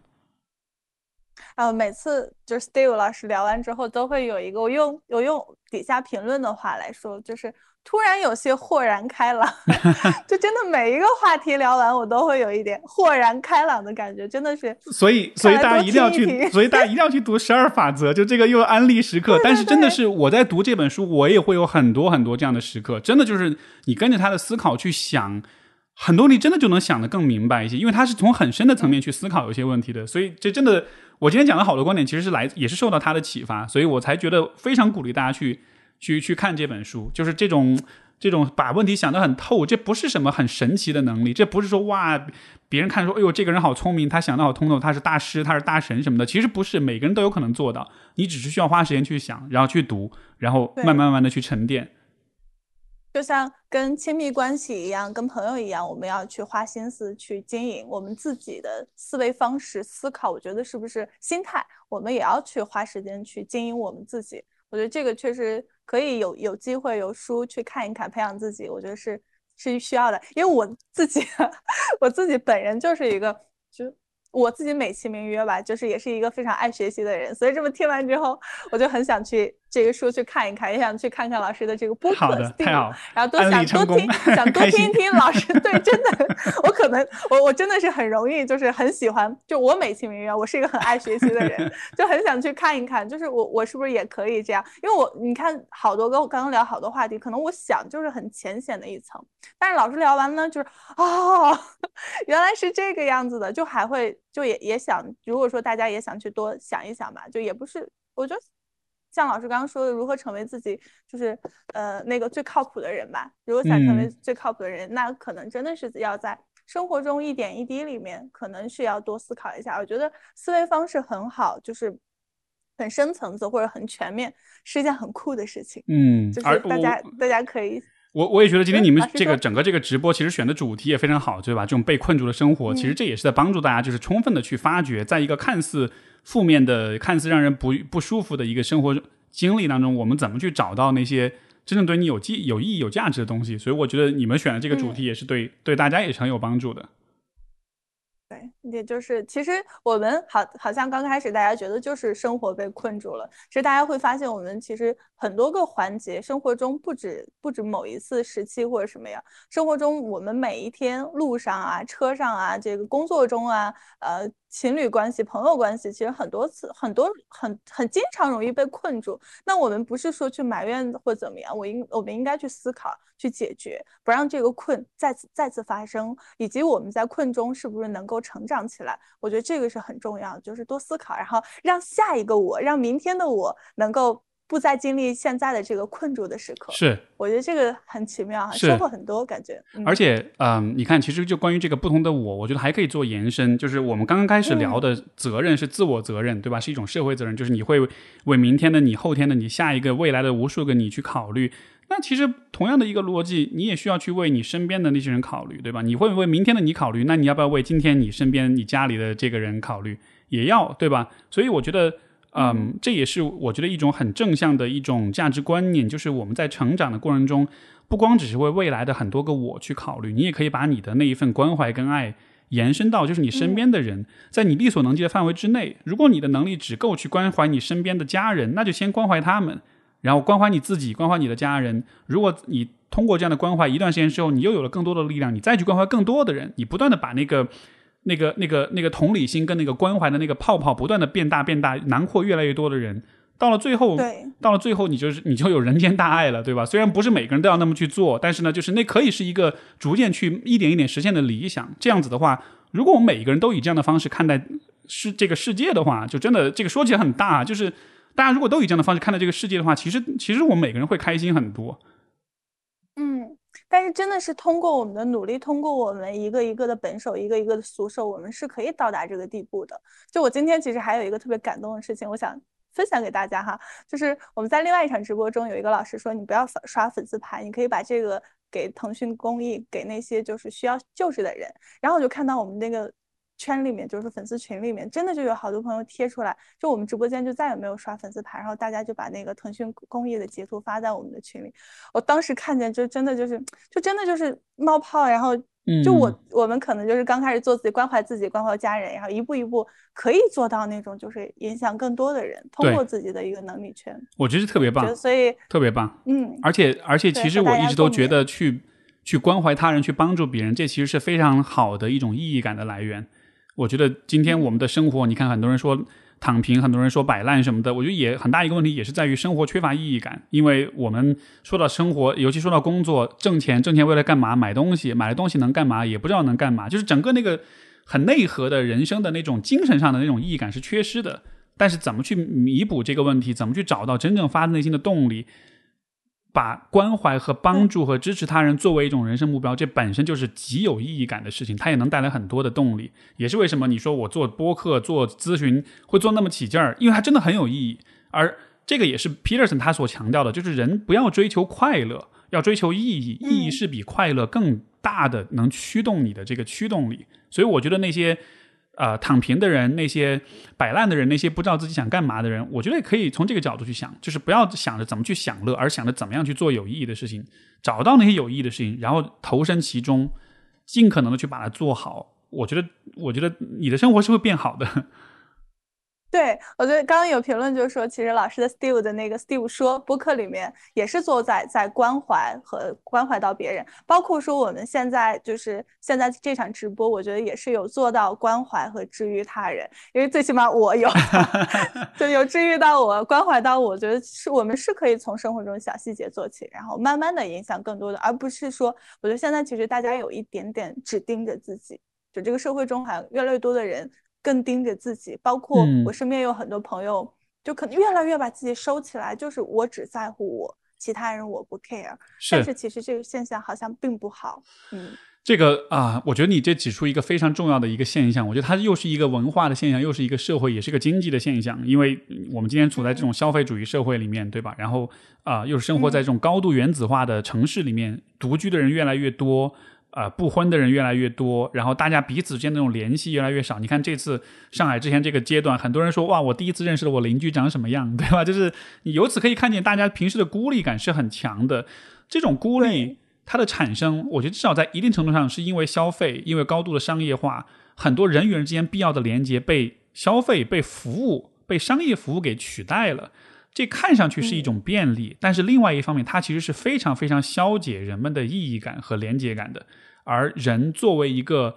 呃，每次就是 Steve 老师聊完之后，都会有一个我用我用底下评论的话来说，就是突然有些豁然开朗。就真的每一个话题聊完，我都会有一点豁然开朗的感觉，真的是。所以，所以大家一定要去，所以大家一定要去读十二法则，就这个又安利时刻。但是真的是我在读这本书，我也会有很多很多这样的时刻。真的就是你跟着他的思考去想。很多你真的就能想得更明白一些，因为他是从很深的层面去思考有些问题的，所以这真的，我今天讲的好多观点其实是来也是受到他的启发，所以我才觉得非常鼓励大家去去去看这本书，就是这种这种把问题想得很透，这不是什么很神奇的能力，这不是说哇别人看说哎呦这个人好聪明，他想得好通透，他是大师，他是大神什么的，其实不是，每个人都有可能做到，你只是需要花时间去想，然后去读，然后慢慢慢慢的去沉淀。就像跟亲密关系一样，跟朋友一样，我们要去花心思去经营我们自己的思维方式、思考。我觉得是不是心态，我们也要去花时间去经营我们自己。我觉得这个确实可以有有机会有书去看一看，培养自己。我觉得是是需要的，因为我自己 我自己本人就是一个就我自己美其名曰吧，就是也是一个非常爱学习的人，所以这么听完之后，我就很想去这个书去看一看，也想去看看老师的这个播客，太好，然后多想多听，想 多听一听老师。对，真的，我可能我我真的是很容易，就是很喜欢，就我美其名曰我是一个很爱学习的人，就很想去看一看，就是我我是不是也可以这样？因为我你看好多个，我刚刚聊好多话题，可能我想就是很浅显的一层，但是老师聊完呢，就是哦，原来是这个样子的，就还会。就也也想，如果说大家也想去多想一想吧，就也不是，我觉得像老师刚刚说的，如何成为自己就是呃那个最靠谱的人吧。如果想成为最靠谱的人，那可能真的是要在生活中一点一滴里面，可能是要多思考一下。我觉得思维方式很好，就是很深层次或者很全面，是一件很酷的事情。嗯，就是大家大家可以。我我也觉得今天你们这个整个这个直播其实选的主题也非常好，对吧？这种被困住的生活，其实这也是在帮助大家，就是充分的去发掘，在一个看似负面的、看似让人不不舒服的一个生活经历当中，我们怎么去找到那些真正对你有记有意义、有价值的东西。所以我觉得你们选的这个主题也是对对大家也是很有帮助的。对，也就是其实我们好好像刚开始大家觉得就是生活被困住了，其实大家会发现我们其实很多个环节，生活中不止不止某一次时期或者什么呀，生活中我们每一天路上啊、车上啊、这个工作中啊，呃。情侣关系、朋友关系，其实很多次、很多、很很经常容易被困住。那我们不是说去埋怨或怎么样，我应我们应该去思考、去解决，不让这个困再次再次发生，以及我们在困中是不是能够成长起来？我觉得这个是很重要，就是多思考，然后让下一个我，让明天的我能够。不再经历现在的这个困住的时刻，是我觉得这个很奇妙，收获很多感觉。而且，嗯，你看，其实就关于这个不同的我，我觉得还可以做延伸，就是我们刚刚开始聊的责任是自我责任，对吧？是一种社会责任，就是你会为明天的你、后天的你、下一个未来的无数个你去考虑。那其实同样的一个逻辑，你也需要去为你身边的那些人考虑，对吧？你会为明天的你考虑，那你要不要为今天你身边、你家里的这个人考虑？也要，对吧？所以我觉得。嗯，这也是我觉得一种很正向的一种价值观念，就是我们在成长的过程中，不光只是为未来的很多个我去考虑，你也可以把你的那一份关怀跟爱延伸到，就是你身边的人，在你力所能及的范围之内。如果你的能力只够去关怀你身边的家人，那就先关怀他们，然后关怀你自己，关怀你的家人。如果你通过这样的关怀一段时间之后，你又有了更多的力量，你再去关怀更多的人，你不断的把那个。那个、那个、那个同理心跟那个关怀的那个泡泡不断的变大、变大，囊括越来越多的人，到了最后，到了最后，你就是你就有人间大爱了，对吧？虽然不是每个人都要那么去做，但是呢，就是那可以是一个逐渐去一点一点实现的理想。这样子的话，如果我们每一个人都以这样的方式看待世这个世界的话，就真的这个说起来很大，就是大家如果都以这样的方式看待这个世界的话，其实其实我们每个人会开心很多。但是真的是通过我们的努力，通过我们一个一个的本手，一个一个的俗手，我们是可以到达这个地步的。就我今天其实还有一个特别感动的事情，我想分享给大家哈，就是我们在另外一场直播中，有一个老师说，你不要刷粉丝牌，你可以把这个给腾讯公益，给那些就是需要救治的人。然后我就看到我们那个。圈里面就是粉丝群里面，真的就有好多朋友贴出来，就我们直播间就再也没有刷粉丝牌，然后大家就把那个腾讯公益的截图发在我们的群里。我当时看见就真的就是，就真的就是冒泡，然后就我我们可能就是刚开始做自己，关怀自己，关怀家人，然后一步一步可以做到那种就是影响更多的人，通过自己的一个能力圈。我觉得特别棒，所以特别棒。嗯，而且而且其实我一直都觉得去去关怀他人，去帮助别人，这其实是非常好的一种意义感的来源。我觉得今天我们的生活，你看很多人说躺平，很多人说摆烂什么的，我觉得也很大一个问题，也是在于生活缺乏意义感。因为我们说到生活，尤其说到工作，挣钱，挣钱为了干嘛？买东西，买了东西能干嘛？也不知道能干嘛。就是整个那个很内核的人生的那种精神上的那种意义感是缺失的。但是怎么去弥补这个问题？怎么去找到真正发自内心的动力？把关怀和帮助和支持他人作为一种人生目标，这本身就是极有意义感的事情，它也能带来很多的动力。也是为什么你说我做播客、做咨询会做那么起劲儿，因为它真的很有意义。而这个也是 Peterson 他所强调的，就是人不要追求快乐，要追求意义。意义是比快乐更大的，能驱动你的这个驱动力。所以我觉得那些。呃，躺平的人，那些摆烂的人，那些不知道自己想干嘛的人，我觉得可以从这个角度去想，就是不要想着怎么去享乐，而想着怎么样去做有意义的事情，找到那些有意义的事情，然后投身其中，尽可能的去把它做好，我觉得，我觉得你的生活是会变好的。对，我觉得刚刚有评论就是说，其实老师的 Steve 的那个 Steve 说播客里面也是做在在关怀和关怀到别人，包括说我们现在就是现在这场直播，我觉得也是有做到关怀和治愈他人，因为最起码我有，就有治愈到我，关怀到我，觉得是我们是可以从生活中小细节做起，然后慢慢的影响更多的，而不是说，我觉得现在其实大家有一点点只盯着自己，就这个社会中好像越来越多的人。更盯着自己，包括我身边有很多朋友，就可能越来越把自己收起来，就是我只在乎我，其他人我不 care。但是其实这个现象好像并不好。嗯，这个啊，我觉得你这指出一个非常重要的一个现象，我觉得它又是一个文化的现象，又是一个社会，也是一个经济的现象。因为我们今天处在这种消费主义社会里面，对吧？然后啊，又是生活在这种高度原子化的城市里面，独居的人越来越多。呃，不婚的人越来越多，然后大家彼此之间那种联系越来越少。你看这次上海之前这个阶段，很多人说哇，我第一次认识了我邻居长什么样，对吧？就是你由此可以看见，大家平时的孤立感是很强的。这种孤立它的产生，我觉得至少在一定程度上是因为消费，因为高度的商业化，很多人与人之间必要的连接被消费、被服务、被商业服务给取代了。这看上去是一种便利，但是另外一方面，它其实是非常非常消解人们的意义感和连接感的。而人作为一个，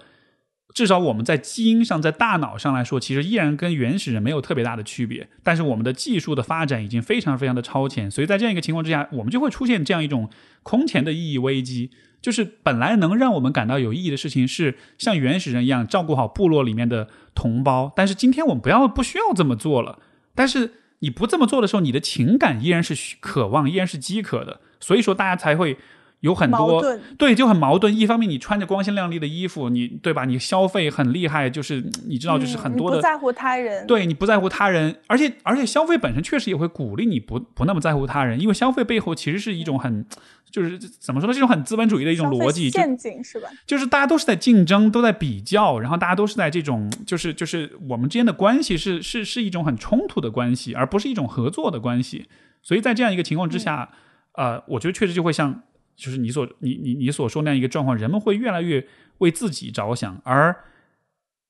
至少我们在基因上、在大脑上来说，其实依然跟原始人没有特别大的区别。但是我们的技术的发展已经非常非常的超前，所以在这样一个情况之下，我们就会出现这样一种空前的意义危机。就是本来能让我们感到有意义的事情，是像原始人一样照顾好部落里面的同胞，但是今天我们不要不需要这么做了。但是你不这么做的时候，你的情感依然是渴望，依然是饥渴的。所以说，大家才会。有很多对就很矛盾，一方面你穿着光鲜亮丽的衣服，你对吧？你消费很厉害，就是你知道，就是很多的不在乎他人，对你不在乎他人，而且而且消费本身确实也会鼓励你不不那么在乎他人，因为消费背后其实是一种很就是怎么说呢？这种很资本主义的一种逻辑陷阱是吧？就是大家都是在竞争，都在比较，然后大家都是在这种就是就是我们之间的关系是是是一种很冲突的关系，而不是一种合作的关系。所以在这样一个情况之下，呃，我觉得确实就会像。就是你所你你你所说那样一个状况，人们会越来越为自己着想，而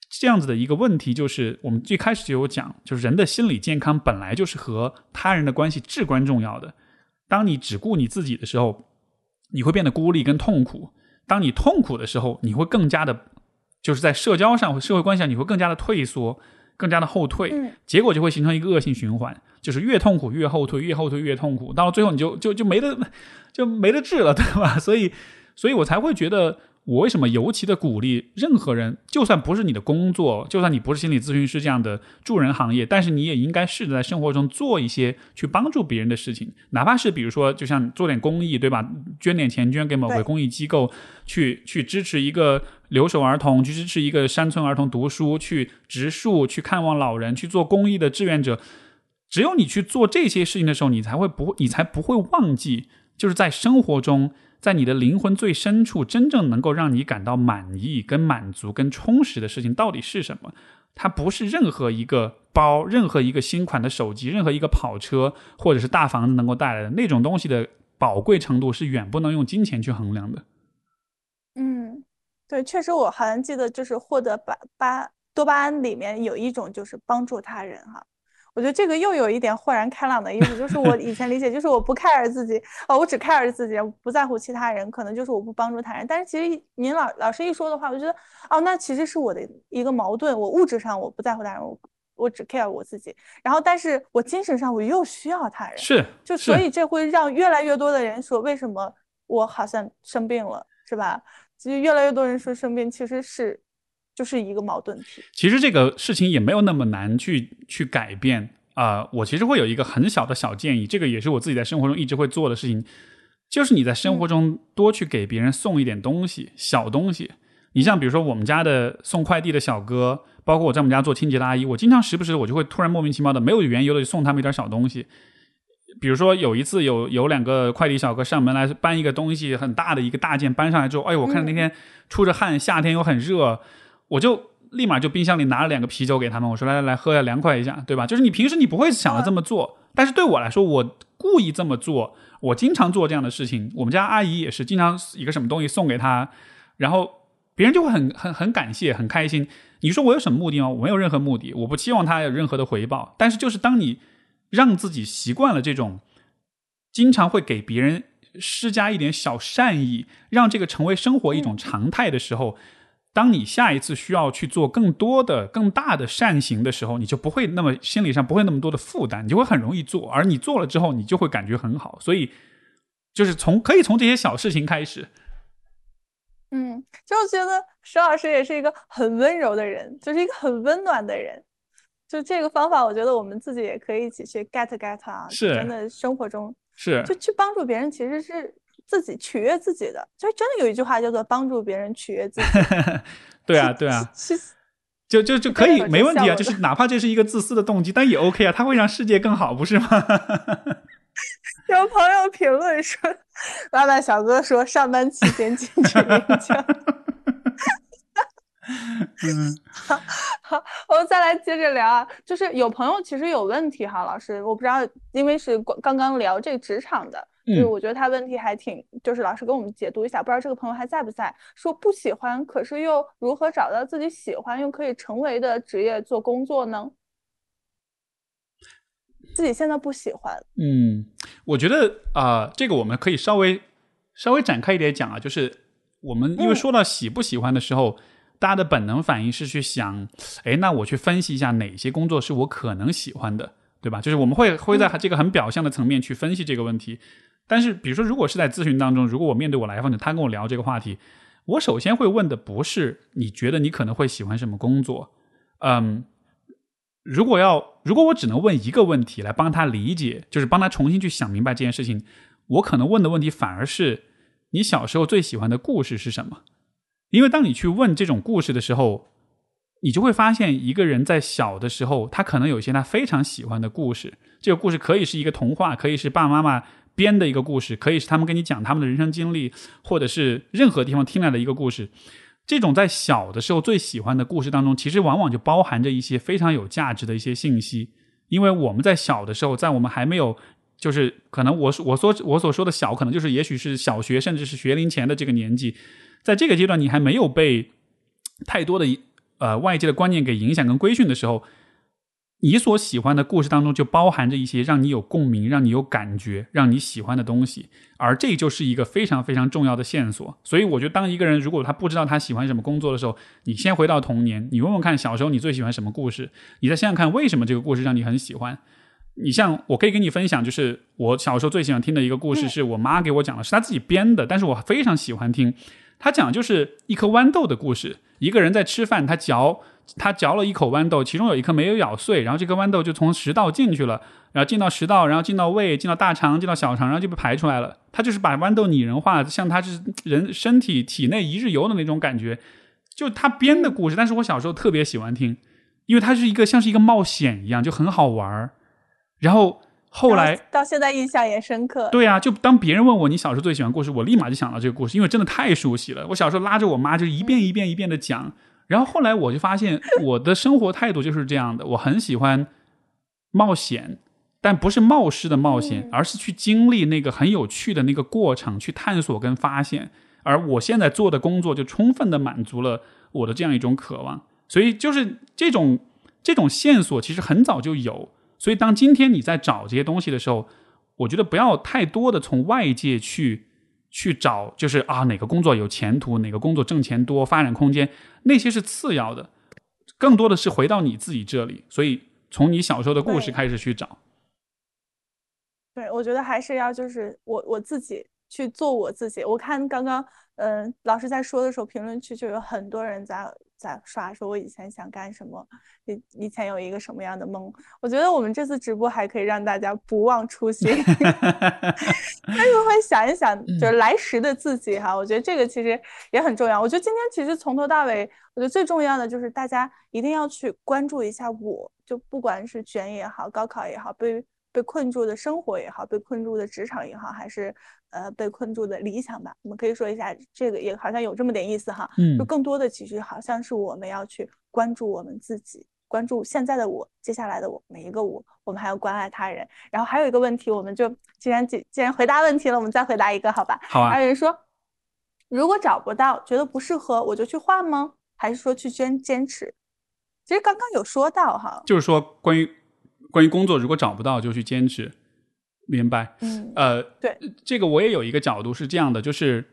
这样子的一个问题，就是我们最开始就有讲，就是人的心理健康本来就是和他人的关系至关重要的。当你只顾你自己的时候，你会变得孤立跟痛苦；当你痛苦的时候，你会更加的，就是在社交上或社会关系上，你会更加的退缩。更加的后退，结果就会形成一个恶性循环，就是越痛苦越后退，越后退越痛苦，到了最后你就就就没得就没得治了，对吧？所以，所以我才会觉得。我为什么尤其的鼓励任何人，就算不是你的工作，就算你不是心理咨询师这样的助人行业，但是你也应该试着在生活中做一些去帮助别人的事情，哪怕是比如说，就像做点公益，对吧？捐点钱捐给某个公益机构，去去支持一个留守儿童，去支持一个山村儿童读书，去植树，去看望老人，去做公益的志愿者。只有你去做这些事情的时候，你才会不，你才不会忘记，就是在生活中。在你的灵魂最深处，真正能够让你感到满意、跟满足、跟充实的事情到底是什么？它不是任何一个包、任何一个新款的手机、任何一个跑车或者是大房子能够带来的那种东西的宝贵程度，是远不能用金钱去衡量的。嗯，对，确实，我好像记得，就是获得巴巴多巴胺里面有一种就是帮助他人哈。我觉得这个又有一点豁然开朗的意思，就是我以前理解就是我不 care 自己，哦，我只 care 自己，不在乎其他人，可能就是我不帮助他人。但是其实您老老师一说的话，我觉得哦，那其实是我的一个矛盾。我物质上我不在乎他人，我我只 care 我自己，然后但是我精神上我又需要他人，是，就所以这会让越来越多的人说，为什么我好像生病了，是吧？其实越来越多人说生病其实是。就是一个矛盾体。其实这个事情也没有那么难去去改变啊。我其实会有一个很小的小建议，这个也是我自己在生活中一直会做的事情，就是你在生活中多去给别人送一点东西，小东西。你像比如说我们家的送快递的小哥，包括我在我们家做清洁的阿姨，我经常时不时我就会突然莫名其妙的没有缘由的就送他们一点小东西。比如说有一次有有两个快递小哥上门来搬一个东西，很大的一个大件搬上来之后，哎呦，我看那天出着汗，夏天又很热。我就立马就冰箱里拿了两个啤酒给他们，我说来来来喝呀，凉快一下，对吧？就是你平时你不会想着这么做，但是对我来说，我故意这么做，我经常做这样的事情。我们家阿姨也是经常一个什么东西送给他，然后别人就会很很很感谢，很开心。你说我有什么目的吗？我没有任何目的，我不期望他有任何的回报。但是就是当你让自己习惯了这种，经常会给别人施加一点小善意，让这个成为生活一种常态的时候，当你下一次需要去做更多的、更大的善行的时候，你就不会那么心理上不会那么多的负担，你就会很容易做。而你做了之后，你就会感觉很好。所以就是从可以从这些小事情开始。嗯，就觉得石老师也是一个很温柔的人，就是一个很温暖的人。就这个方法，我觉得我们自己也可以一起去 get get 啊。是，真的生活中是，就去帮助别人，其实是自己取悦自己的。就真的有一句话叫做“帮助别人取悦自己 ”。对啊，对啊，就就就可以没问题啊。就是哪怕这是一个自私的动机，但也 OK 啊，它会让世界更好，不是吗？有朋友评论说：“ 老板小哥说上班期间禁止演讲。” 嗯，好，好，我们再来接着聊啊。就是有朋友其实有问题哈，老师，我不知道，因为是刚刚聊这个职场的，就是我觉得他问题还挺，就是老师给我们解读一下，不知道这个朋友还在不在？说不喜欢，可是又如何找到自己喜欢又可以成为的职业做工作呢？自己现在不喜欢，嗯，我觉得啊，这个我们可以稍微稍微展开一点讲啊，就是我们因为说到喜不喜欢的时候，大家的本能反应是去想，哎，那我去分析一下哪些工作是我可能喜欢的，对吧？就是我们会会在这个很表象的层面去分析这个问题。但是，比如说，如果是在咨询当中，如果我面对我来访者，他跟我聊这个话题，我首先会问的不是你觉得你可能会喜欢什么工作，嗯。如果要，如果我只能问一个问题来帮他理解，就是帮他重新去想明白这件事情，我可能问的问题反而是你小时候最喜欢的故事是什么？因为当你去问这种故事的时候，你就会发现一个人在小的时候，他可能有一些他非常喜欢的故事。这个故事可以是一个童话，可以是爸爸妈妈编的一个故事，可以是他们跟你讲他们的人生经历，或者是任何地方听来的一个故事。这种在小的时候最喜欢的故事当中，其实往往就包含着一些非常有价值的一些信息。因为我们在小的时候，在我们还没有，就是可能我我所我所说的小，可能就是也许是小学甚至是学龄前的这个年纪，在这个阶段，你还没有被太多的呃外界的观念给影响跟规训的时候。你所喜欢的故事当中，就包含着一些让你有共鸣、让你有感觉、让你喜欢的东西，而这就是一个非常非常重要的线索。所以，我觉得当一个人如果他不知道他喜欢什么工作的时候，你先回到童年，你问问看小时候你最喜欢什么故事，你再想想看为什么这个故事让你很喜欢。你像我可以跟你分享，就是我小时候最喜欢听的一个故事，是我妈给我讲的，是她自己编的，但是我非常喜欢听。他讲就是一颗豌豆的故事，一个人在吃饭，他嚼。他嚼了一口豌豆，其中有一颗没有咬碎，然后这颗豌豆就从食道进去了，然后进到食道，然后进到胃，进到大肠，进到小肠，然后就被排出来了。他就是把豌豆拟人化，像他是人身体体内一日游的那种感觉，就他编的故事。但是我小时候特别喜欢听，因为它是一个像是一个冒险一样，就很好玩然后后来到现在印象也深刻。对啊，就当别人问我你小时候最喜欢故事，我立马就想到这个故事，因为真的太熟悉了。我小时候拉着我妈就一遍一遍一遍的讲。然后后来我就发现，我的生活态度就是这样的。我很喜欢冒险，但不是冒失的冒险，而是去经历那个很有趣的那个过程，去探索跟发现。而我现在做的工作就充分的满足了我的这样一种渴望。所以就是这种这种线索其实很早就有。所以当今天你在找这些东西的时候，我觉得不要太多的从外界去。去找就是啊，哪个工作有前途，哪个工作挣钱多，发展空间，那些是次要的，更多的是回到你自己这里。所以从你小时候的故事开始去找。对，我觉得还是要就是我我自己去做我自己。我看刚刚嗯老师在说的时候，评论区就有很多人在。在刷说，我以前想干什么？以以前有一个什么样的梦？我觉得我们这次直播还可以让大家不忘初心，但是会想一想，就是来时的自己哈。我觉得这个其实也很重要。我觉得今天其实从头到尾，我觉得最重要的就是大家一定要去关注一下，我就不管是卷也好，高考也好，被被困住的生活也好，被困住的职场也好，还是。呃，被困住的理想吧，我们可以说一下，这个也好像有这么点意思哈。嗯，就更多的其实好像是我们要去关注我们自己，关注现在的我，接下来的我，每一个我，我们还要关爱他人。然后还有一个问题，我们就既然既既然回答问题了，我们再回答一个好吧？好啊。还有人说，如果找不到，觉得不适合，我就去换吗？还是说去坚坚持？其实刚刚有说到哈，就是说关于关于工作，如果找不到就去坚持，明白？嗯，呃，对，这个我也有一个角度是这样的，就是，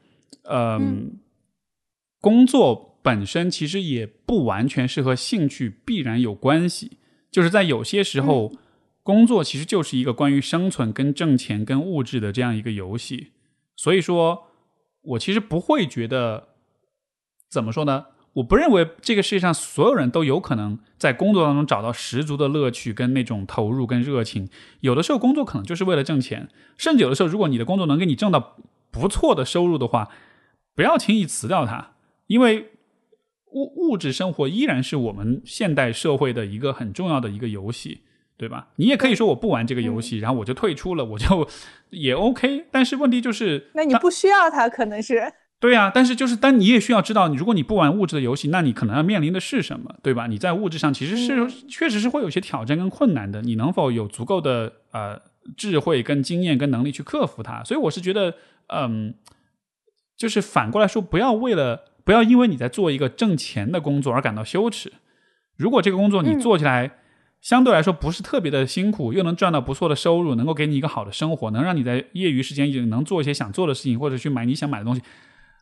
嗯，工作本身其实也不完全是和兴趣必然有关系，就是在有些时候，工作其实就是一个关于生存、跟挣钱、跟物质的这样一个游戏。所以说，我其实不会觉得怎么说呢？我不认为这个世界上所有人都有可能在工作当中找到十足的乐趣跟那种投入跟热情。有的时候工作可能就是为了挣钱，甚至有的时候，如果你的工作能给你挣到不错的收入的话，不要轻易辞掉它，因为物物质生活依然是我们现代社会的一个很重要的一个游戏，对吧？你也可以说我不玩这个游戏，然后我就退出了，我就 也 OK。但是问题就是，那你不需要它，可能是对呀、但是就是，但你也需要知道，如果你不玩物质的游戏，那你可能要面临的是什么，对吧？你在物质上其实是、确实是会有些挑战跟困难的，你能否有足够的呃智慧跟经验跟能力去克服它？所以我是觉得，嗯，就是反过来说，不要为了不要因为你在做一个挣钱的工作而感到羞耻。如果这个工作你做起来，相对来说不是特别的辛苦，又能赚到不错的收入，能够给你一个好的生活，能让你在业余时间也能做一些想做的事情，或者去买你想买的东西，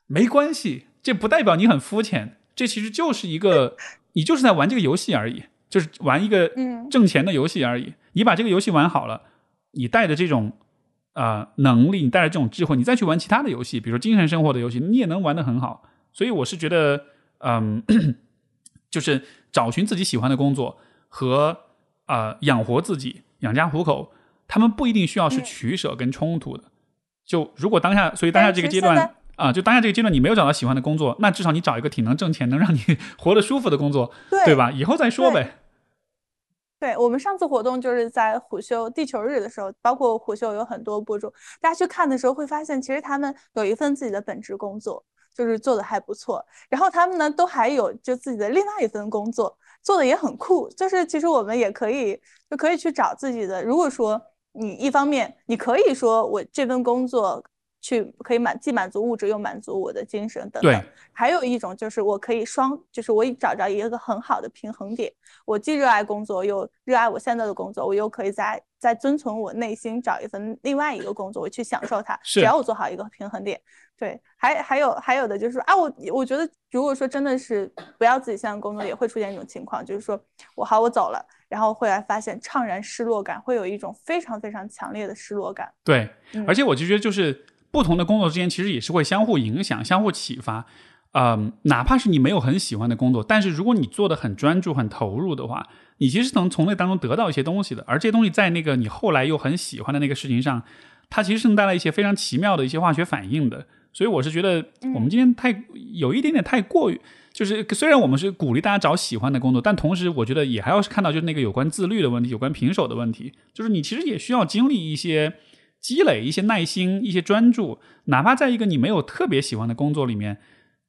没关系，这不代表你很肤浅，这其实就是一个你就是在玩这个游戏而已，就是玩一个嗯挣钱的游戏而已。你把这个游戏玩好了，你带着这种呃能力，你带着这种智慧，你再去玩其他的游戏，比如说精神生活的游戏，你也能玩得很好。所以我是觉得，嗯，就是找寻自己喜欢的工作和呃养活自己、养家糊口，他们不一定需要是嗯取舍跟冲突的。就如果当下，所以当下这个阶段啊，就当下这个阶段你没有找到喜欢的工作，那至少你找一个挺能挣钱、能让你 活得舒服的工作，对对吧？以后再说呗。对我们上次活动就是在虎嗅地球日的时候，包括虎嗅有很多博主，大家去看的时候会发现，其实他们有一份自己的本职工作，就是做的还不错。然后他们呢，都还有就自己的另外一份工作，做的也很酷。就是其实我们也可以就可以去找自己的。如果说你一方面你可以说我这份工作去可以满既满足物质又满足我的精神等等。还有一种就是我可以双，就是我找着一个很好的平衡点，我既热爱工作，又热爱我现在的工作，我又可以在在遵从我内心找一份另外一个工作，我去享受它。是只要我做好一个平衡点，对，还还有还有的就是说啊，我我觉得如果说真的是不要自己现在工作，也会出现一种情况，就是说我好我走了，然后会来发现怅然失落感，会有一种非常非常强烈的失落感。对，嗯而且我就觉得，就是不同的工作之间其实也是会相互影响、相互启发。嗯，哪怕是你没有很喜欢的工作，但是如果你做的很专注、很投入的话，你其实能从那当中得到一些东西的。而这些东西在那个你后来又很喜欢的那个事情上，它其实是能带来一些非常奇妙的一些化学反应的。所以我是觉得，我们今天太、有一点点太过于，就是虽然我们是鼓励大家找喜欢的工作，但同时我觉得也还要是看到就是那个有关自律的问题，有关平手的问题，就是你其实也需要经历一些积累、一些耐心、一些专注，哪怕在一个你没有特别喜欢的工作里面，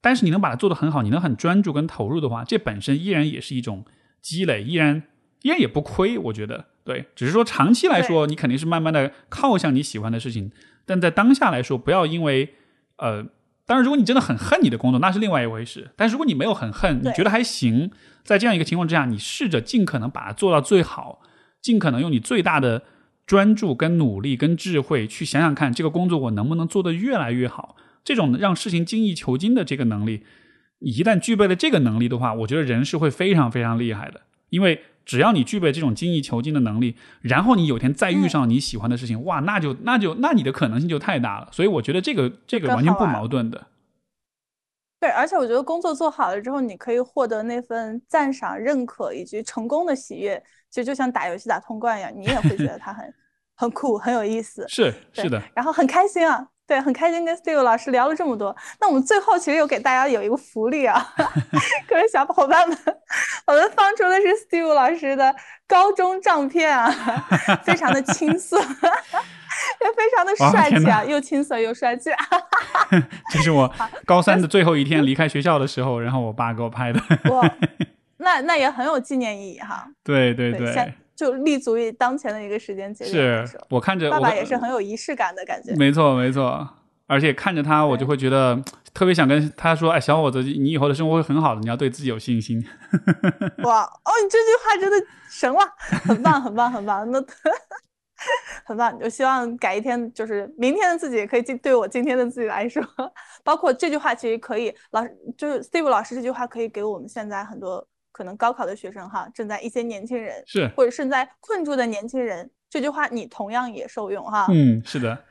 但是你能把它做得很好，你能很专注跟投入的话，这本身依然也是一种积累，依然依然也不亏，我觉得对，只是说长期来说，你肯定是慢慢的靠向你喜欢的事情，但在当下来说，不要因为呃，当然如果你真的很恨你的工作，那是另外一回事。但是如果你没有很恨，你觉得还行，在这样一个情况之下，你试着尽可能把它做到最好，尽可能用你最大的专注、跟努力、跟智慧去想想看，这个工作我能不能做得越来越好。这种让事情精益求精的这个能力，一旦具备了这个能力的话，我觉得人是会非常非常厉害的。因为只要你具备这种精益求精的能力，然后你有天再遇上你喜欢的事情，哇，那就那就那你的可能性就太大了。所以我觉得这个这个完全不矛盾的。对，而且我觉得工作做好了之后，你可以获得那份赞赏、认可以及成功的喜悦。其实就像打游戏打通关一样，你也会觉得它很很酷、很有意思。是是的，然后很开心啊，对，很开心跟 Steve 老师聊了这么多。那我们最后其实有给大家有一个福利啊，各位小伙伴们，我们放出的是 Steve 老师的高中照片啊，非常的青涩，也非常的帅气啊，又青涩又帅气。这是我高三的最后一天离开学校的时候，然后我爸给我拍的。哇，那那也很有纪念意义哈。对对对，现就立足于当前的一个时间节点是，我看着我爸爸也是很有仪式感的感觉。没错没错，而且看着他，我就会觉得特别想跟他说，哎，小伙子，你以后的生活会很好的，你要对自己有信心。哇，哦，你这句话真的神了，很棒，很棒，很棒，那 很棒。就希望改一天，就是明天的自己也可以对我今天的自己来说，包括这句话其实可以，老师就是 Steve 老师这句话可以给我们现在很多可能高考的学生哈，正在一些年轻人是或者正在困住的年轻人，这句话你同样也受用哈。嗯，是的。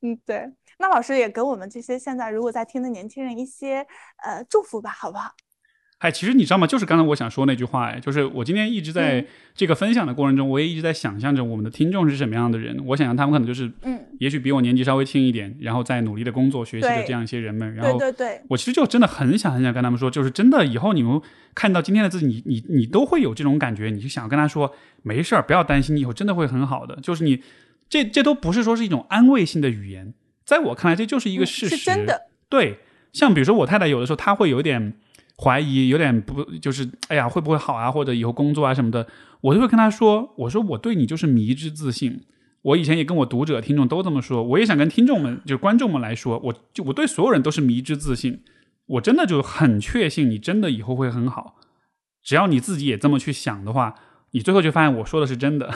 嗯，对。那老师也给我们这些现在如果在听的年轻人一些呃祝福吧，好不好？哎，其实你知道吗？就是刚才我想说那句话，哎，就是我今天一直在这个分享的过程中，我也一直在想象着我们的听众是什么样的人。我想象他们可能就是，嗯，也许比我年纪稍微轻一点，然后在努力的工作学习的这样一些人们。然后，对对对，我其实就真的很想很想跟他们说，就是真的以后你们看到今天的自己，你你你都会有这种感觉，你就想跟他说，没事儿，不要担心，你以后真的会很好的。就是你这这都不是说是一种安慰性的语言。在我看来，这就是一个事实。是真的。对，像比如说我太太，有的时候她会有点怀疑，有点不，就是哎呀，会不会好啊？或者以后工作啊什么的，我就会跟他说：“我说我对你就是迷之自信。我以前也跟我读者、听众都这么说，我也想跟听众们，就观众们来说，我就我对所有人都是迷之自信。我真的就很确信，你真的以后会很好。只要你自己也这么去想的话。”你最后就发现我说的是真的，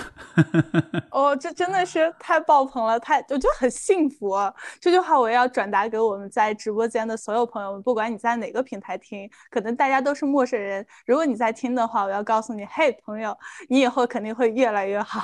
哦，这真的是太爆棚了，太我觉得很幸福。这句话我要转达给我们在直播间的所有朋友们，不管你在哪个平台听，可能大家都是陌生人。如果你在听的话，我要告诉你，嘿，朋友，你以后肯定会越来越好。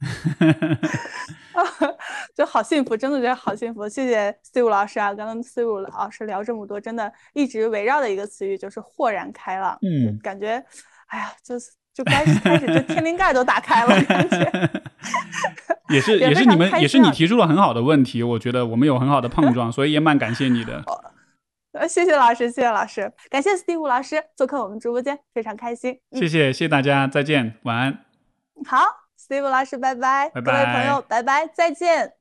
就好幸福，真的觉得好幸福。谢谢 Steve 老师啊，刚刚 Steve 老师聊这么多，真的一直围绕的一个词语就是豁然开朗。嗯，感觉，哎呀，就是。就开始开始，这天灵盖都打开了，感觉 也是 也是你们也是你提出了很好的问题，我觉得我们有很好的碰撞，所以也蛮感谢你的。呃，谢谢老师，谢谢老师，感谢 Steve 老师做客我们直播间，非常开心。谢谢谢谢大家，再见，晚安。好，Steve 老师，拜拜，拜拜，各位朋友，拜拜，再见。